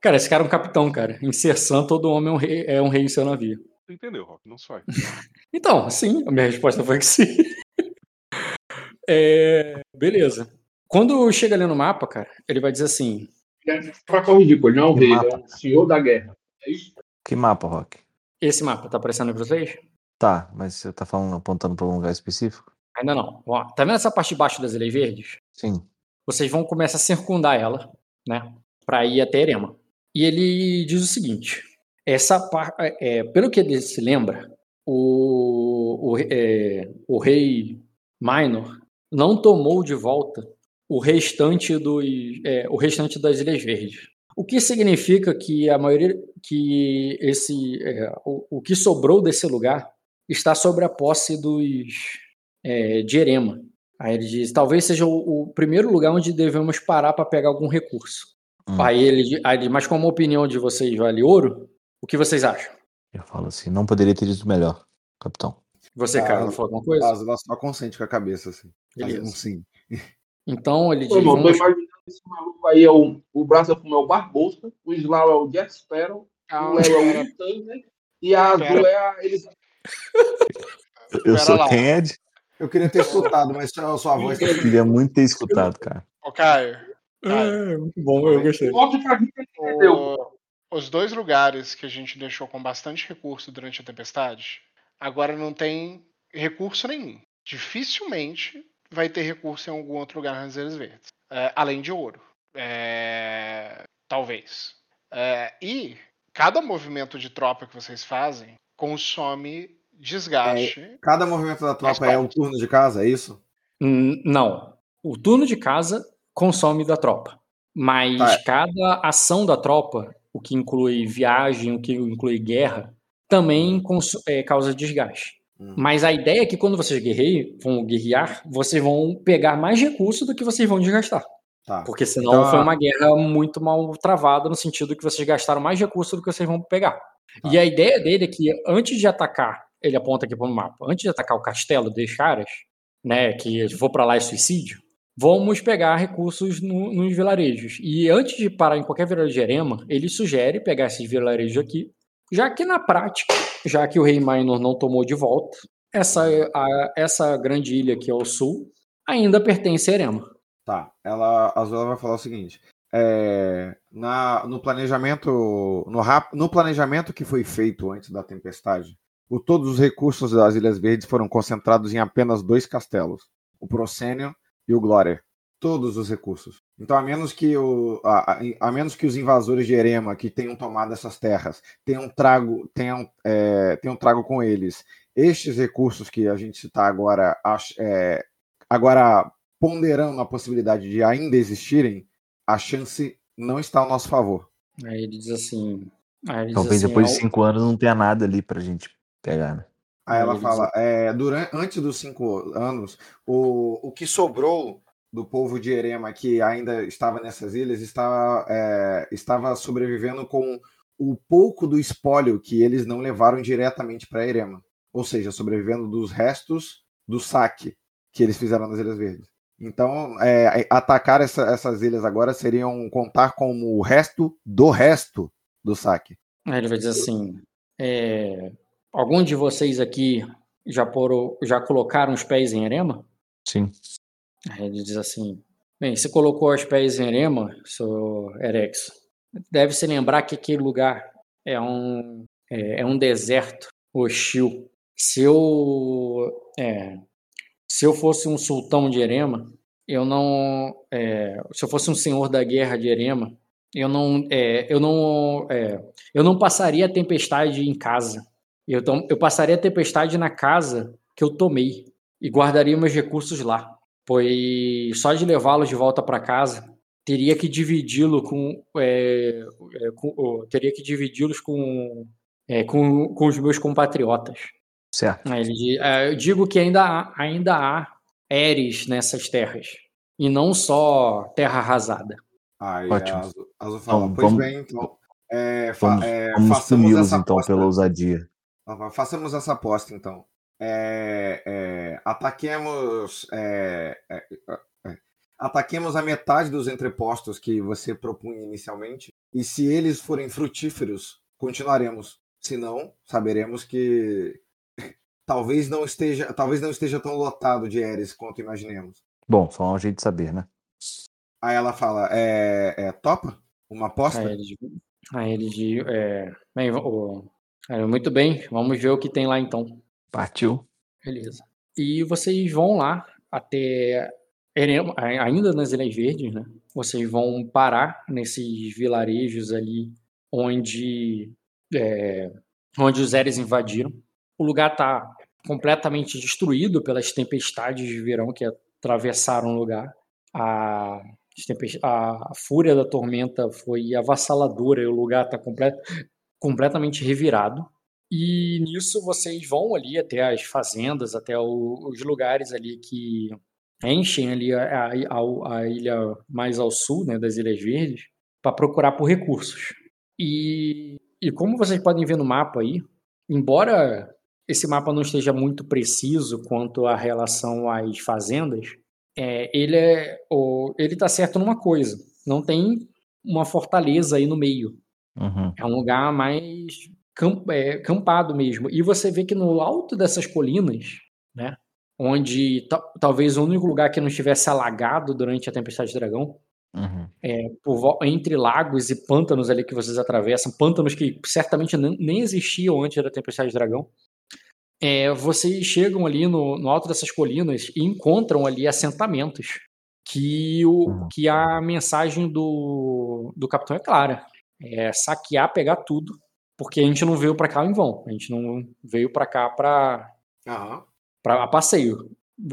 Cara, esse cara é um capitão, cara. Em Sersan, todo homem é um rei, é um rei em seu navio. Você entendeu, Rock? Não sai. [LAUGHS] então, sim, a minha resposta foi que sim. [LAUGHS] é, beleza. Quando chega ali no mapa, cara, ele vai dizer assim: Para corrigir, ele não é um rei, é um senhor da guerra. É isso? Que mapa, Rock? Esse mapa tá aparecendo para vocês? Tá, mas você tá falando, apontando para um lugar específico? Ainda não. Ó, tá vendo essa parte de baixo das ilhas verdes? Sim. Vocês vão começar a circundar ela, né? Para ir até Erema. E ele diz o seguinte: essa é, é, pelo que ele se lembra, o, o, é, o rei Minor não tomou de volta o restante dos é, o restante das Ilhas Verdes. O que significa que a maioria que esse é, o, o, que sobrou desse lugar está sobre a posse dos é, de Erema. Aí ele diz, talvez seja o, o primeiro lugar onde devemos parar para pegar algum recurso. Hum. Aí, ele, aí ele, mas como a opinião de vocês vale ouro, o que vocês acham? Eu falo assim, não poderia ter dito melhor, capitão. Você, cara, não falou alguma coisa? Ela só consente com a cabeça, assim. Um sim. Então ele diz. Ô, vamos... Tô imaginando esse maluco aí é o, o braço é o Barbosa, o Slau é o Jack Sparrow, ah, o Léo é o Thunder e a Azul é a. Ele... [LAUGHS] Eu sou lá. quem, Ed? Eu queria ter escutado, mas só a sua voz. Eu queria muito ter escutado, cara. Ô, Caio. É, muito bom, eu gostei. O... Os dois lugares que a gente deixou com bastante recurso durante a tempestade, agora não tem recurso nenhum. Dificilmente vai ter recurso em algum outro lugar nas Ilhas Verdes. É, além de ouro. É, talvez. É, e cada movimento de tropa que vocês fazem consome desgaste. É, cada movimento da tropa é um turno de casa, é isso? Não. O turno de casa consome da tropa. Mas tá. cada ação da tropa, o que inclui viagem, o que inclui guerra, também é, causa desgaste. Hum. Mas a ideia é que quando vocês guerreiam, vão guerrear, vocês vão pegar mais recursos do que vocês vão desgastar. Tá. Porque senão então, foi uma guerra muito mal travada, no sentido que vocês gastaram mais recursos do que vocês vão pegar. Tá. E a ideia dele é que antes de atacar, ele aponta aqui para o mapa, antes de atacar o castelo dos caras, né, que vou para lá é suicídio, vamos pegar recursos no, nos vilarejos. E antes de parar em qualquer vilarejo de Erema, ele sugere pegar esses vilarejos aqui já que na prática, já que o rei Minor não tomou de volta, essa, a, essa grande ilha aqui ao sul ainda pertence a Erema. Tá, ela, a Zola vai falar o seguinte: é, na, no planejamento no, no planejamento que foi feito antes da tempestade, o, todos os recursos das Ilhas Verdes foram concentrados em apenas dois castelos, o Procênio e o Glória todos os recursos. Então, a menos que, o, a, a, menos que os invasores de Erema que tenham tomado essas terras tenham trago, tenham, é, tenham trago com eles estes recursos que a gente está agora, é, agora ponderando a possibilidade de ainda existirem, a chance não está ao nosso favor. Aí ele diz assim. Ele Talvez diz assim, depois de cinco anos não tenha nada ali para a gente pegar, né? Aí ela fala, é, durante, antes dos cinco anos, o, o que sobrou do povo de Erema que ainda estava nessas ilhas estava, é, estava sobrevivendo com o pouco do espólio que eles não levaram diretamente para Erema, ou seja, sobrevivendo dos restos do saque que eles fizeram nas Ilhas Verdes. Então, é, atacar essa, essas ilhas agora seriam contar com o resto do resto do saque. Ele vai dizer assim: é, algum de vocês aqui já, por, já colocaram os pés em Erema? Sim. Aí ele diz assim: Bem, você colocou os pés em Erema, seu Erex. Deve se lembrar que aquele lugar é um, é, é um deserto hostil. Se eu, é, se eu fosse um sultão de Erema, eu não. É, se eu fosse um senhor da guerra de Erema, eu não, é, eu não, é, eu não passaria a tempestade em casa. Eu, eu passaria a tempestade na casa que eu tomei e guardaria meus recursos lá pois só de levá-lo de volta para casa teria que dividi-lo com, é, é, com, teria que dividi-los com, é, com, com os meus compatriotas. Certo. É, eu digo que ainda há, ainda há Eres nessas terras e não só terra arrasada. Aí, Ótimo. Azul, fala, então, pois vamos, bem, então. É, fa, vamos, é, vamos então aposta. pela ousadia. Façamos essa aposta então. É, é, ataquemos é, é, é, ataquemos a metade dos entrepostos que você propunha inicialmente e se eles forem frutíferos continuaremos. Se não saberemos que [LAUGHS] talvez não esteja talvez não esteja tão lotado de Eres quanto imaginemos. Bom só um jeito de saber né? Aí ela fala é, topa? Uma aposta? Aí eles, aí eles é, bem, o, é, muito bem, vamos ver o que tem lá então. Partiu. Beleza. E vocês vão lá até ainda nas Ilhas Verdes, né? Vocês vão parar nesses vilarejos ali onde é, onde os Eres invadiram. O lugar está completamente destruído pelas tempestades de verão que atravessaram o lugar. A, a, fúria da tormenta foi avassaladora e o lugar está complet, completamente revirado. E nisso vocês vão ali até as fazendas, até o, os lugares ali que enchem ali a, a, a, ilha mais ao sul, né, das Ilhas Verdes, para procurar por recursos. E, e como vocês podem ver no mapa aí, embora esse mapa não esteja muito preciso quanto à relação às fazendas, é, ele é ele está certo numa coisa, não tem uma fortaleza aí no meio. Uhum. É um lugar mais camp, é, campado mesmo. E você vê que no alto dessas colinas, né, onde talvez o único lugar que não estivesse alagado durante a tempestade de dragão, uhum. é, por, entre lagos e pântanos ali que vocês atravessam, pântanos que certamente nem existiam antes da tempestade de dragão, é, vocês chegam ali no, no, alto dessas colinas e encontram ali assentamentos que, o, uhum. que a mensagem do, do capitão é clara. É saquear, pegar tudo, porque a gente não veio para cá em vão. A gente não veio para cá para uhum. para passeio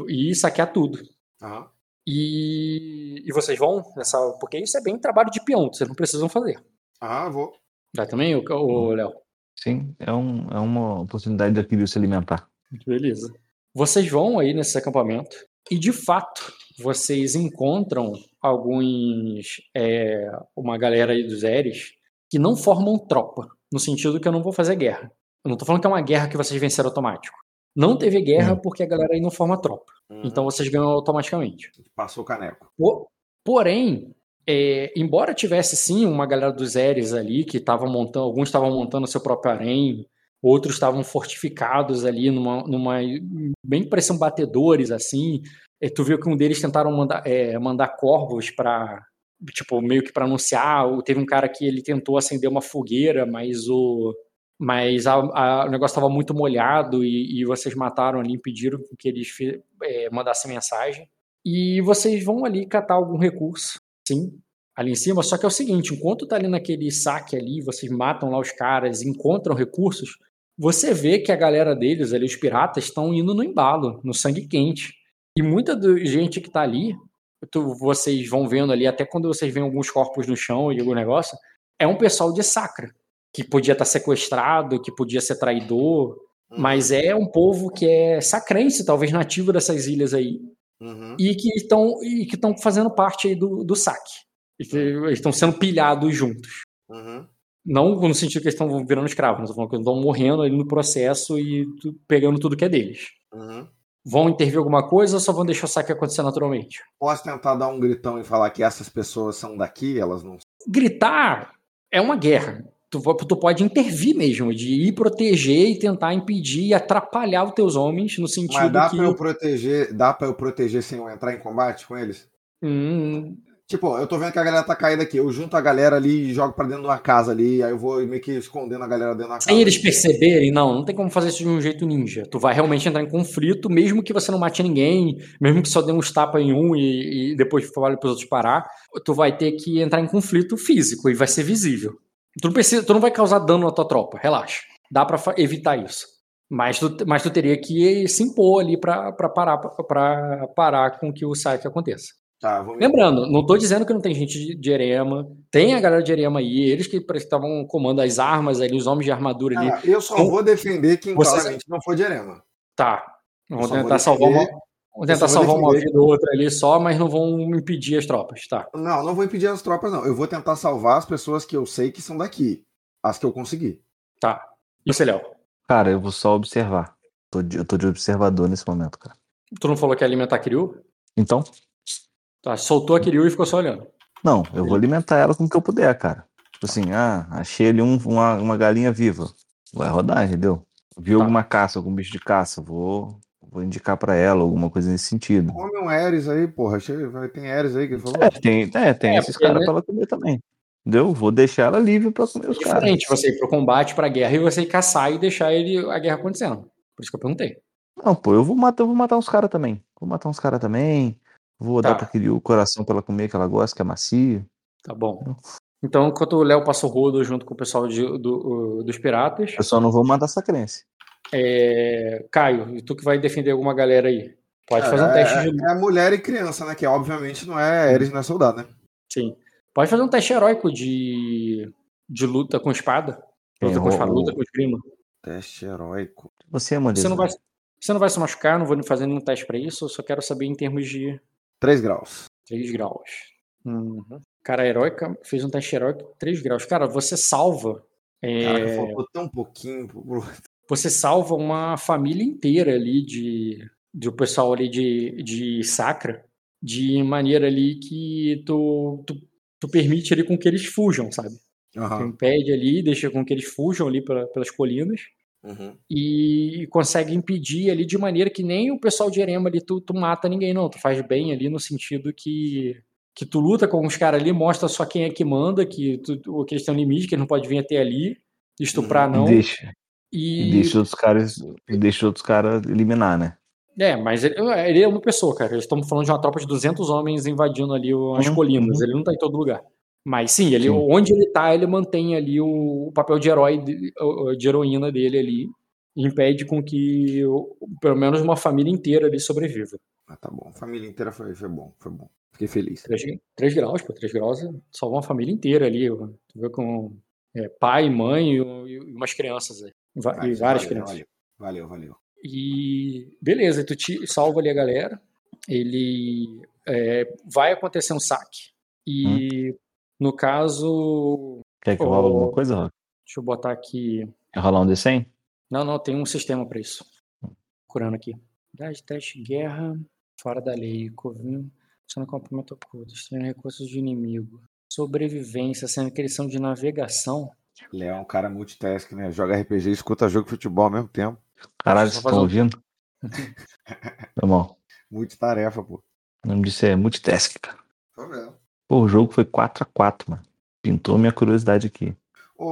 e saquear tudo. Uhum. E, e vocês vão nessa. Porque isso é bem trabalho de peão, vocês não precisam fazer. Ah, vou. Vai também, o Léo? Sim, é, um, é uma oportunidade da Kiryu se alimentar. Beleza. Vocês vão aí nesse acampamento e, de fato, vocês encontram alguns. É, uma galera aí dos Eres que não formam tropa, no sentido que eu não vou fazer guerra. Eu não tô falando que é uma guerra que vocês venceram automático. Não teve guerra uhum. porque a galera aí não forma tropa. Uhum. Então vocês ganham automaticamente. Passou o caneco. Porém, é, embora tivesse sim uma galera dos Eres ali que estavam montando, alguns estavam montando seu próprio harém, outros estavam fortificados ali numa, numa bem parecendo batedores assim. E tu viu que um deles tentaram mandar, é, mandar corvos para tipo meio que para anunciar. Teve um cara que ele tentou acender uma fogueira, mas o mas a, a, o negócio estava muito molhado e, e, vocês mataram ali, impediram que eles é, mandassem mensagem. E vocês vão ali catar algum recurso sim, ali em cima. Só que é o seguinte: enquanto tá ali naquele saque ali, vocês matam lá os caras, encontram recursos, você vê que a galera deles, ali, os piratas, estão indo no embalo, no sangue quente. E muita do, gente que tá ali, tu, vocês vão vendo ali, até quando vocês veem alguns corpos no chão e algum negócio, é um pessoal de sacra, que podia estar tá sequestrado, que podia ser traidor, uhum. mas é um povo que é sacrense, talvez nativo dessas ilhas aí, Uhum. E que estão e que estão fazendo parte do, do saque. Eles estão sendo pilhados juntos. Uhum. Não no sentido que eles estão virando escravos, mas estão morrendo ali no processo e pegando tudo que é deles. Uhum. Vão intervir alguma coisa ou só vão deixar o saque acontecer naturalmente? Posso tentar dar um gritão e falar que essas pessoas são daqui, elas não. Gritar é uma guerra tu, tu pode intervir mesmo, de ir proteger e tentar impedir e atrapalhar os teus homens no sentido Mas dá que... pra eu proteger, dá para eu proteger sem eu entrar em combate com eles? Hum... Tipo, eu tô vendo que a galera tá caída aqui. Eu junto a galera ali e jogo pra dentro de uma casa ali. Aí eu vou meio que escondendo a galera dentro da casa. Sem eles perceberem, não, não tem como fazer isso de um jeito ninja. Tu vai realmente entrar em conflito, mesmo que você não mate ninguém, mesmo que só dê uns tapas em um e, e depois fale pros outros parar. Tu vai ter que entrar em conflito físico e vai ser visível. Tu não, precisa, tu não vai causar dano na tua tropa, relaxa. Dá para evitar isso. Mas tu, mas tu teria que se impor ali para parar, pra parar com que o saque aconteça. Tá, Lembrando, não tô dizendo que não tem gente de, de Erema, tem a galera de Erema aí, eles que estavam comandando as armas ali, os homens de armadura ali. Ah, eu só então, vou defender quem Você... claramente não for de Erema. Tá. Vamos tentar salvar uma, Vão tentar salvar uma vida ou outra ali só, mas não vão impedir as tropas, tá? Não, não vou impedir as tropas, não. Eu vou tentar salvar as pessoas que eu sei que são daqui. As que eu conseguir. Tá. E você, Léo? Cara, eu vou só observar. Tô de, eu tô de observador nesse momento, cara. Tu não falou que ia alimentar a Kiryu? Então? Tá, soltou a Kiryu e ficou só olhando. Não, eu vou alimentar ela como que eu puder, cara. Tipo assim, ah, achei ali um, uma, uma galinha viva. Vai rodar, entendeu? Viu tá. alguma caça, algum bicho de caça, vou Vou indicar para ela alguma coisa nesse sentido. Come um Ares aí, porra. Tem Ares aí que falou? É, tem, é, tem é, esses caras né? pra ela comer também. Entendeu? Vou deixar ela livre pra comer os É caras. diferente você ir pro combate, pra guerra, e você ir caçar e deixar ele, a guerra acontecendo. Por isso que eu perguntei. Não, pô, eu vou matar, eu vou matar uns caras também. Vou matar uns caras também. Vou Tá. dar pra aquele o coração pra ela comer, que ela gosta, que é macio. Tá bom. Então, enquanto o Léo passa o rodo junto com o pessoal de- do- dos piratas, Eu só não vou matar essa crença. é, Caio, e tu que vai defender alguma galera aí? Pode fazer um é, teste de é mulher e criança, né? Que obviamente não é Eres, não é soldado, né? Sim. Pode fazer um teste heróico de, de luta com espada. Luta com É, espada, luta com esgrima. Teste heróico. Você, Amanda. Você não, vai, você não vai se machucar, não vou fazer nenhum teste pra isso, eu só quero saber em termos de 3 graus. 3 graus. Uhum. Cara, heróica, fez um teste heróico 3 graus. Cara, você salva. é, Caraca, faltou tão pouquinho. pro- [LAUGHS] você salva uma família inteira ali de, de o pessoal ali de, de Sacra de maneira ali que tu, tu, tu permite ali com que eles fujam, sabe? Tu Aham. impede ali, deixa com que eles fujam ali pela- pelas colinas Uhum. e consegue impedir ali de maneira que nem o pessoal de Erema ali tu, tu mata ninguém não, tu faz bem ali no sentido que que tu luta com os caras ali, mostra só quem é que manda, que, tu, tu- que eles têm um limite, que eles não pode vir até ali, estuprar não. Deixa. E E deixa outros caras. e Deixa outros caras eliminar, né? É, mas ele, ele é uma pessoa, cara. Eles estão falando de uma tropa de 200 homens invadindo ali o- as Uhum, colinas. uhum. Ele não tá em todo lugar. Mas sim, ele, Sim. onde ele tá, ele mantém ali o, papel de herói, de, heroína dele ali. E impede com que pelo menos uma família inteira ali sobreviva. Ah, tá bom. Família inteira foi, foi bom, foi bom. Fiquei feliz. 3, graus, pô. 3 graus salva uma família inteira ali. Tu vê com é, pai, mãe e, e umas crianças aí. Va- E várias valeu, crianças. Valeu, valeu. valeu. E beleza, tu te salva ali a galera. Ele é, vai acontecer um saque. E no caso. Quer que eu role alguma coisa, Rock? Deixa eu botar aqui. Quer rolar um D100? Não, não, tem um sistema pra isso. Curando aqui. Idade, teste, guerra, fora da lei. Covil, sendo cumprimento oculto, estranho recursos de inimigo. Sobrevivência, sendo que eles são de navegação. Léo é um cara multitask, né? Joga RPG e escuta jogo de futebol ao mesmo tempo. Caralho, vocês estão ouvindo? [LAUGHS] Tá bom. Multitarefa, pô. O nome disso é multitask, cara. Tô vendo. Pô, o jogo foi 4x4, mano. Pintou minha curiosidade aqui. Ô,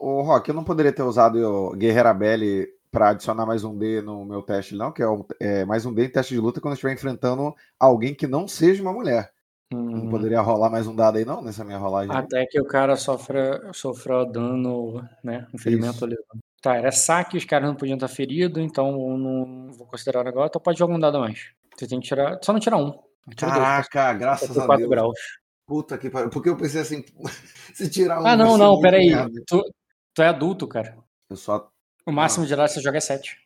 ô, Rock, eu não poderia ter usado o Guerreira Belli pra adicionar mais um D no meu teste, não? Que é, um- é mais um D em teste de luta quando eu estiver enfrentando alguém que não seja uma mulher. Não Hum, poderia rolar mais um dado aí, não? Nessa minha rolagem. Até que o cara sofra, sofra dano, né? Um ferimento ali. Tá, era saque, os caras não podiam estar feridos, então eu não vou considerar agora, então pode jogar um dado a mais. Você tem que tirar. Só não tirar um. Tira dois, Caraca, graças por a 4 Deus. graus. Puta que pariu. Porque eu pensei assim, [LAUGHS] se tirar um. Ah, não, não, peraí. Tu, tu é adulto, cara. Eu só. O máximo de dado que você joga é 7.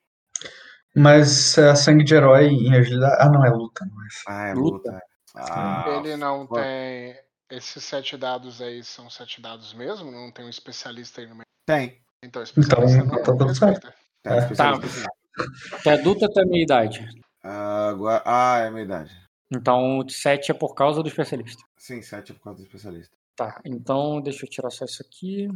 Mas é sangue de herói em agilidade. Ah, não, é luta. Mas... Ah, é Luta. luta. Ah, Ele não fuck. tem. Esses sete dados aí são sete dados mesmo? Não tem um especialista aí no meio? Tem. Então, especialista Então, não, tá tudo É. especialista, sim. Tu é adulto até meia idade. Ah, agora- ah, é a minha idade. Então, 7 é por causa do especialista. Sim, 7 é por causa do especialista. Tá, então deixa eu tirar só isso aqui.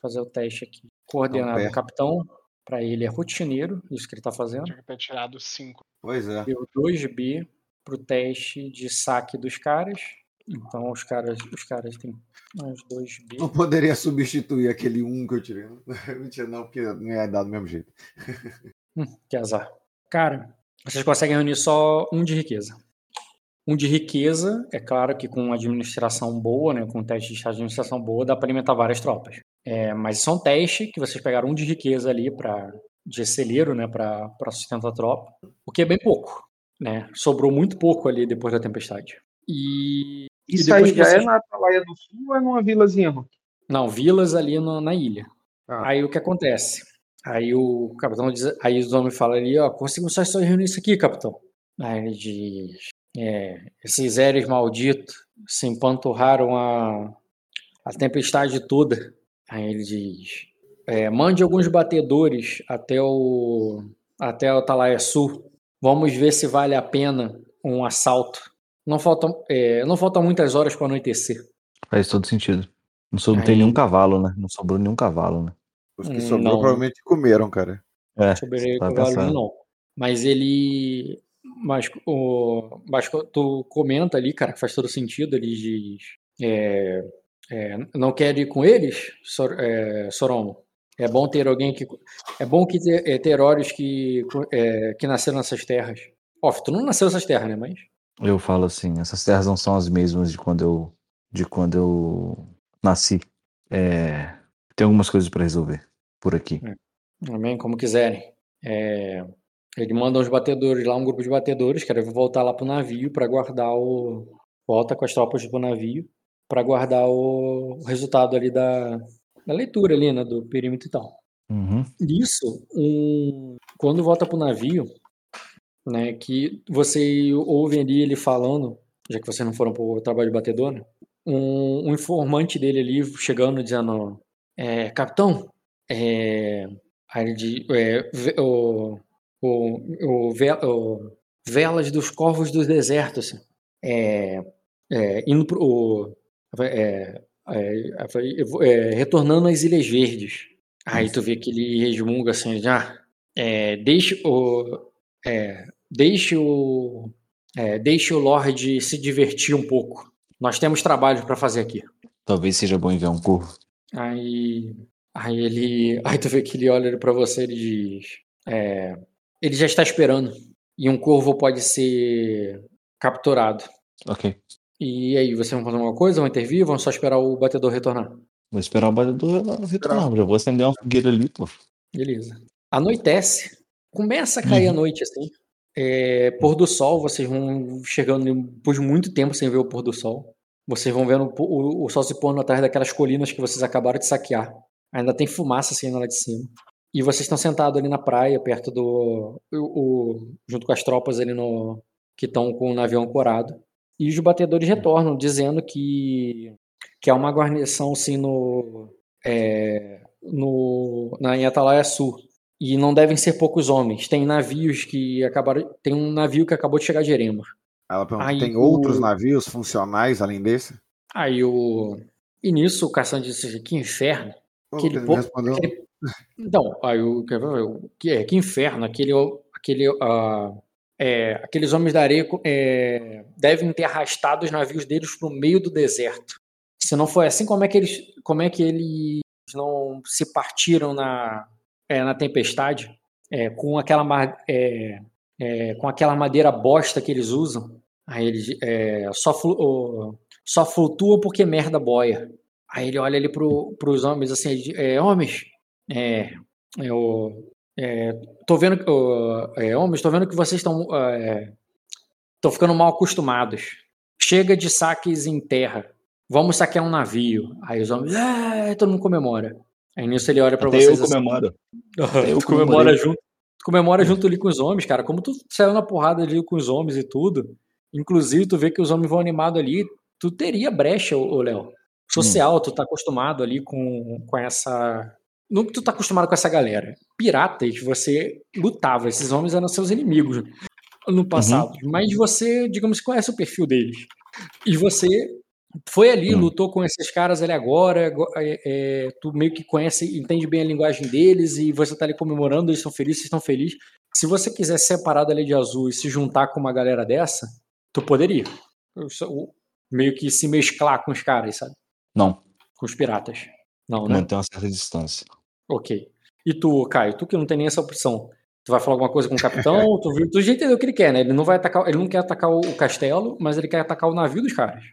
Fazer o teste aqui. Coordenado Então, do capitão. Pra ele é rotineiro, isso que ele tá fazendo. Tinha que ter tirado cinco. Pois é. Deu 2B pro teste de saque dos caras. Então os caras, os caras têm mais 2B. Não poderia substituir aquele 1 que eu tirei. [LAUGHS] Mentira, não, porque não ia dar do mesmo jeito. [LAUGHS] Hum, que azar. Cara, vocês conseguem reunir só um de riqueza. Um de riqueza, é claro que com administração boa, né, com teste de administração boa, dá para alimentar várias tropas. É, mas isso é um teste que vocês pegaram um de riqueza ali para de celeiro, né, para sustentar a tropa, o que é bem pouco, né? Sobrou muito pouco ali depois da tempestade. E Isso depois aí já vocês- é na Atalaia do Sul ou é numa vilazinha? Não, vilas ali no- na ilha. Ah. Aí o que acontece? Aí o capitão diz, aí os homens falam ali, ó, conseguimos só reunir isso aqui, capitão. Aí ele diz, é, esses Eres malditos se empanturraram a, a tempestade toda. Aí ele diz, é, mande alguns batedores até o até o Atalaia Sul. Vamos ver se vale a pena um assalto. Não faltam, é, não faltam muitas horas para anoitecer. Faz todo sentido. Não, sou, não tem Aí- nenhum cavalo, né? Não sobrou nenhum cavalo, né? Os que Hum, sobrou não. provavelmente comeram, cara. É, sobre você o tava cavalo pensando. não. Mas ele. Mas, o, mas tu comenta ali, cara, que faz todo sentido. Ele diz. é, é, não quer ir com eles, Sor, é, Soromo? É bom ter alguém que. É bom que ter, é, ter olhos que, é, que nasceram nessas terras. Ó, tu não nasceu nessas terras, né? Mas. Eu falo assim, essas terras não são as mesmas de quando eu. de quando eu nasci. É, tem algumas coisas para resolver por aqui. É. Amém, como quiserem. É, ele manda uns batedores lá, um grupo de batedores, que voltar lá pro navio para guardar o. Volta com as tropas pro navio para guardar o resultado ali da, da leitura ali, né, do perímetro e tal. Uhum. Isso, um, quando volta pro navio, né, que você ouve ali ele falando, já que vocês não foram pro trabalho de batedor, né, um, um informante dele ali chegando dizendo, é, capitão, é, de, é, o, o, o, o, velas dos corvos dos desertos, é, é, indo pro, é, é, é, retornando às Ilhas Verdes. Aí tu vê que ele resmunga assim, já, é, deixe o, deixe o, deixe o Lorde se divertir um pouco. Nós temos trabalho para fazer aqui. Talvez seja bom enviar um corvo. Aí, aí ele, [LAUGHS] aí tu vê que ele olha para você e diz, é, ele já está esperando e um corvo pode ser capturado. Ok. E aí, vocês vão fazer alguma coisa? Vão intervir? Vão só esperar o batedor retornar? Vou esperar o batedor retornar. Já vou acender uma fogueira ali, pô. Beleza. Anoitece. Começa a cair uhum. a noite, assim. É, pôr do sol, vocês vão chegando depois de muito tempo sem ver o pôr do sol. Vocês vão vendo o, o, o sol se pondo atrás daquelas colinas que vocês acabaram de saquear. Ainda tem fumaça assim lá de cima. E vocês estão sentados ali na praia, perto do. O, junto com as tropas ali no. que estão com o navio ancorado. E os batedores retornam, dizendo que, que há uma guarnição assim no, é, no, na, em Atalaia Sul. E não devem ser poucos homens. Tem navios que acabaram. Tem um navio que acabou de chegar de Erema. Ela pergunta, Aí, tem outros navios funcionais além desse? Aí o. E nisso o Cassandra disse: que inferno. Aquele pouco. Aquele... Então, aí o. Que, é, que inferno, aquele. aquele uh, é, aqueles homens da areia é, devem ter arrastado os navios deles para o meio do deserto. Se não foi assim, como é que eles, como é que eles não se partiram na, é, na tempestade é, com aquela é, é, com aquela madeira bosta que eles usam? Aí eles só, flu, só flutuam porque merda boia. Aí ele olha ali para os homens assim, homens, é, eu, é, tô vendo que. É, homens, tô vendo que vocês estão. Estão é, ficando mal acostumados. Chega de saques em terra. Vamos saquear um navio. Aí os homens. É, todo mundo comemora. Aí nisso ele olha para vocês. Eu assim, comemoro. Eu comemora junto. Comemora junto ali com os homens, cara. Como tu saiu na porrada ali com os homens e tudo. Inclusive, tu vê que os homens vão animados ali. Tu teria brecha, ô Léo. Social, hum. tu tá acostumado ali com, com essa que tu tá acostumado com essa galera. Piratas, você lutava, esses homens eram seus inimigos no passado. Uhum. Mas você, digamos, conhece o perfil deles. E você foi ali, uhum. lutou com esses caras ali agora, é, é, tu meio que conhece, entende bem a linguagem deles e você tá ali comemorando, eles estão felizes, vocês estão felizes. Se você quiser separar da Lei de Azul e se juntar com uma galera dessa, tu poderia. Meio que se mesclar com os caras, sabe? Não. Com os piratas. Não, né? Manter uma certa distância. Ok. E tu, Caio, tu que não tem nem essa opção, tu vai falar alguma coisa com o capitão? [LAUGHS] tu, tu já entendeu o que ele quer, né? Ele não vai atacar, ele não quer atacar o castelo, mas ele quer atacar o navio dos caras.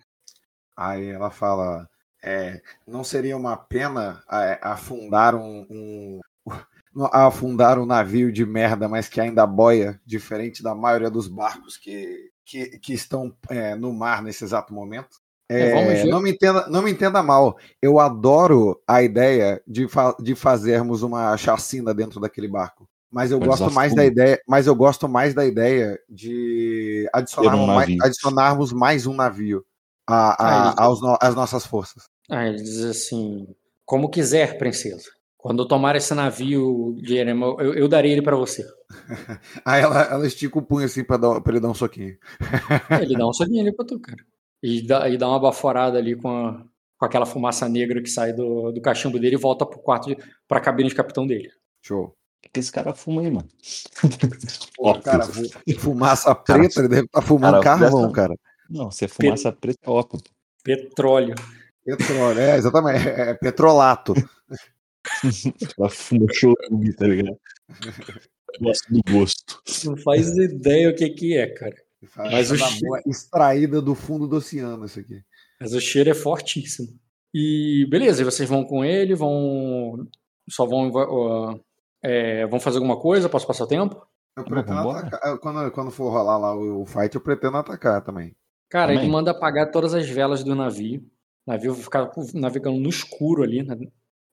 Aí ela fala: é, não seria uma pena é, afundar um, um, [LAUGHS] afundar um navio de merda, mas que ainda boia, diferente da maioria dos barcos que, que, que estão é, no mar nesse exato momento? É, é não, me entenda, não me entenda mal. Eu adoro a ideia de, fa de fazermos uma chacina dentro daquele barco. Mas eu gosto mais da ideia. Mas eu gosto mais da ideia de adicionarmos, um mais, adicionarmos mais um navio a, a, ah, aos no, às nossas forças. Ah, ele diz assim: como quiser, princesa. Quando eu tomar esse navio de Erema, eu, eu darei ele para você. [LAUGHS] Aí ela, ela estica o punho assim pra ele dar um soquinho. ele dá um soquinho ali pra tu, cara e dá, e dá uma baforada ali com, a, com aquela fumaça negra que sai do, do cachimbo dele e volta pro quarto, de, pra cabine de capitão dele. Show. O que esse cara fuma aí, mano? Pô, cara, [LAUGHS] fumaça preta, cara, ele deve estar tá fumando cara, carvão, cara. Não, se é fumaça Pet... preta, é óbvio. Petróleo. Petróleo, é, exatamente. É, é petrolato. [LAUGHS] Ela fuma chorume, tá ligado? [LAUGHS] Gosto do gosto. Não faz ideia o que que é, cara. Mas o cheiro... extraída do fundo do oceano, isso aqui. Mas o cheiro é fortíssimo. E beleza, vocês vão com ele, vão. Só vão. Uh, é, vão fazer alguma coisa? Posso passar tempo? Eu pretendo atacar. Quando, quando for rolar lá o, fight, eu pretendo atacar também. Cara, também. ele manda apagar todas as velas do navio. O navio vai ficar navegando no escuro ali. Né?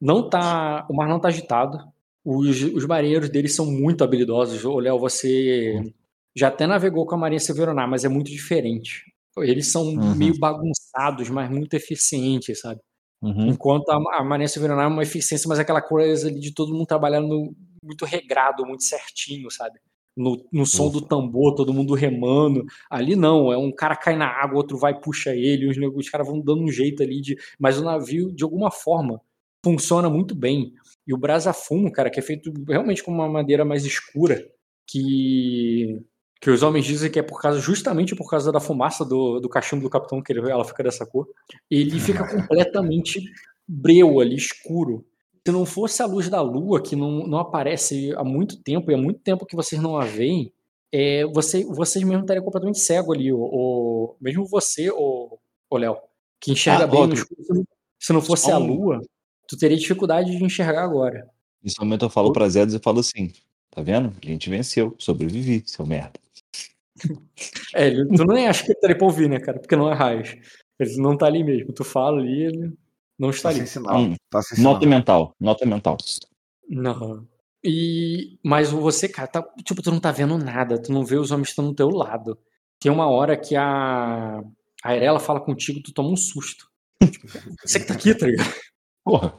Não tá. O mar não tá agitado. Os, os marinheiros deles são muito habilidosos. Ô, Léo, você já até navegou com a Marinha Severonar, mas é muito diferente. Eles são uhum. meio bagunçados, mas muito eficientes, sabe? Uhum. Enquanto a, a Marinha Severonar é uma eficiência, mas é aquela coisa ali de todo mundo trabalhando muito regrado, muito certinho, sabe? No, no som Ufa. do tambor, todo mundo remando. Ali não, é um cara cai na água, outro vai puxa ele, os, os caras vão dando um jeito ali de. Mas o navio, de alguma forma, funciona muito bem. E o brasa fumo, cara, que é feito realmente com uma madeira mais escura, que que os homens dizem que é por causa justamente por causa da fumaça do, do cachimbo do capitão que ele, ela fica dessa cor. Ele fica completamente breu ali, escuro. Se não fosse a luz da lua, que não, não aparece há muito tempo, e há muito tempo que vocês não a veem, é, você, vocês mesmo estariam completamente cego ali. Ou, ou mesmo você, ou, Léo, que enxerga ah, bem no escuro. Se não fosse a lua, tu teria dificuldade de enxergar agora. Nesse momento eu falo para Zedos e falo assim: tá vendo? A gente venceu, sobrevivi, seu merda. É, tu nem acha que ele tá pra ouvir, né, cara? Porque não é raios. Ele não tá ali mesmo. Tu fala ali, ele não está tá ali. Sinal. Hum, tá nota mental, nota mental. Não. E, mas você, cara, tá, tipo, tu não tá vendo nada, tu não vê os homens estão no teu lado. Tem uma hora que a, a Irela fala contigo, tu toma um susto. [LAUGHS] Você que tá aqui, tá ligado? Porra.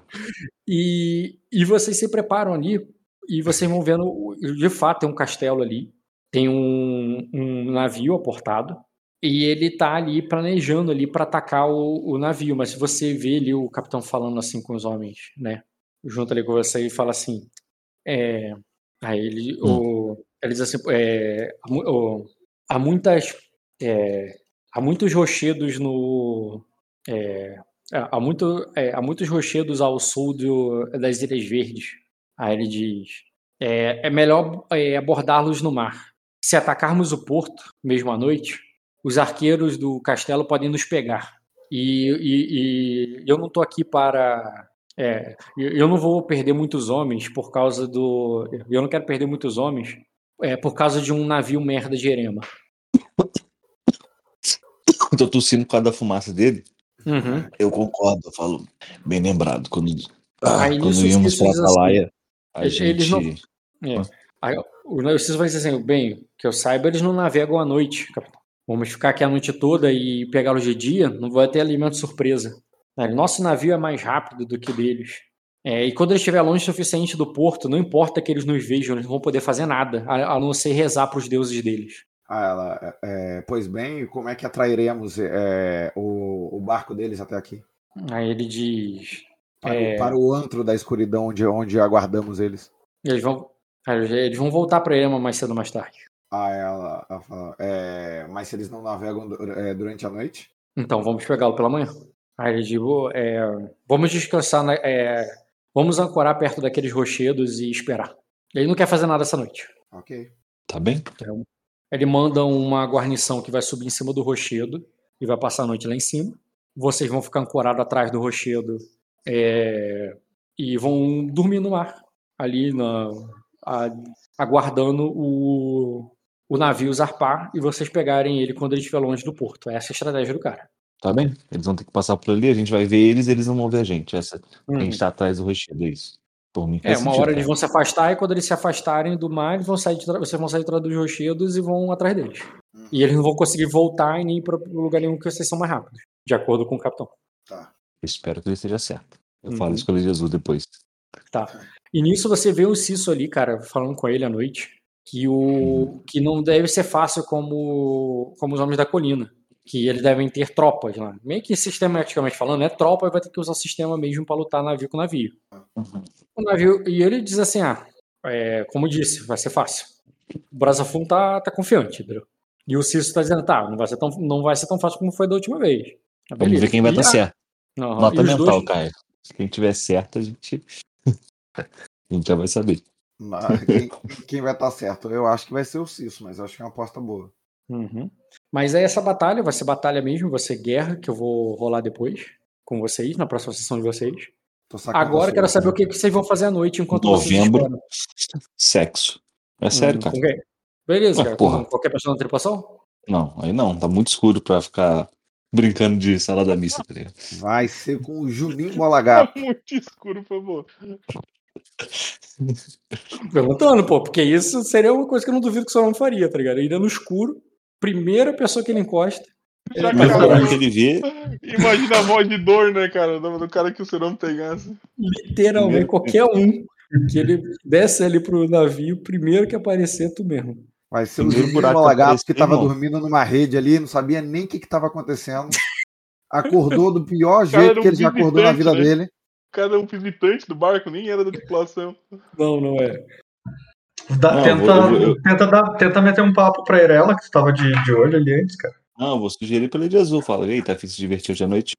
E, e vocês se preparam ali e vocês vão vendo, de fato, tem um castelo ali tem um, um navio aportado e ele tá ali planejando ali para atacar o, o, navio, mas se você vê ali o capitão falando assim com os homens, né, junto ali com você e fala assim, é, aí ele, hum. o, ele diz assim, é, o, há muitas, é, há muitos rochedos no, é, há, muito, é, há muitos rochedos ao sul do, das Ilhas Verdes. Aí ele diz, é, é melhor é, abordá-los no mar. Se atacarmos o porto, mesmo à noite, os arqueiros do castelo podem nos pegar. E, e, e eu não estou aqui para. É, eu não vou perder muitos homens por causa do. Eu não quero perder muitos homens é, por causa de um navio merda de Erema. [LAUGHS] Tô tossindo por causa da fumaça dele. Uhum. Eu concordo, eu falo bem lembrado. Quando, ah, quando íamos para Atalaia, assim, a gente. Não, é. Aí, vocês vão dizer assim, bem, que eu saiba, eles não navegam à noite, capitão. Vamos ficar aqui a noite toda e pegá-los de dia, não vai ter alimento surpresa. É, nosso navio é mais rápido do que deles. É, e quando ele estiver longe o suficiente do porto, não importa que eles nos vejam, eles não vão poder fazer nada, a, a não ser rezar para os deuses deles. Ah, ela, é, pois bem, como é que atrairemos é, o, o, barco deles até aqui? Aí ele diz. Para, é, para o antro da escuridão onde, onde aguardamos eles. Eles vão, eles vão voltar para Ema mais cedo ou mais tarde. Ah, ela, ela fala, é, mas se eles não navegam é, durante a noite? Então vamos pegá-lo pela manhã. Aí ele diz, é, vamos descansar, na, é, vamos ancorar perto daqueles rochedos e esperar. Ele não quer fazer nada essa noite. Ok. Tá bem. Então, ele manda uma guarnição que vai subir em cima do rochedo e vai passar a noite lá em cima. Vocês vão ficar ancorados atrás do rochedo é, e vão dormir no mar, ali na, aguardando o, o navio zarpar e vocês pegarem ele quando ele estiver longe do porto. Essa é a estratégia do cara. Tá bem? Eles vão ter que passar por ali, a gente vai ver eles eles não vão ver a gente. Essa, hum. A gente tá atrás do rochedo, é isso. Por mim, é, uma sentido, hora cara. eles vão se afastar e quando eles se afastarem do mar, eles vão sair de, vocês vão sair atrás dos rochedos e vão atrás deles. Hum. E eles não vão conseguir voltar e nem ir para lugar nenhum que vocês são mais rápidos, de acordo com o capitão. Tá. Espero que ele esteja certo. Eu uhum. falo isso com o Jesus depois. Tá. E nisso você vê o Cisso ali, cara, falando com ele à noite, que o que não deve ser fácil como como os homens da colina, que eles devem ter tropas lá. Meio que sistematicamente falando, é tropa e vai ter que usar o sistema mesmo para lutar navio com navio. Uhum. O navio e ele diz assim, ah, é, como disse, vai ser fácil. O Brasafun tá, tá confiante, entendeu? E o Cisso tá dizendo, tá, não vai ser tão não vai ser tão fácil como foi da última vez. Tá Vamos ver quem vai estar tá certo. Uhum. Nota mental, dois... Caio. Quem tiver certo, a gente. A gente já vai saber. Mas, quem, quem, vai estar tá certo? Eu acho que vai ser o Cisso, mas acho que é uma aposta boa. Uhum. Mas é essa batalha, vai ser batalha mesmo, vai ser guerra, que eu vou rolar depois com vocês, na próxima sessão de vocês. Agora quero saber o que, que vocês vão fazer à noite enquanto Novembro, vocês sexo. É sério, hum, cara. Okay. Beleza, ah, cara. Porra. qualquer pessoa na tripulação? Não, aí não. Tá muito escuro pra ficar brincando de salada mista, tá ligado? Vai ser com o Juninho Molagato. Tá [LAUGHS] muito escuro, por favor. [LAUGHS] Perguntando, pô, porque isso seria uma coisa que eu não duvido que o senhor não faria, tá ligado? Ele no escuro, primeira pessoa que ele encosta. Ele cara, que ele vê. Imagina a voz de dor, né, cara? Do, cara que o Serão pegasse. Literalmente, qualquer um que ele desce ali pro navio, primeiro que aparecer, é tu mesmo. Vai ser o Juninho Molagato que tava dormindo numa rede ali, não sabia nem o que, que tava acontecendo. Acordou do pior [LAUGHS] jeito um que ele já acordou na vida né? dele. O cara é um visitante do barco, nem era da tripulação. Não, não é. Dá, não, tenta, eu, eu... Tenta, dar, tenta meter um papo pra Irela, que estava de, de olho ali antes, cara. Não, vou sugerir pela de azul. Fala, ei, tá afim de se divertir hoje à noite?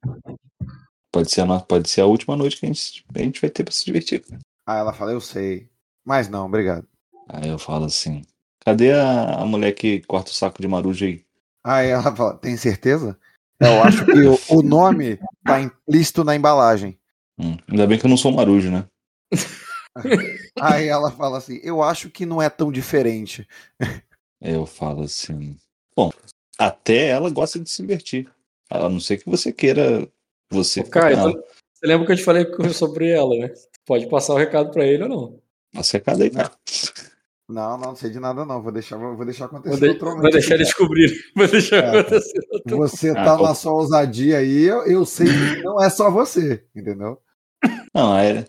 Pode ser, a, pode ser a última noite que a gente, a gente vai ter pra se divertir. Aí ela fala, eu sei. Mas não, obrigado. Aí eu falo assim, cadê a, a mulher que corta o saco de maruja aí? Aí ela fala, tem certeza? Eu acho que o, o nome tá implícito na embalagem. Hum, ainda bem que eu não sou marujo, né? [LAUGHS] Aí ela fala assim, eu acho que não é tão diferente. Eu falo assim, bom, até ela gosta de se divertir. A não ser que você queira. Você, Cara, você lembra que eu te falei sobre ela, né? Pode passar o recado para ele ou não? Passa o recado aí, cara. Não, não, não sei de nada, não. Vou deixar, vou deixar acontecer. Vou, de, vou deixar ele descobrir. [LAUGHS] Vou deixar é, acontecer. Você tá ah, na sua ousadia aí, eu, eu sei que não é só você, entendeu? Não, é.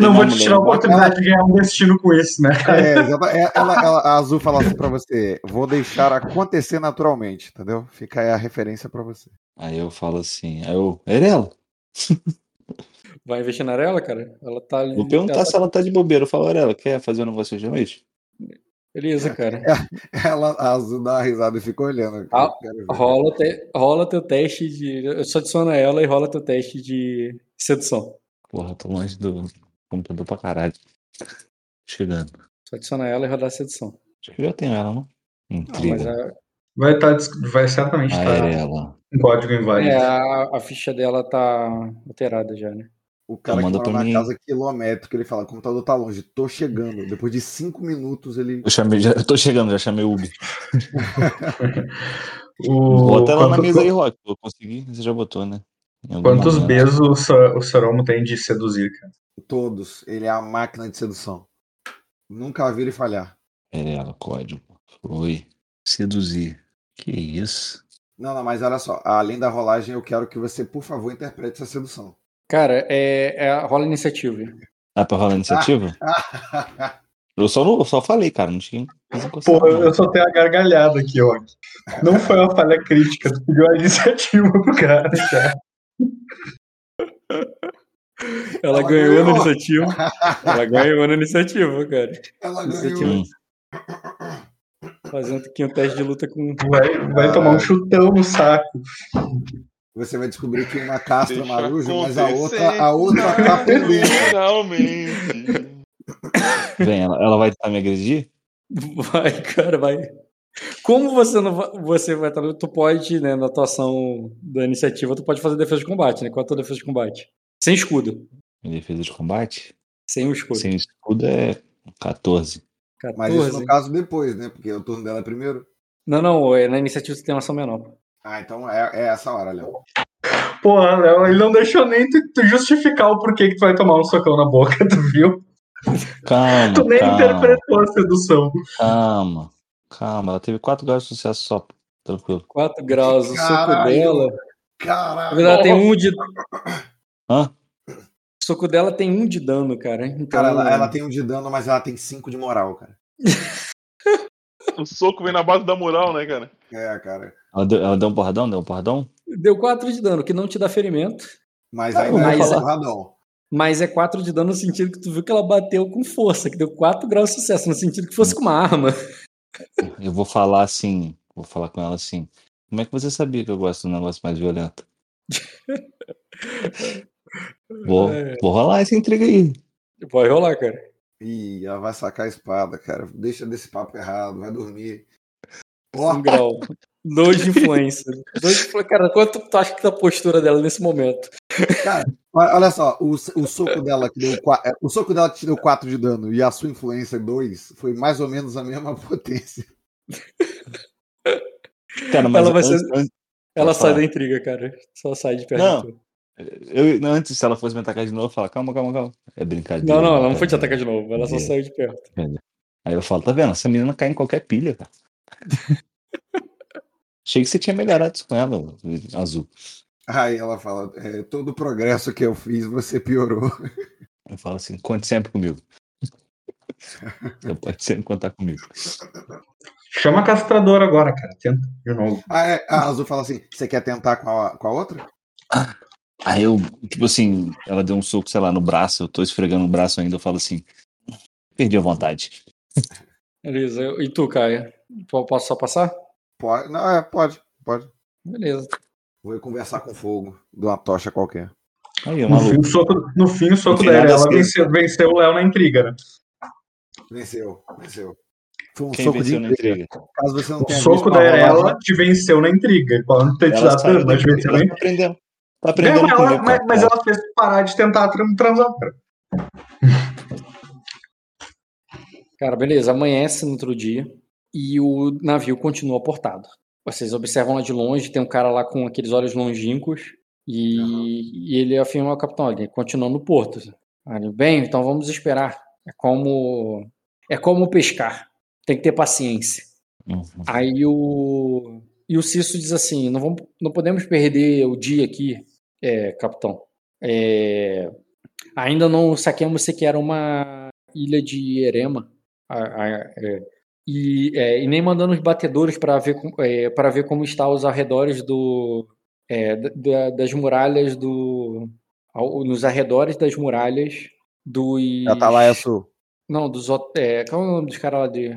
Não vou te tirar a oportunidade ela... de ganhar um destino com isso, né? É, ela, ela, ela, a Azul fala assim pra você: vou deixar acontecer naturalmente, entendeu? Fica aí a referência pra você. Aí eu falo assim: aí eu, Erela. [LAUGHS] Vai investir na Arela, cara? Ela tá ali. Vou perguntar ela... se ela tá de bobeira. Eu falo, Arela, quer fazer um negócio hoje à noite? Beleza, cara. Ela, a Azul dá uma risada e fica olhando. Ah, rola, te, rola teu teste de. Eu só adiciono ela e rola teu teste de sedução. Porra, tô longe do computador pra caralho. Chegando. Só adiciona ela e rodar a sedução. Acho que já tenho ela, não? Intriga. Não, a... Vai, tá, vai certamente estar tá ela. um código inválido. É, a, a, ficha dela tá alterada já, né? O cara então, que mora na mim... casa quilométrica, ele fala, o computador tá longe, tô chegando. Depois de cinco minutos ele. Eu chamei, já, eu tô chegando, já chamei o Uber. [LAUGHS] o... Bota ela Quanto... na mesa aí, Rock. Eu consegui, você já botou, né? Quantos beijos o Saromo tem de seduzir, cara? Todos. Ele é a máquina de sedução. Nunca vi ele falhar. É ela, código. Foi. Seduzir. Que isso? Não, não, mas olha só. Além da rolagem, eu quero que você, por favor, interprete essa sedução. Cara, é, é rola iniciativa. Ah, pra rolar iniciativa? [LAUGHS] eu, só não, eu só falei, cara. Não tinha. Pô, eu só tenho a gargalhada aqui, ó. Não foi uma falha crítica. Tu pediu a iniciativa pro cara, cara. Ela, Ela ganhou, ganhou, na iniciativa. Ela ganhou na iniciativa, cara. Ela iniciativa. ganhou. Fazendo aqui um teste de luta com. Vai, vai tomar um chutão no saco. Você vai descobrir que uma castra Deixa maruja, mas a outra, a outra tá pendente. Finalmente. Vem, ela, ela vai tentar me agredir? Vai, cara, vai. Como você não vai, você vai estar, tu pode, né, na atuação da iniciativa, tu pode fazer defesa de combate, né? Qual é a tua defesa de combate? Sem escudo. Defesa de combate? Sem o escudo. Sem escudo é 14. 14. Mas isso no caso depois, né? Porque o turno dela é primeiro. Não, não, é, na iniciativa você tem uma ação menor. Ah, então é, é essa hora, Léo. Porra, Léo, ele não deixou nem tu, tu, justificar o porquê que tu vai tomar um socão na boca, tu viu? Calma. tu nem calma. interpretou a sedução. Calma. Calma, ela teve 4 graus de sucesso só. Tranquilo. 4 graus, o soco dela. Caralho. Ela tem um de. Hã? O soco dela tem um de dano, cara. Então... Cara, ela, ela tem um de dano, mas ela tem 5 de moral, cara. [LAUGHS] o soco vem na base da moral, né, cara? É, cara. Ela deu, ela deu um porradão? Deu um porradão? Deu 4 de dano, que não te dá ferimento. Mas ainda mas, é porradão. Mas é 4 de dano no sentido que tu viu que ela bateu com força, que deu 4 graus de sucesso, no sentido que fosse com uma arma. Eu vou falar assim, vou falar com ela assim. Como é que você sabia que eu gosto de um negócio mais violento? [LAUGHS] Vou, é. vou rolar essa intriga aí. Pode rolar, cara. Ih, ela vai sacar a espada, cara. Deixa desse papo errado, vai dormir. Um grau. Dois de influência. Dois de. Cara, quanto tu acha que tá a postura dela nesse momento? Cara, olha só, o, o soco dela que deu é, o soco dela que te deu 4 de dano e a sua influência 2 foi mais ou menos a mesma [LAUGHS] potência. Cara, mas ela vai ser... antes, ela sai da intriga, cara. Só sai de perto. Não. Eu, antes, se ela fosse me atacar de novo, eu falo, calma, calma, calma. É brincadeira. Não, não, ela não foi te atacar de novo, ela só saiu de perto. Aí eu falo, tá vendo? Essa menina cai em qualquer pilha, cara. [LAUGHS] Achei que você tinha melhorado isso com ela, azul. Aí ela fala, é, todo o progresso que eu fiz, você piorou. Eu falo assim, conte sempre comigo. [LAUGHS] Você pode sempre contar comigo. Chama a castradora agora, cara. Tenta de novo. Ah, é, a Azul fala assim: você quer tentar com a, com a outra? Aí eu, tipo assim, ela deu um soco, sei lá, no braço, eu tô esfregando o braço ainda, eu falo assim: perdi a vontade. [LAUGHS] Beleza. E tu, Caia? Posso só passar? Pode. Não, é, pode, pode. Beleza. Vou conversar com fogo de uma tocha qualquer. Aí, no, fim, o soco, no fim, o soco dela, ela venceu, venceu o Léo na intriga, né? Venceu, venceu. Foi um Quem soco de intriga. intriga. Caso você não o tenha soco da ela te venceu na intriga. Pode ter te dado dano, mas venceu Tá aprendendo. Tá aprendendo não, ela, mas, mas, ela fez parar de tentar transar, cara. Cara, beleza. Amanhece no outro dia e o navio continua portado. Vocês observam lá de longe, tem um cara lá com aqueles olhos longínquos e, uhum. e ele afirma ao capitão, ele continua no porto. Bem, então vamos esperar. É como é como pescar. Tem que ter paciência. Uhum. Aí o e o Cisso diz assim, não vamos, não podemos perder o dia aqui, é, capitão. É, ainda não saquemos sequer uma ilha de Erema. A, a, é, e, é, e nem mandando os batedores para ver, é, para ver como está os arredores do, é, da, das muralhas do. nos arredores das muralhas dos. Atalaia Sul. Não, dos. É, qual é o nome dos caras lá de.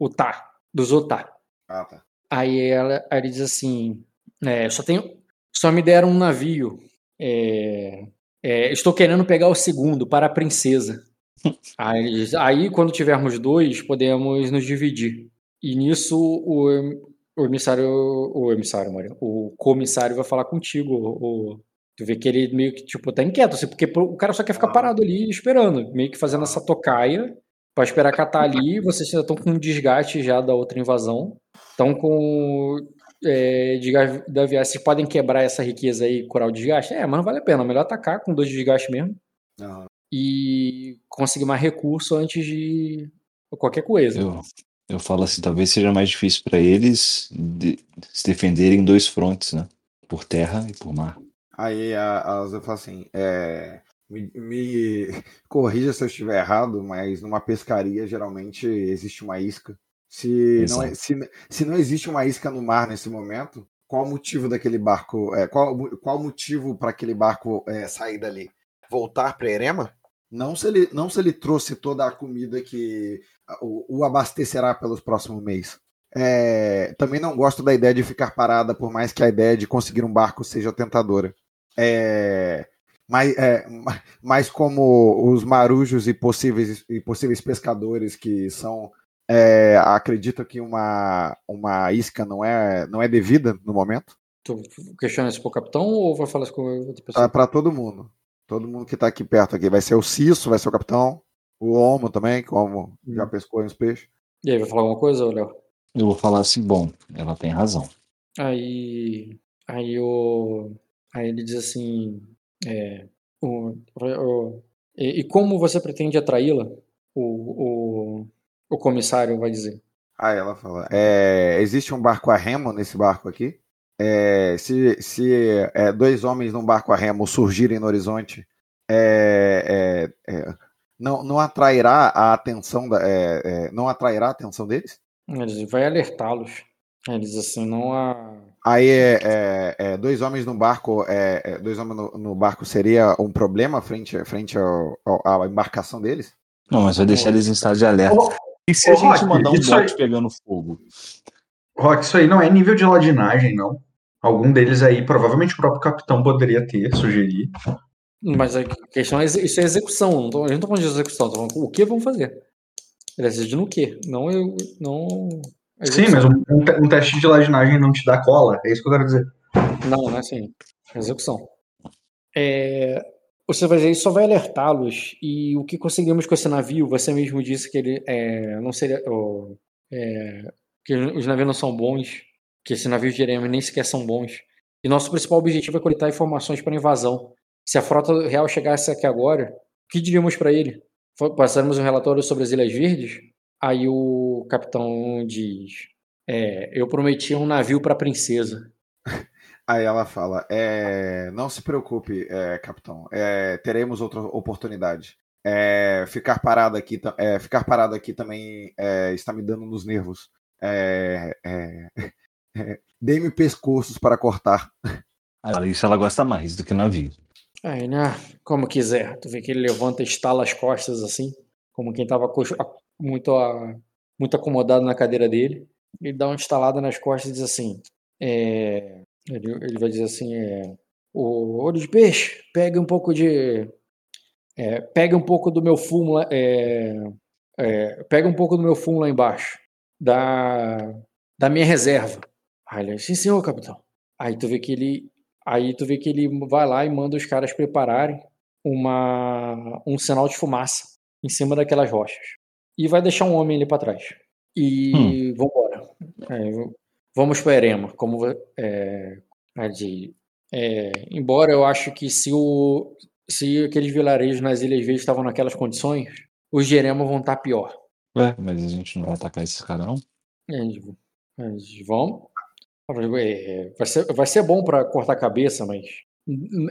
Utah. Dos Utah. Ah, tá. Aí ela aí ele diz assim: é, só tenho. Só me deram um navio. É, é, estou querendo pegar o segundo para a princesa. [LAUGHS] Aí, aí, quando tivermos dois, podemos nos dividir. E nisso o, o emissário, o emissário, Maria, o comissário vai falar contigo. O, tu vê que ele meio que tipo tá inquieto, assim, porque o cara só quer ficar parado ali esperando, meio que fazendo essa tocaia para esperar catar ali. Vocês já estão com um desgaste já da outra invasão, estão com é, desgaste da viagem. Vocês podem quebrar essa riqueza aí e curar o desgaste? É, mas não vale a pena. Melhor atacar com dois desgastes mesmo. Uhum e conseguir mais recurso antes de qualquer coisa. Eu, eu falo assim, talvez seja mais difícil para eles de, se defenderem em dois frontes, né? Por terra e por mar. Aí a, a eu falo assim, é, me, me [LAUGHS] corrija se eu estiver errado, mas numa pescaria geralmente existe uma isca. Se não, é, se, se não existe uma isca no mar nesse momento, qual o motivo daquele barco? É, qual, qual o motivo para aquele barco é, sair dali? Voltar para Erema? Não se ele, não se ele trouxe toda a comida que o, o abastecerá pelos próximos meses. É, também não gosto da ideia de ficar parada, por mais que a ideia de conseguir um barco seja tentadora. É, mas, é, mas como os marujos e possíveis, e possíveis pescadores que são é, acreditam que uma, uma isca não é, não é devida no momento. Tu questiona isso para o capitão ou vai falar isso com outra pessoa? Para todo mundo. Todo mundo que está aqui perto aqui. Vai ser o Cisso, vai ser o capitão. O Homo também, como já hum. pescou uns peixes. E aí, vai falar alguma coisa, Léo? Eu vou falar assim, bom, ela tem razão. Aí. Aí o. Aí ele diz assim. É, o, o, e, e como você pretende atraí-la? O, o, o comissário vai dizer. Aí ela fala: é, existe um barco a remo nesse barco aqui? é, se, se é, dois homens num barco a remo surgirem no horizonte, é, é, é não, não atrairá a atenção da, é, não atrairá a atenção deles? Ele vai alertá-los. Eles assim não há. Aí é, dois homens no barco, dois homens no, no, barco seria um problema frente, frente ao, ao, à embarcação deles? Não, mas vai deixar eles em estado de alerta. E se oh, a gente Rock, mandar um bote aí... pegando fogo? Rock, isso aí não é nível de ladinagem, não. Algum deles aí, provavelmente o próprio capitão poderia ter, sugerir. Mas a questão é isso é execução. Não tô, a gente não tá falando de execução, falando o que vamos fazer. Ele decide no quê? Não eu. Não. Sim, mas um, um, teste de ladinagem não te dá cola, é isso que eu quero dizer. Não, não é assim. Execução. É, você vai dizer, só vai alertá-los. E o que conseguimos com esse navio, você mesmo disse que ele é, não seria. é, que os navios não são bons, que esses navios de Jeremias nem sequer são bons. E nosso principal objetivo é coletar informações para invasão. Se a frota real chegasse aqui agora, o que diríamos para ele? Passaremos um relatório sobre as Ilhas Verdes? Aí o capitão diz: é, Eu prometi um navio para a princesa. Aí ela fala: é, Não se preocupe, é, capitão. É, teremos outra oportunidade. É, ficar parado aqui, é, ficar parado aqui também está me dando nos nervos. [LAUGHS] Dê-me pescoços para cortar. Isso ela gosta mais do que navio. Aí, né? Como quiser. Tu vê que ele levanta e estala as costas assim, como quem estava muito, muito acomodado na cadeira dele. Ele dá uma estalada nas costas e diz assim: é... ele, ele, vai dizer assim: é... o olho de peixe, pegue um pouco de. É, pegue um pouco do meu fumo lá. É... É... Pega um pouco do meu fumo lá embaixo. Da, da minha reserva. Aí ele, sim, senhor, capitão. Aí tu vê que ele Aí tu vê que ele vai lá e manda os caras prepararem uma, um sinal de fumaça em cima daquelas rochas. E vai deixar um homem ali para trás. E hum. vambora. É, vamos para Erema. Como é, de, é, embora eu acho que se, o, se aqueles vilarejos nas Ilhas Verdes estavam naquelas condições, os de Erema vão estar tá pior. Ué, mas a gente não vai atacar esses caras, não? Eles vão. É, vai, ser, vai ser bom para cortar a cabeça, mas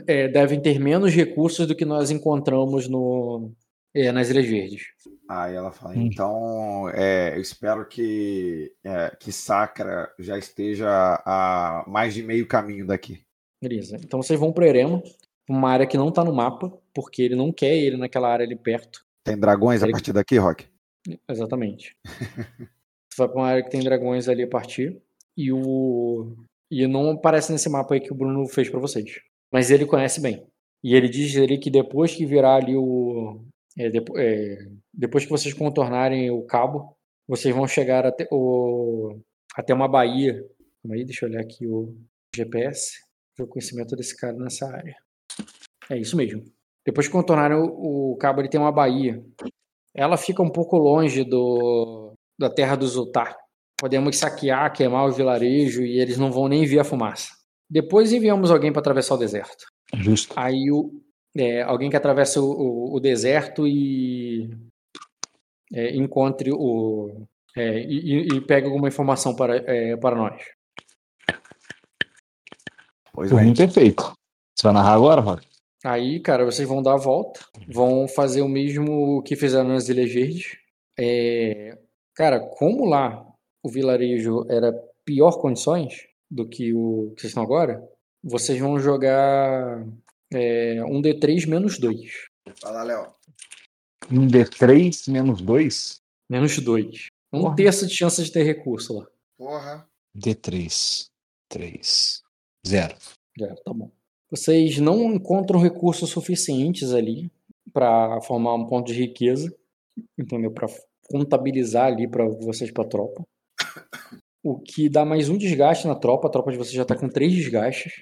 é, devem ter menos recursos do que nós encontramos no, é, nas Ilhas Verdes. Aí ela fala, hum. então é, eu espero que, é, que Sacra já esteja a mais de meio caminho daqui. Beleza. Então vocês vão para Erema, uma área que não está no mapa, porque ele não quer ele naquela área ali perto. Tem dragões ele... a partir daqui, Rock? Exatamente. [LAUGHS] Você vai para uma área que tem dragões ali a partir e o e não aparece nesse mapa aí que o Bruno fez para vocês. Mas ele conhece bem. E ele diz ali que depois que virar ali o é, depois, é, depois que vocês contornarem o cabo, vocês vão chegar até o até uma baía. Aí, deixa eu olhar aqui o GPS, o conhecimento desse cara nessa área. É isso mesmo. Depois que contornarem o, o cabo, ele tem uma baía. Ela fica um pouco longe do da terra do Zutar podemos saquear, queimar o vilarejo e eles não vão nem ver a fumaça. Depois enviamos alguém para atravessar o deserto. Justo. Aí o, é, alguém que atravessa o, o, o deserto e é, encontre o. É, e, e pegue alguma informação para, é, para nós. Pois bem. Perfeito. Você vai narrar agora, Rock? Aí, cara, vocês vão dar a volta, vão fazer o mesmo que fizeram nas Ilhas Verdes. É, cara, como lá o vilarejo era pior condições do que o que vocês estão agora, vocês vão jogar é, um D3 menos 2. Fala, Léo. Um D3 menos 2? Menos 2. Um Porra. terço de chance de ter recurso lá. Porra. D3. 3. Zero. Zero, tá bom. Vocês não encontram recursos suficientes ali para formar um ponto de riqueza, entendeu? Para contabilizar ali para vocês para tropa o que dá mais um desgaste na tropa. A tropa de vocês já tá com três desgastes.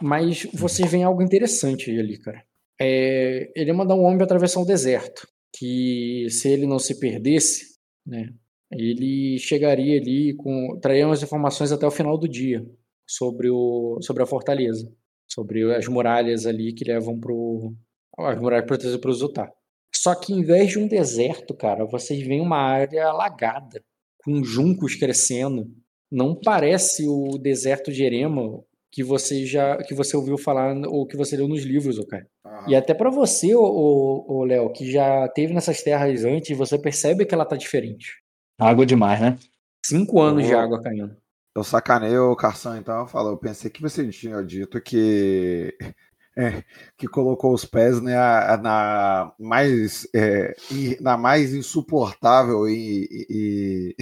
Mas vocês veem algo interessante ali, cara. É, ele mandar um homem atravessar o deserto. Que se ele não se perdesse, né? Ele chegaria ali com. traria umas informações até o final do dia sobre, o, sobre a fortaleza. Sobre as muralhas ali que levam pro. As muralhas protegidas pro Zutar. Só que em vez de um deserto, cara, vocês veem uma área alagada com juncos crescendo. Não parece o deserto de Erema que você já que você ouviu falar ou que você leu nos livros, cara. Uhum. E até para você, o Léo, que já teve nessas terras antes, você percebe que ela tá diferente. Água demais, né? Cinco anos de água caindo. Eu sacanei o Carção, então eu falo, eu pensei que você tinha dito que [LAUGHS] é, que colocou os pés né, na, mais, é, na mais insuportável e, e,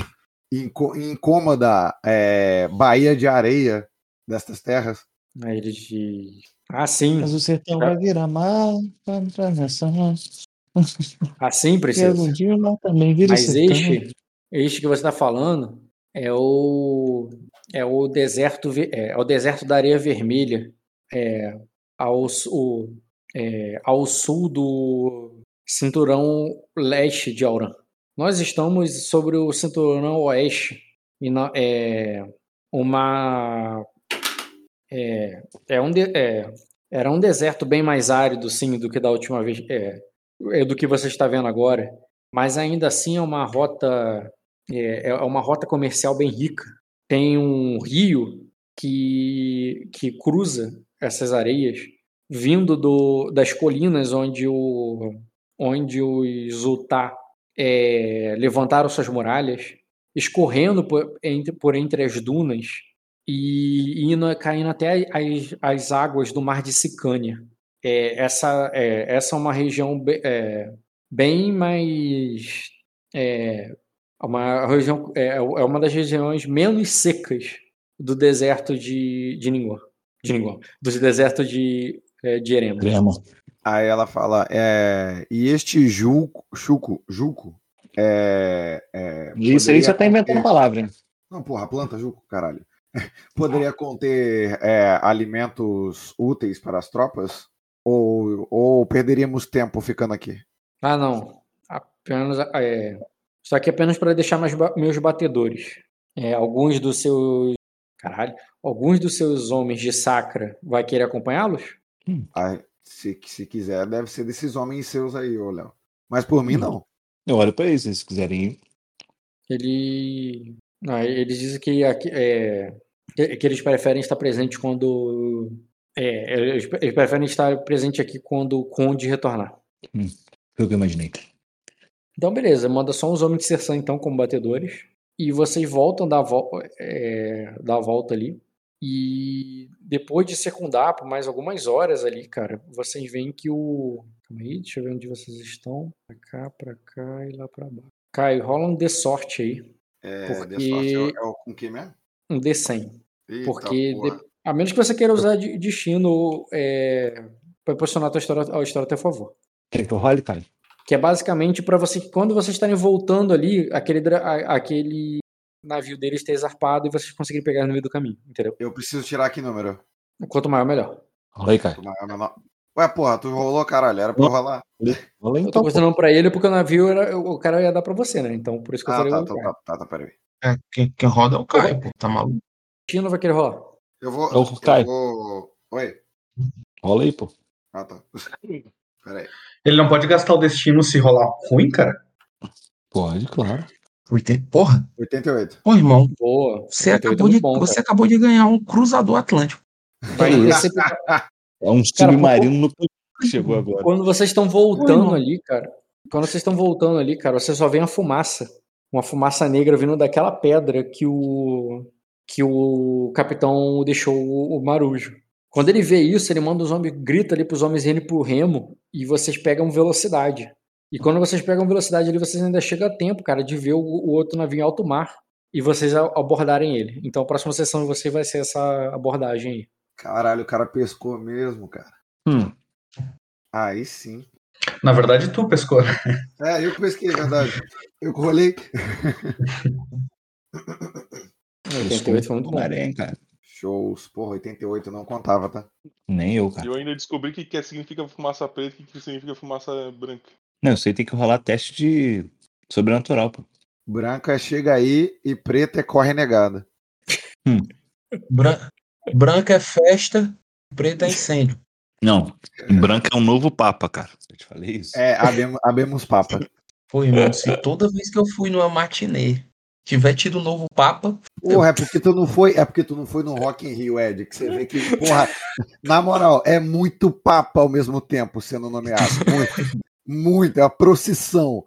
e [LAUGHS] incômoda é, Baía de Areia destas terras? Aí ele diz. Ah, sim. Mas o sertão vai virar mar, pra nação. Assim, precisa. dia lá também vira Mas sertão. este, este que você está falando é o é o deserto é, é o deserto da areia vermelha é, ao, o- é, ao sul do cinturão leste de Auran. Nós estamos sobre o cinturão oeste e na- é uma é, é um de- é, era um deserto bem mais árido sim do que da última vez é, é do que você está vendo agora mas ainda assim é uma rota é, é uma rota comercial bem rica. Tem um rio que, que cruza essas areias, vindo do, das colinas onde, o, onde os Utah é, levantaram suas muralhas, escorrendo por entre, por entre as dunas e indo, caindo até as, as águas do Mar de Sicânia. É, essa, é, essa é uma região be- é, bem mais. É, uma região, é, é uma das regiões menos secas do deserto de, de Ningguang. De Ningguang. Do deserto de, é, de Erema. Aí ela fala, é, e este Juco, Chuco, Juco, é, é, Isso aí você tá inventando palavra? Não, porra, planta Juco, caralho. [LAUGHS] Poderia conter é, alimentos úteis para as tropas? Ou, ou perderíamos tempo ficando aqui? Ah, não. Apenas. É, só que apenas para deixar mais ba- meus batedores. É, alguns dos seus. Caralho. Alguns dos seus homens de sacra vai querer acompanhá-los? Ai, se, se quiser, deve ser desses homens seus aí, ô Léo. Mas por mim, não. Eu olho pra eles, se quiserem ir. Ele. Não, eles dizem que, é, que, eles preferem estar presentes quando. É, eles, eles preferem estar presente aqui quando o Conde retornar. Foi o que eu imaginei. Então, beleza, manda só uns homens de Sersan, então, como batedores. E vocês voltam da, vol é, da volta ali. E depois de secundar por mais algumas horas ali, cara, vocês veem que o. Calma aí, deixa eu ver onde vocês estão. Pra cá, pra cá e lá pra baixo. Caio, rola um de sorte aí. É, Porque- é, o- é o com quem mesmo? Um D100. Eita, Porque de- a menos que você queira usar de destino é, para posicionar a tua história, a história a teu favor. Quer que eu role, cara? Que é basicamente para você, quando vocês estarem voltando ali, aquele, a- aquele navio deles ter zarpado e vocês conseguirem pegar no meio do caminho, entendeu? Eu preciso tirar aqui número. Quanto maior, melhor. Rola aí, cara. Quanto maior, menor. Ué, porra, tu rolou, caralho. Era pra eu rolar. Rola aí, Eu tô então. mostrando pra ele porque o navio era, o cara ia dar pra você, né? Então por isso que eu Ah, falei tá, o tá, tá, tá, tá, peraí. É, quem, quem roda é o Caio, pô. Tá maluco? O destino vai querer rolar. Eu vou. É eu Caio. vou... Oi. Rola aí, pô. Ah, tá. [LAUGHS] Peraí. Ele não pode gastar o destino se rolar ruim, cara? Pode, claro. 80. Porra, 88. pô, irmão. Boa. Você 88 acabou, é de, bom, você cara. acabou de ganhar um cruzador atlântico. Vai [LAUGHS] isso? É um Cara, submarino no que chegou agora. Quando vocês estão voltando ali, cara, quando vocês estão voltando ali, cara, você só vê a fumaça, uma fumaça negra vindo daquela pedra que o que o capitão deixou o, marujo. Quando ele vê isso, ele manda os homens, grita ali pros homens irem pro remo e vocês pegam velocidade. E quando vocês pegam velocidade ali, vocês ainda chegam a tempo, cara, de ver o, o outro navio em alto mar e vocês abordarem ele. Então a próxima sessão de vocês vai ser essa abordagem aí. Caralho, o cara pescou mesmo, cara. Hum. Aí sim. Na verdade, tu pescou. É, eu que pesquei, é verdade. Eu que rolei. 88 foi muito bom. Marém, cara. Shows. Porra, 88 não contava, tá? Nem eu, E cara. eu ainda descobri o que, que significa fumaça preta e o que significa fumaça branca. Não, eu sei tem que rolar teste de sobrenatural, pô. Branca chega aí e preta é corre negada. Bran... Branca é festa, preta é incêndio. Não, branco é um novo papa, cara. Eu te falei isso. É, abemos, abemos papa. Pô, irmão, se toda vez que eu fui numa matinê tiver tido um novo Papa, Porra, é porque tu não foi, é porque tu não foi no Rock in Rio, Ed, que você vê que, porra, na moral, é muito papa ao mesmo tempo sendo nomeado. Muito, muito, é uma procissão.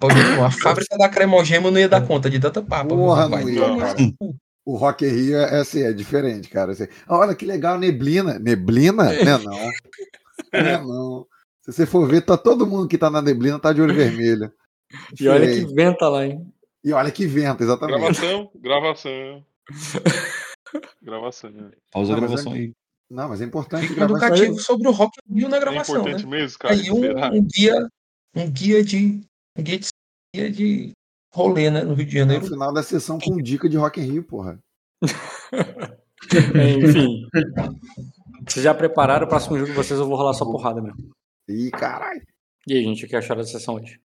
pode a fábrica da cremogema não ia dar conta de tanta papa. Porra, Vai não ia, cara. O Rock in Rio é, assim, é diferente, cara. Assim, olha que legal, neblina. Neblina? Não é não. Não é não. Se você for ver, tá todo mundo que tá na neblina tá de olho vermelho. E olha que venta lá, hein? E olha que vento, exatamente. Gravação, gravação. [LAUGHS] Gravação, né? Pausa a mas gravação é- aí. Não, mas é importante Fica educativo sobre o Rock in Rio na É gravação, importante né? mesmo, cara. Aí um, um guia, um guia de, um guia de, guia de rolê, né, no Rio de No Janeiro. final da sessão com dica de Rock in Rio, porra. [LAUGHS] Enfim. Vocês já prepararam o próximo jogo de vocês? Eu vou rolar só porrada mesmo. Ih, caralho. E aí, gente, o que acharam da sessão hoje?